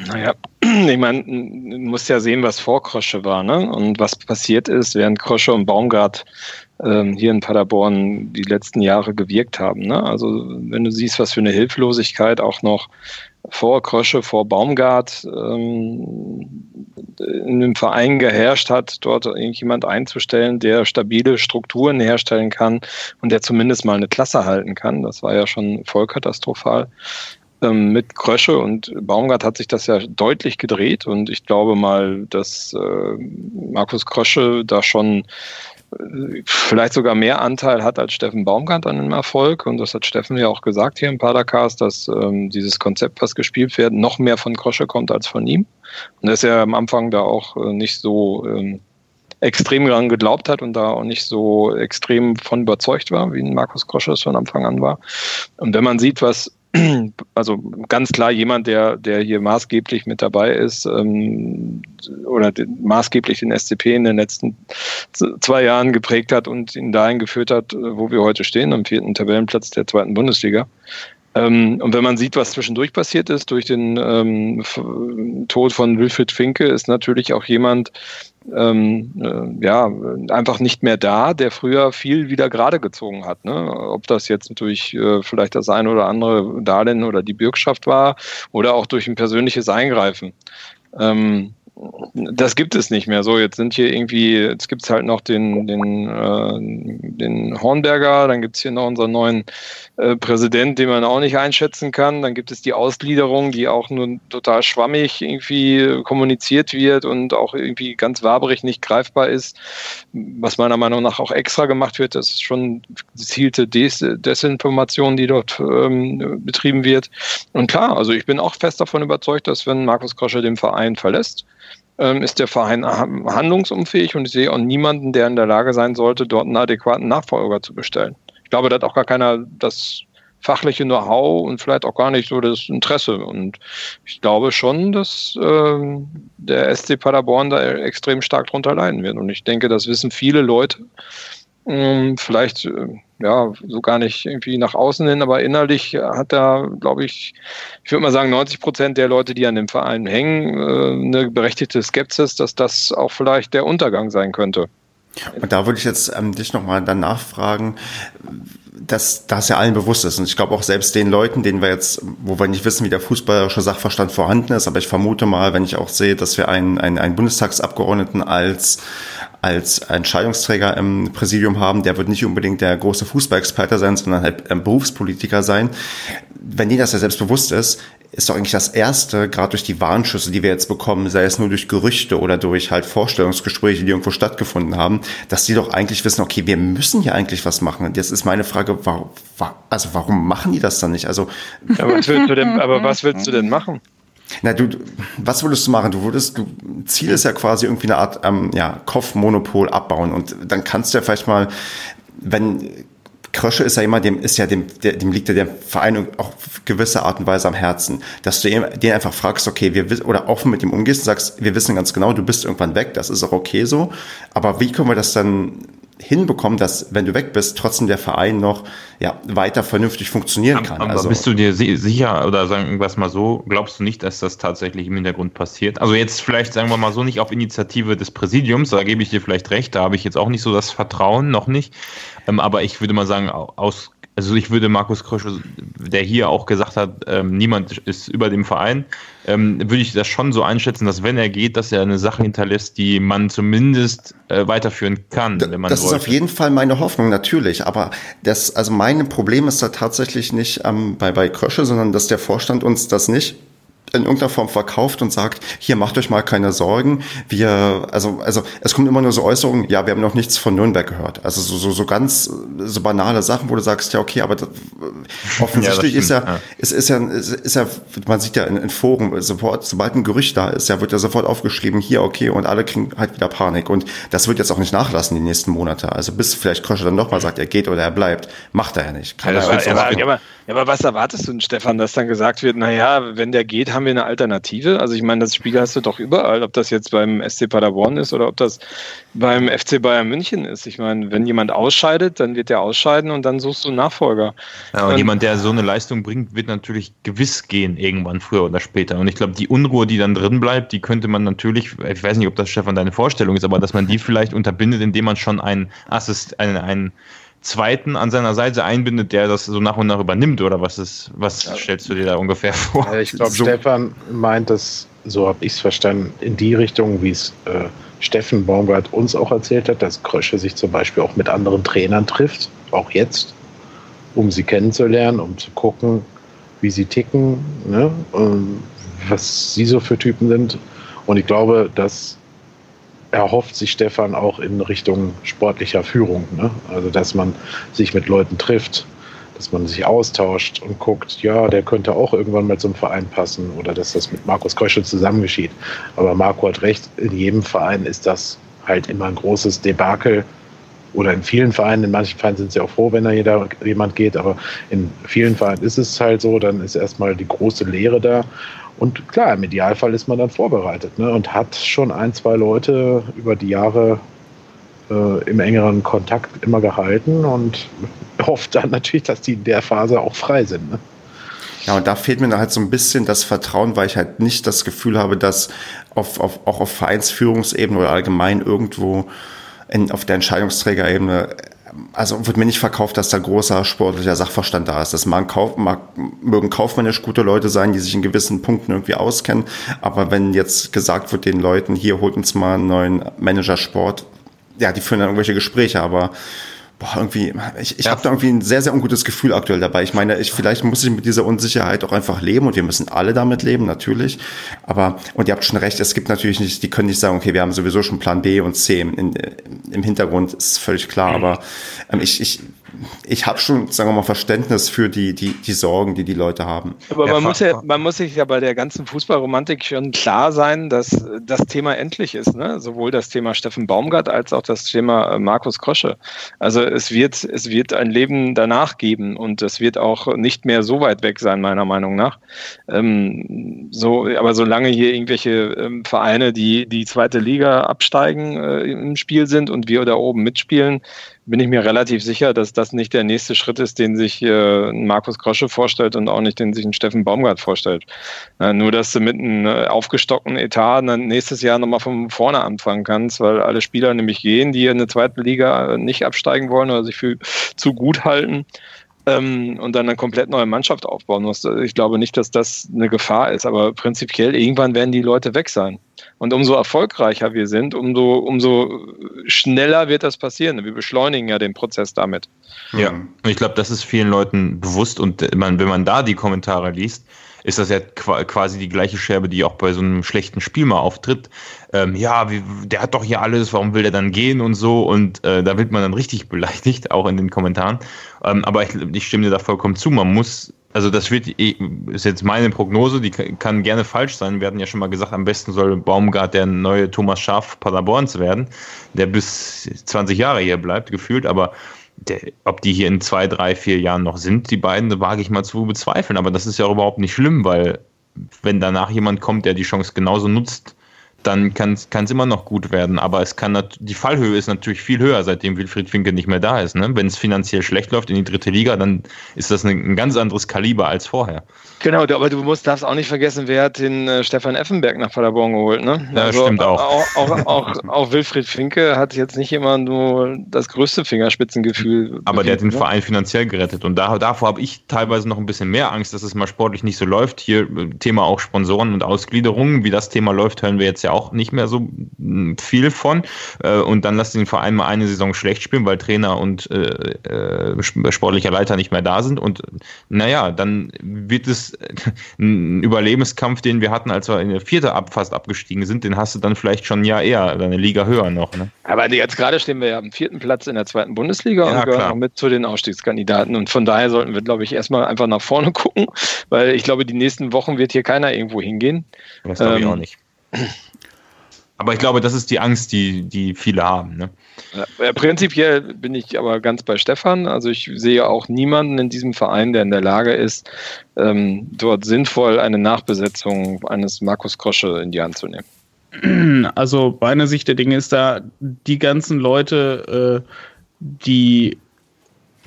Naja, ich meine, du musst ja sehen, was vor Krosche war, ne? Und was passiert ist, während Krosche und Baumgart ähm, hier in Paderborn die letzten Jahre gewirkt haben. Ne? Also wenn du siehst, was für eine Hilflosigkeit auch noch vor Krosche, vor Baumgart ähm, in dem Verein geherrscht hat, dort irgendjemand einzustellen, der stabile Strukturen herstellen kann und der zumindest mal eine Klasse halten kann. Das war ja schon voll katastrophal ähm, mit Krösche und Baumgart hat sich das ja deutlich gedreht und ich glaube mal, dass äh, Markus Krösche da schon vielleicht sogar mehr Anteil hat als Steffen Baumgart an dem Erfolg. Und das hat Steffen ja auch gesagt hier im Padercast, dass ähm, dieses Konzept, was gespielt wird, noch mehr von Krosche kommt als von ihm. Und dass er am Anfang da auch äh, nicht so ähm, extrem daran geglaubt hat und da auch nicht so extrem von überzeugt war, wie Markus Krosche es von Anfang an war. Und wenn man sieht, was also ganz klar jemand, der, der hier maßgeblich mit dabei ist ähm, oder den, maßgeblich den SCP in den letzten zwei Jahren geprägt hat und ihn dahin geführt hat, wo wir heute stehen, am vierten Tabellenplatz der zweiten Bundesliga. Ähm, und wenn man sieht, was zwischendurch passiert ist, durch den ähm, Tod von Wilfried Finke, ist natürlich auch jemand, ähm, äh, ja, einfach nicht mehr da, der früher viel wieder gerade gezogen hat. Ne? Ob das jetzt durch äh, vielleicht das eine oder andere Darlehen oder die Bürgschaft war oder auch durch ein persönliches Eingreifen. Ähm, das gibt es nicht mehr. So, jetzt sind hier irgendwie, jetzt gibt es halt noch den, den, äh, den Hornberger, dann gibt es hier noch unseren neuen äh, Präsident, den man auch nicht einschätzen kann. Dann gibt es die Ausgliederung, die auch nur total schwammig irgendwie kommuniziert wird und auch irgendwie ganz waberig nicht greifbar ist. Was meiner Meinung nach auch extra gemacht wird, das ist schon gezielte Des Desinformation, die dort ähm, betrieben wird. Und klar, also ich bin auch fest davon überzeugt, dass wenn Markus Krosche den Verein verlässt, ähm, ist der Verein handlungsunfähig und ich sehe auch niemanden, der in der Lage sein sollte, dort einen adäquaten Nachfolger zu bestellen. Ich glaube, da hat auch gar keiner das fachliche Know-how und vielleicht auch gar nicht so das Interesse. Und ich glaube schon, dass ähm, der SC Paderborn da extrem stark drunter leiden wird. Und ich denke, das wissen viele Leute. Ähm, vielleicht äh, ja so gar nicht irgendwie nach außen hin, aber innerlich hat da, glaube ich, ich würde mal sagen, 90 Prozent der Leute, die an dem Verein hängen, äh, eine berechtigte Skepsis, dass das auch vielleicht der Untergang sein könnte. Und da würde ich jetzt ähm, dich nochmal dann nachfragen, dass das ja allen bewusst ist. Und ich glaube auch selbst den Leuten, denen wir jetzt, wo wir nicht wissen, wie der fußballerische Sachverstand vorhanden ist, aber ich vermute mal, wenn ich auch sehe, dass wir einen, einen, einen Bundestagsabgeordneten als als Entscheidungsträger im Präsidium haben, der wird nicht unbedingt der große Fußballexperte sein, sondern halt ein Berufspolitiker sein. Wenn denen das ja selbst bewusst ist, ist doch eigentlich das Erste, gerade durch die Warnschüsse, die wir jetzt bekommen, sei es nur durch Gerüchte oder durch halt Vorstellungsgespräche, die irgendwo stattgefunden haben, dass die doch eigentlich wissen, okay, wir müssen ja eigentlich was machen. Und jetzt ist meine Frage, warum, also warum machen die das dann nicht? Also, aber was willst du denn, aber was willst du denn machen? Na, du, was würdest du machen? Du würdest, du, Ziel ist ja quasi irgendwie eine Art, ähm, ja, Kopfmonopol abbauen und dann kannst du ja vielleicht mal, wenn Krösche ist ja immer dem, ist ja dem, dem liegt ja der Verein auch gewisse Art und Weise am Herzen, dass du den einfach fragst, okay, wir oder offen mit ihm umgehst und sagst, wir wissen ganz genau, du bist irgendwann weg, das ist auch okay so, aber wie können wir das dann hinbekommen, dass, wenn du weg bist, trotzdem der Verein noch ja, weiter vernünftig funktionieren kann. Aber also, bist du dir sicher oder sagen wir es mal so, glaubst du nicht, dass das tatsächlich im Hintergrund passiert? Also jetzt vielleicht sagen wir mal so nicht auf Initiative des Präsidiums, da gebe ich dir vielleicht recht, da habe ich jetzt auch nicht so das Vertrauen, noch nicht. Ähm, aber ich würde mal sagen, aus also ich würde Markus Krösche, der hier auch gesagt hat, ähm, niemand ist über dem Verein, ähm, würde ich das schon so einschätzen, dass wenn er geht, dass er eine Sache hinterlässt, die man zumindest äh, weiterführen kann. wenn man das wollte. ist auf jeden Fall meine Hoffnung, natürlich. Aber das, also mein Problem ist da tatsächlich nicht ähm, bei, bei Krösche, sondern dass der Vorstand uns das nicht in irgendeiner Form verkauft und sagt, hier macht euch mal keine Sorgen. Wir, also, also es kommt immer nur so Äußerungen, ja, wir haben noch nichts von Nürnberg gehört. Also so, so, so ganz so banale Sachen, wo du sagst, ja, okay, aber das, offensichtlich ja, ist, ja, ja. Ist, ist ja, ist, ist ja, man sieht ja in, in Foren, sofort, sobald ein Gerücht da ist, ja, wird ja sofort aufgeschrieben, hier, okay, und alle kriegen halt wieder Panik. Und das wird jetzt auch nicht nachlassen die nächsten Monate. Also bis vielleicht Krösche dann nochmal sagt, er geht oder er bleibt, macht er ja nicht. Kann ja, aber, aber, aber, aber was erwartest du denn, Stefan, dass dann gesagt wird, naja, wenn der geht, haben wir eine Alternative? Also ich meine, das Spiel hast du doch überall, ob das jetzt beim SC Paderborn ist oder ob das beim FC Bayern München ist. Ich meine, wenn jemand ausscheidet, dann wird der ausscheiden und dann suchst du einen Nachfolger. Ja, und, und jemand, der so eine Leistung bringt, wird natürlich gewiss gehen, irgendwann früher oder später. Und ich glaube, die Unruhe, die dann drin bleibt, die könnte man natürlich, ich weiß nicht, ob das Stefan deine Vorstellung ist, aber dass man die vielleicht unterbindet, indem man schon einen Assist, einen, einen Zweiten an seiner Seite einbindet, der das so nach und nach übernimmt, oder was ist, was ja. stellst du dir da ungefähr vor? Ich glaube, so. Stefan meint das, so habe ich es verstanden, in die Richtung, wie es äh, Steffen Baumgart uns auch erzählt hat, dass Krösche sich zum Beispiel auch mit anderen Trainern trifft, auch jetzt, um sie kennenzulernen, um zu gucken, wie sie ticken, ne? was sie so für Typen sind. Und ich glaube, dass erhofft sich Stefan auch in Richtung sportlicher Führung. Ne? Also, dass man sich mit Leuten trifft, dass man sich austauscht und guckt, ja, der könnte auch irgendwann mal zum Verein passen oder dass das mit Markus Kröschel zusammen geschieht. Aber Marco hat recht, in jedem Verein ist das halt immer ein großes Debakel. Oder in vielen Vereinen, in manchen Vereinen sind sie auch froh, wenn da jeder, jemand geht, aber in vielen Vereinen ist es halt so, dann ist erstmal die große Lehre da. Und klar, im Idealfall ist man dann vorbereitet ne? und hat schon ein, zwei Leute über die Jahre äh, im engeren Kontakt immer gehalten und hofft dann natürlich, dass die in der Phase auch frei sind. Ne? Ja, und da fehlt mir halt so ein bisschen das Vertrauen, weil ich halt nicht das Gefühl habe, dass auf, auf, auch auf Vereinsführungsebene oder allgemein irgendwo in, auf der Entscheidungsträgerebene also wird mir nicht verkauft, dass da großer sportlicher Sachverstand da ist. Das mag, kauf, mag, mögen kaufmännisch gute Leute sein, die sich in gewissen Punkten irgendwie auskennen. Aber wenn jetzt gesagt wird den Leuten, hier holt uns mal einen neuen Manager Sport, ja, die führen dann irgendwelche Gespräche, aber boah, irgendwie, ich, ich ja. habe da irgendwie ein sehr, sehr ungutes Gefühl aktuell dabei. Ich meine, ich, vielleicht muss ich mit dieser Unsicherheit auch einfach leben und wir müssen alle damit leben, natürlich. Aber, und ihr habt schon recht, es gibt natürlich nicht, die können nicht sagen, okay, wir haben sowieso schon Plan B und C im, in, im Hintergrund, ist völlig klar. Mhm. Aber ähm, ich, ich, ich habe schon, sagen wir mal, Verständnis für die, die, die Sorgen, die die Leute haben. Aber man, muss ja, man muss sich ja bei der ganzen Fußballromantik schon klar sein, dass das Thema endlich ist. Ne? Sowohl das Thema Steffen Baumgart als auch das Thema äh, Markus Krosche. Also es wird, es wird ein Leben danach geben und es wird auch nicht mehr so weit weg sein, meiner Meinung nach. Ähm, so, aber solange hier irgendwelche ähm, Vereine, die die zweite Liga absteigen, äh, im Spiel sind und wir da oben mitspielen, bin ich mir relativ sicher, dass das nicht der nächste Schritt ist, den sich äh, Markus Krosche vorstellt und auch nicht den sich ein Steffen Baumgart vorstellt. Äh, nur, dass du mit einem äh, aufgestockten Etat dann nächstes Jahr nochmal von vorne anfangen kannst, weil alle Spieler nämlich gehen, die in der zweiten Liga nicht absteigen wollen oder sich für zu gut halten ähm, und dann eine komplett neue Mannschaft aufbauen musst. Ich glaube nicht, dass das eine Gefahr ist, aber prinzipiell irgendwann werden die Leute weg sein. Und umso erfolgreicher wir sind, umso, umso schneller wird das passieren. Wir beschleunigen ja den Prozess damit. Ja, und ich glaube, das ist vielen Leuten bewusst und man, wenn man da die Kommentare liest, ist das ja quasi die gleiche Scherbe, die auch bei so einem schlechten Spiel mal auftritt. Ähm, ja, wie, der hat doch hier alles, warum will der dann gehen und so? Und äh, da wird man dann richtig beleidigt, auch in den Kommentaren. Ähm, aber ich, ich stimme dir da vollkommen zu. Man muss also das wird, ist jetzt meine Prognose, die kann gerne falsch sein. Wir hatten ja schon mal gesagt, am besten soll Baumgart der neue Thomas Schaf Paderborns werden, der bis 20 Jahre hier bleibt, gefühlt, aber der, ob die hier in zwei, drei, vier Jahren noch sind, die beiden, wage ich mal zu bezweifeln. Aber das ist ja auch überhaupt nicht schlimm, weil wenn danach jemand kommt, der die Chance genauso nutzt, dann kann es immer noch gut werden. Aber es kann die Fallhöhe ist natürlich viel höher, seitdem Wilfried Finke nicht mehr da ist. Ne? Wenn es finanziell schlecht läuft in die dritte Liga, dann ist das ein, ein ganz anderes Kaliber als vorher. Genau, aber du musst darfst auch nicht vergessen, wer hat den äh, Stefan Effenberg nach Paderborn geholt, ne? Ja, also, stimmt auch. Auch, auch, auch. auch, Wilfried Finke hat jetzt nicht immer nur das größte Fingerspitzengefühl. Aber der hat den ne? Verein finanziell gerettet und da, davor habe ich teilweise noch ein bisschen mehr Angst, dass es mal sportlich nicht so läuft. Hier äh, Thema auch Sponsoren und Ausgliederungen. Wie das Thema läuft, hören wir jetzt ja auch nicht mehr so hm, viel von. Äh, und dann lass den Verein mal eine Saison schlecht spielen, weil Trainer und äh, sportlicher Leiter nicht mehr da sind. Und naja, dann wird es ein Überlebenskampf, den wir hatten, als wir in der vierte ab, fast abgestiegen sind, den hast du dann vielleicht schon ein Jahr eher, eine Liga höher noch. Ne? Aber jetzt gerade stehen wir ja am vierten Platz in der zweiten Bundesliga ja, und gehören auch mit zu den Ausstiegskandidaten. Und von daher sollten wir, glaube ich, erstmal einfach nach vorne gucken, weil ich glaube, die nächsten Wochen wird hier keiner irgendwo hingehen. Das glaube ich ähm, auch nicht. Aber ich glaube, das ist die Angst, die, die viele haben. Ne? Ja, prinzipiell bin ich aber ganz bei Stefan. Also ich sehe auch niemanden in diesem Verein, der in der Lage ist, ähm, dort sinnvoll eine Nachbesetzung eines Markus Krosche in die Hand zu nehmen. Also meine Sicht der Dinge ist da, die ganzen Leute, äh, die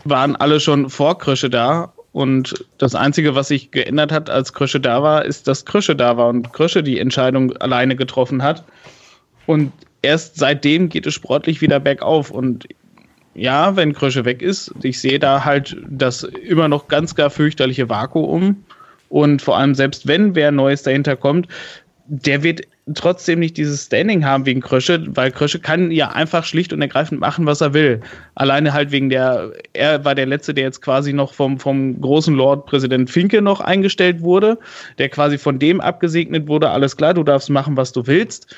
waren alle schon vor Krösche da und das Einzige, was sich geändert hat, als Krösche da war, ist, dass Krösche da war und Krösche die Entscheidung alleine getroffen hat. Und erst seitdem geht es sportlich wieder bergauf. Und ja, wenn Krösche weg ist, ich sehe da halt das immer noch ganz gar fürchterliche Vakuum. Und vor allem, selbst wenn wer Neues dahinter kommt, der wird trotzdem nicht dieses Standing haben wegen Krösche, weil Krösche kann ja einfach schlicht und ergreifend machen, was er will. Alleine halt wegen der, er war der Letzte, der jetzt quasi noch vom, vom großen Lord Präsident Finke noch eingestellt wurde, der quasi von dem abgesegnet wurde, alles klar, du darfst machen, was du willst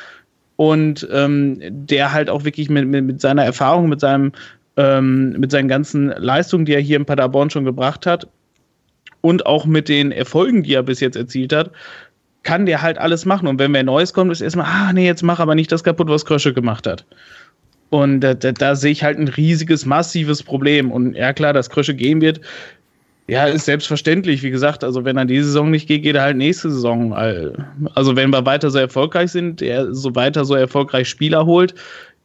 und ähm, der halt auch wirklich mit, mit, mit seiner Erfahrung, mit seinem ähm, mit seinen ganzen Leistungen, die er hier in Paderborn schon gebracht hat und auch mit den Erfolgen, die er bis jetzt erzielt hat, kann der halt alles machen. Und wenn wer Neues kommt, ist erstmal, ah, nee, jetzt mach aber nicht das kaputt, was Krösche gemacht hat. Und da, da, da sehe ich halt ein riesiges, massives Problem. Und ja, klar, dass Krösche gehen wird, ja, ist selbstverständlich. Wie gesagt, also wenn er diese Saison nicht geht, geht er halt nächste Saison. Also wenn wir weiter so erfolgreich sind, er so weiter so erfolgreich Spieler holt,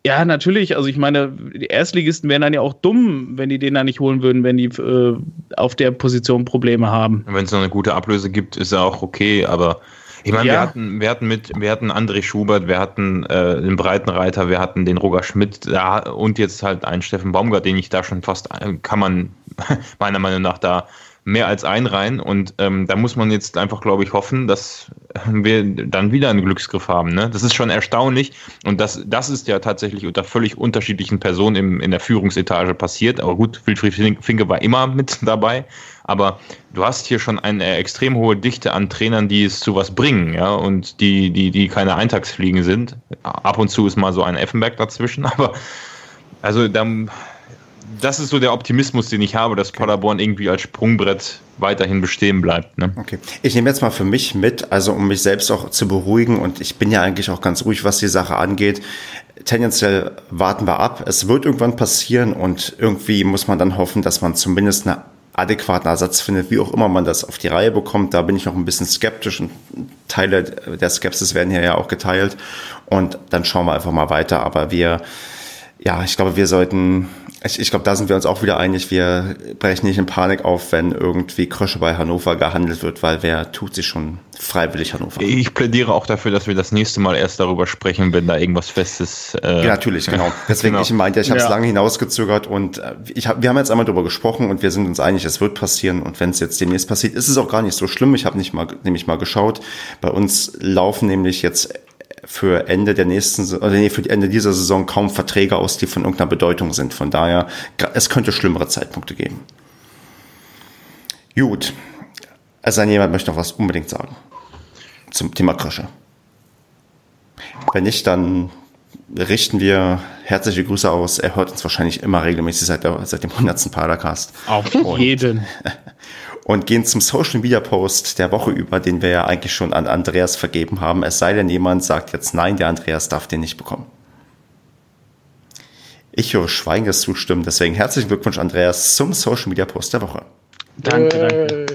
Ja, natürlich. Also ich meine, die Erstligisten wären dann ja auch dumm, wenn die den da nicht holen würden, wenn die äh, auf der Position Probleme haben. Wenn es noch eine gute Ablöse gibt, ist ja auch okay, aber ich meine, ja. wir, hatten, wir hatten mit, wir hatten André Schubert, wir hatten äh, den Breitenreiter, wir hatten den Roger Schmidt ja, und jetzt halt einen Steffen Baumgart, den ich da schon fast, äh, kann man meiner Meinung nach da mehr als einreihen. Und ähm, da muss man jetzt einfach, glaube ich, hoffen, dass wir dann wieder einen Glücksgriff haben. Ne? Das ist schon erstaunlich. Und das, das ist ja tatsächlich unter völlig unterschiedlichen Personen im, in der Führungsetage passiert. Aber gut, Wilfried Finke war immer mit dabei. Aber du hast hier schon eine extrem hohe Dichte an Trainern, die es zu was bringen, ja, und die, die, die keine Eintagsfliegen sind. Ab und zu ist mal so ein Effenberg dazwischen, aber also dann, das ist so der Optimismus, den ich habe, dass Paderborn irgendwie als Sprungbrett weiterhin bestehen bleibt. Ne? Okay. Ich nehme jetzt mal für mich mit, also um mich selbst auch zu beruhigen und ich bin ja eigentlich auch ganz ruhig, was die Sache angeht. Tendenziell warten wir ab. Es wird irgendwann passieren und irgendwie muss man dann hoffen, dass man zumindest eine adäquaten Ersatz findet, wie auch immer man das auf die Reihe bekommt. Da bin ich noch ein bisschen skeptisch und Teile der Skepsis werden hier ja auch geteilt. Und dann schauen wir einfach mal weiter. Aber wir, ja, ich glaube, wir sollten ich, ich glaube, da sind wir uns auch wieder einig. Wir brechen nicht in Panik auf, wenn irgendwie Krösche bei Hannover gehandelt wird, weil wer tut sich schon freiwillig Hannover? Ich plädiere auch dafür, dass wir das nächste Mal erst darüber sprechen, wenn da irgendwas Festes. Äh ja, natürlich, genau. Deswegen, genau. ich meinte, ich habe es ja. lange hinausgezögert und äh, ich hab, wir haben jetzt einmal darüber gesprochen und wir sind uns einig, es wird passieren. Und wenn es jetzt demnächst passiert, ist es auch gar nicht so schlimm. Ich habe nicht mal, nämlich mal geschaut. Bei uns laufen nämlich jetzt für Ende der nächsten, oder nee, für Ende dieser Saison kaum Verträge aus, die von irgendeiner Bedeutung sind. Von daher, es könnte schlimmere Zeitpunkte geben. Gut. Also jemand möchte noch was unbedingt sagen zum Thema Krösche. Wenn nicht, dann richten wir herzliche Grüße aus. Er hört uns wahrscheinlich immer regelmäßig seit, der, seit dem 100. Padercast. Auf jeden. und gehen zum Social Media Post der Woche über, den wir ja eigentlich schon an Andreas vergeben haben. Es sei denn, jemand sagt jetzt nein, der Andreas darf den nicht bekommen. Ich höre schweigendes Zustimmen, deswegen herzlichen Glückwunsch, Andreas, zum Social Media Post der Woche. Danke, danke.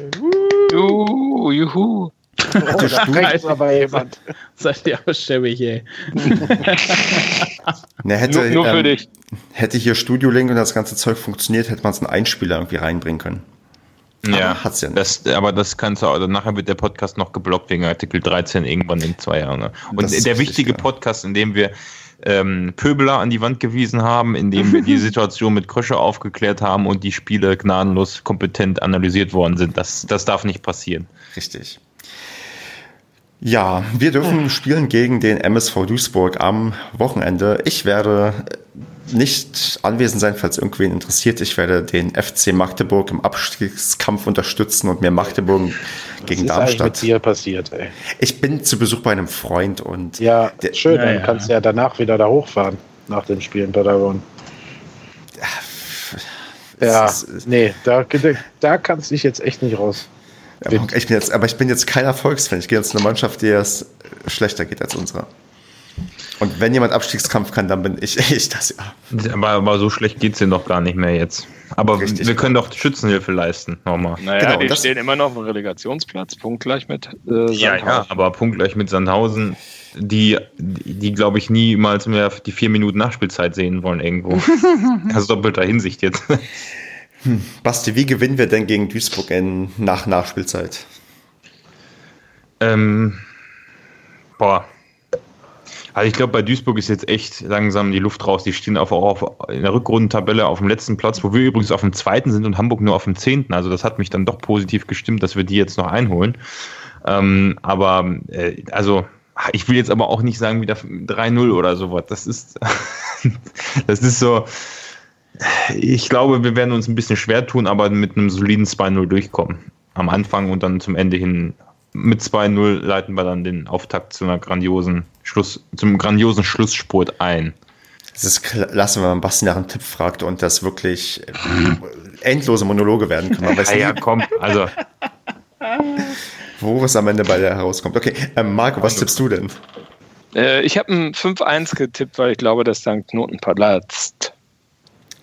Juhu, juhu. Oh, da aber jemand. Seid ihr auch stämmig, ey. Na, hätte, nur, nur für ähm, dich. Hätte hier Studio Link und das ganze Zeug funktioniert, hätte man es einen Einspieler irgendwie reinbringen können. Ja, aber hat's ja nicht. Das, aber das kannst du, also nachher wird der Podcast noch geblockt wegen Artikel 13 irgendwann in zwei Jahren. Ne? Und der wichtige ja. Podcast, in dem wir ähm, Pöbeler an die Wand gewiesen haben, in dem wir die Situation mit Krösche aufgeklärt haben und die Spiele gnadenlos kompetent analysiert worden sind. Das, das darf nicht passieren. Richtig. Ja, wir dürfen spielen gegen den MSV Duisburg am Wochenende. Ich werde nicht anwesend sein, falls irgendwen interessiert. Ich werde den FC Magdeburg im Abstiegskampf unterstützen und mir Magdeburg gegen Was Darmstadt. Was ist mit dir passiert, ey? Ich bin zu Besuch bei einem Freund und. Ja, der, schön, ja, dann ja. kannst du ja danach wieder da hochfahren, nach dem Spiel in Paderborn. Ja, nee, da, da kannst du dich jetzt echt nicht raus. Ja, ich bin jetzt, aber ich bin jetzt kein Erfolgsfan. Ich gehe jetzt eine Mannschaft, die es schlechter geht als unsere. Und wenn jemand Abstiegskampf kann, dann bin ich, ich das ja. Aber, aber so schlecht geht es dir doch gar nicht mehr jetzt. Aber Richtig, wir können doch Schützenhilfe leisten, nochmal. Naja, genau, die stehen immer noch auf dem Relegationsplatz, punktgleich mit äh, Sandhausen. Ja, ja, aber punktgleich mit Sandhausen, die, die, die glaube ich, niemals mehr die vier Minuten Nachspielzeit sehen wollen irgendwo. also doppelter Hinsicht jetzt. Hm. Basti, wie gewinnen wir denn gegen Duisburg in, nach Nachspielzeit? Ähm, boah, also ich glaube, bei Duisburg ist jetzt echt langsam die Luft raus. Die stehen auf, auch auf, in der Rückrundentabelle auf dem letzten Platz, wo wir übrigens auf dem zweiten sind und Hamburg nur auf dem zehnten. Also das hat mich dann doch positiv gestimmt, dass wir die jetzt noch einholen. Ähm, aber äh, also ich will jetzt aber auch nicht sagen wieder 3-0 oder sowas. Das ist, das ist so. Ich glaube, wir werden uns ein bisschen schwer tun, aber mit einem soliden 2-0 durchkommen. Am Anfang und dann zum Ende hin mit 2-0 leiten wir dann den Auftakt zu einer grandiosen Schluss, zum grandiosen Schlussspurt ein. Es ist klasse, wenn man Basti nach einem Tipp fragt und das wirklich endlose Monologe werden können. ja, ja, komm, also. Wo es am Ende bei der herauskommt. Okay, ähm, Marco, was tippst du denn? Äh, ich habe ein 5-1 getippt, weil ich glaube, dass da ein Knoten platzt.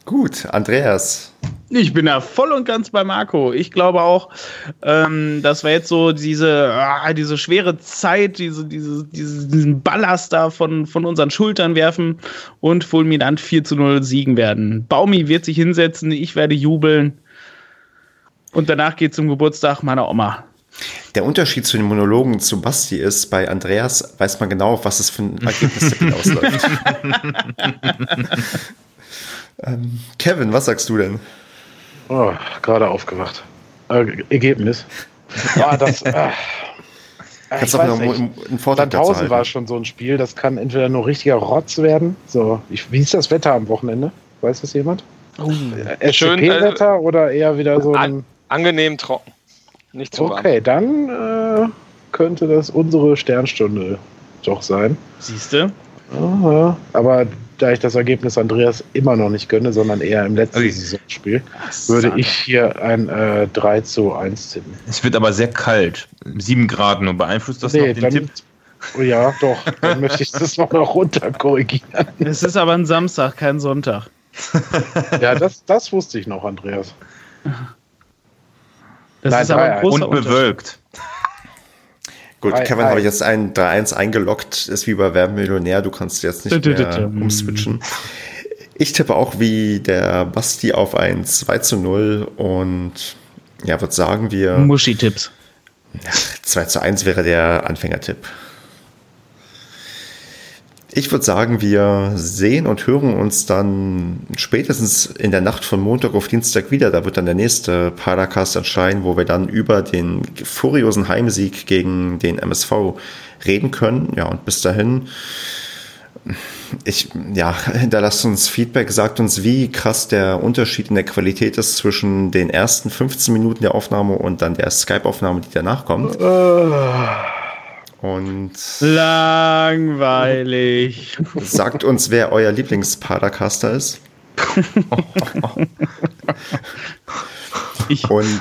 Gut, Andreas. Ich bin da voll und ganz bei Marco. Ich glaube auch, ähm, dass wir jetzt so diese, ah, diese schwere Zeit, diese, diese, diesen Ballast da von, von unseren Schultern werfen und fulminant 4 zu 0 siegen werden. Baumi wird sich hinsetzen, ich werde jubeln. Und danach geht zum Geburtstag meiner Oma. Der Unterschied zu den Monologen zu Basti ist, bei Andreas weiß man genau, auf was es für ein Ergebnis ausläuft. ähm, Kevin, was sagst du denn? Oh, gerade aufgewacht. Äh, Ergebnis. Ah, das. Äh, Kannst auch noch einen Vortrag Sandhausen war schon so ein Spiel, das kann entweder nur richtiger Rotz werden. So, ich, wie ist das Wetter am Wochenende? Weiß das jemand? Oh, SCP-Wetter äh, oder eher wieder so ein. Angenehm trocken. Nicht zu Okay, warm. dann äh, könnte das unsere Sternstunde doch sein. Siehst du? Aber da ich das Ergebnis Andreas immer noch nicht gönne, sondern eher im letzten okay. Saisonspiel, würde ich hier ein äh, 3 zu 1 tippen. Es wird aber sehr kalt. 7 Grad nur. Beeinflusst das nee, noch den dann, Tipp? Oh ja, doch. Dann möchte ich das noch, noch runter korrigieren. Es ist aber ein Samstag, kein Sonntag. ja, das, das wusste ich noch, Andreas. Das Nein, ist aber ein und bewölkt. Gut, hi, Kevin habe ich jetzt ein 3-1 eingeloggt, ist wie bei Werbemillionär, du kannst jetzt nicht mehr umswitchen. Ich tippe auch wie der Basti auf ein 2 zu 0 und ja, würde sagen wir. Muschi-Tipps. 2 zu 1 wäre der Anfängertipp. Ich würde sagen, wir sehen und hören uns dann spätestens in der Nacht von Montag auf Dienstag wieder. Da wird dann der nächste Paracast erscheinen, wo wir dann über den furiosen Heimsieg gegen den MSV reden können. Ja, und bis dahin, ich, ja, hinterlasst uns Feedback, sagt uns, wie krass der Unterschied in der Qualität ist zwischen den ersten 15 Minuten der Aufnahme und dann der Skype-Aufnahme, die danach kommt. Uh. Und langweilig. Sagt uns, wer euer Lieblings-Padercaster ist. Ich. Und,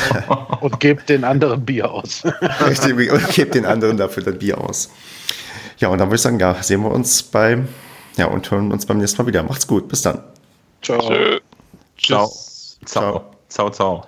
und gebt den anderen Bier aus. Richtig, und gebt den anderen dafür das Bier aus. Ja, und dann würde ich sagen, ja, sehen wir uns beim, ja, und hören uns beim nächsten Mal wieder. Macht's gut, bis dann. Ciao. Ciao. Ciao. Ciao. Ciao.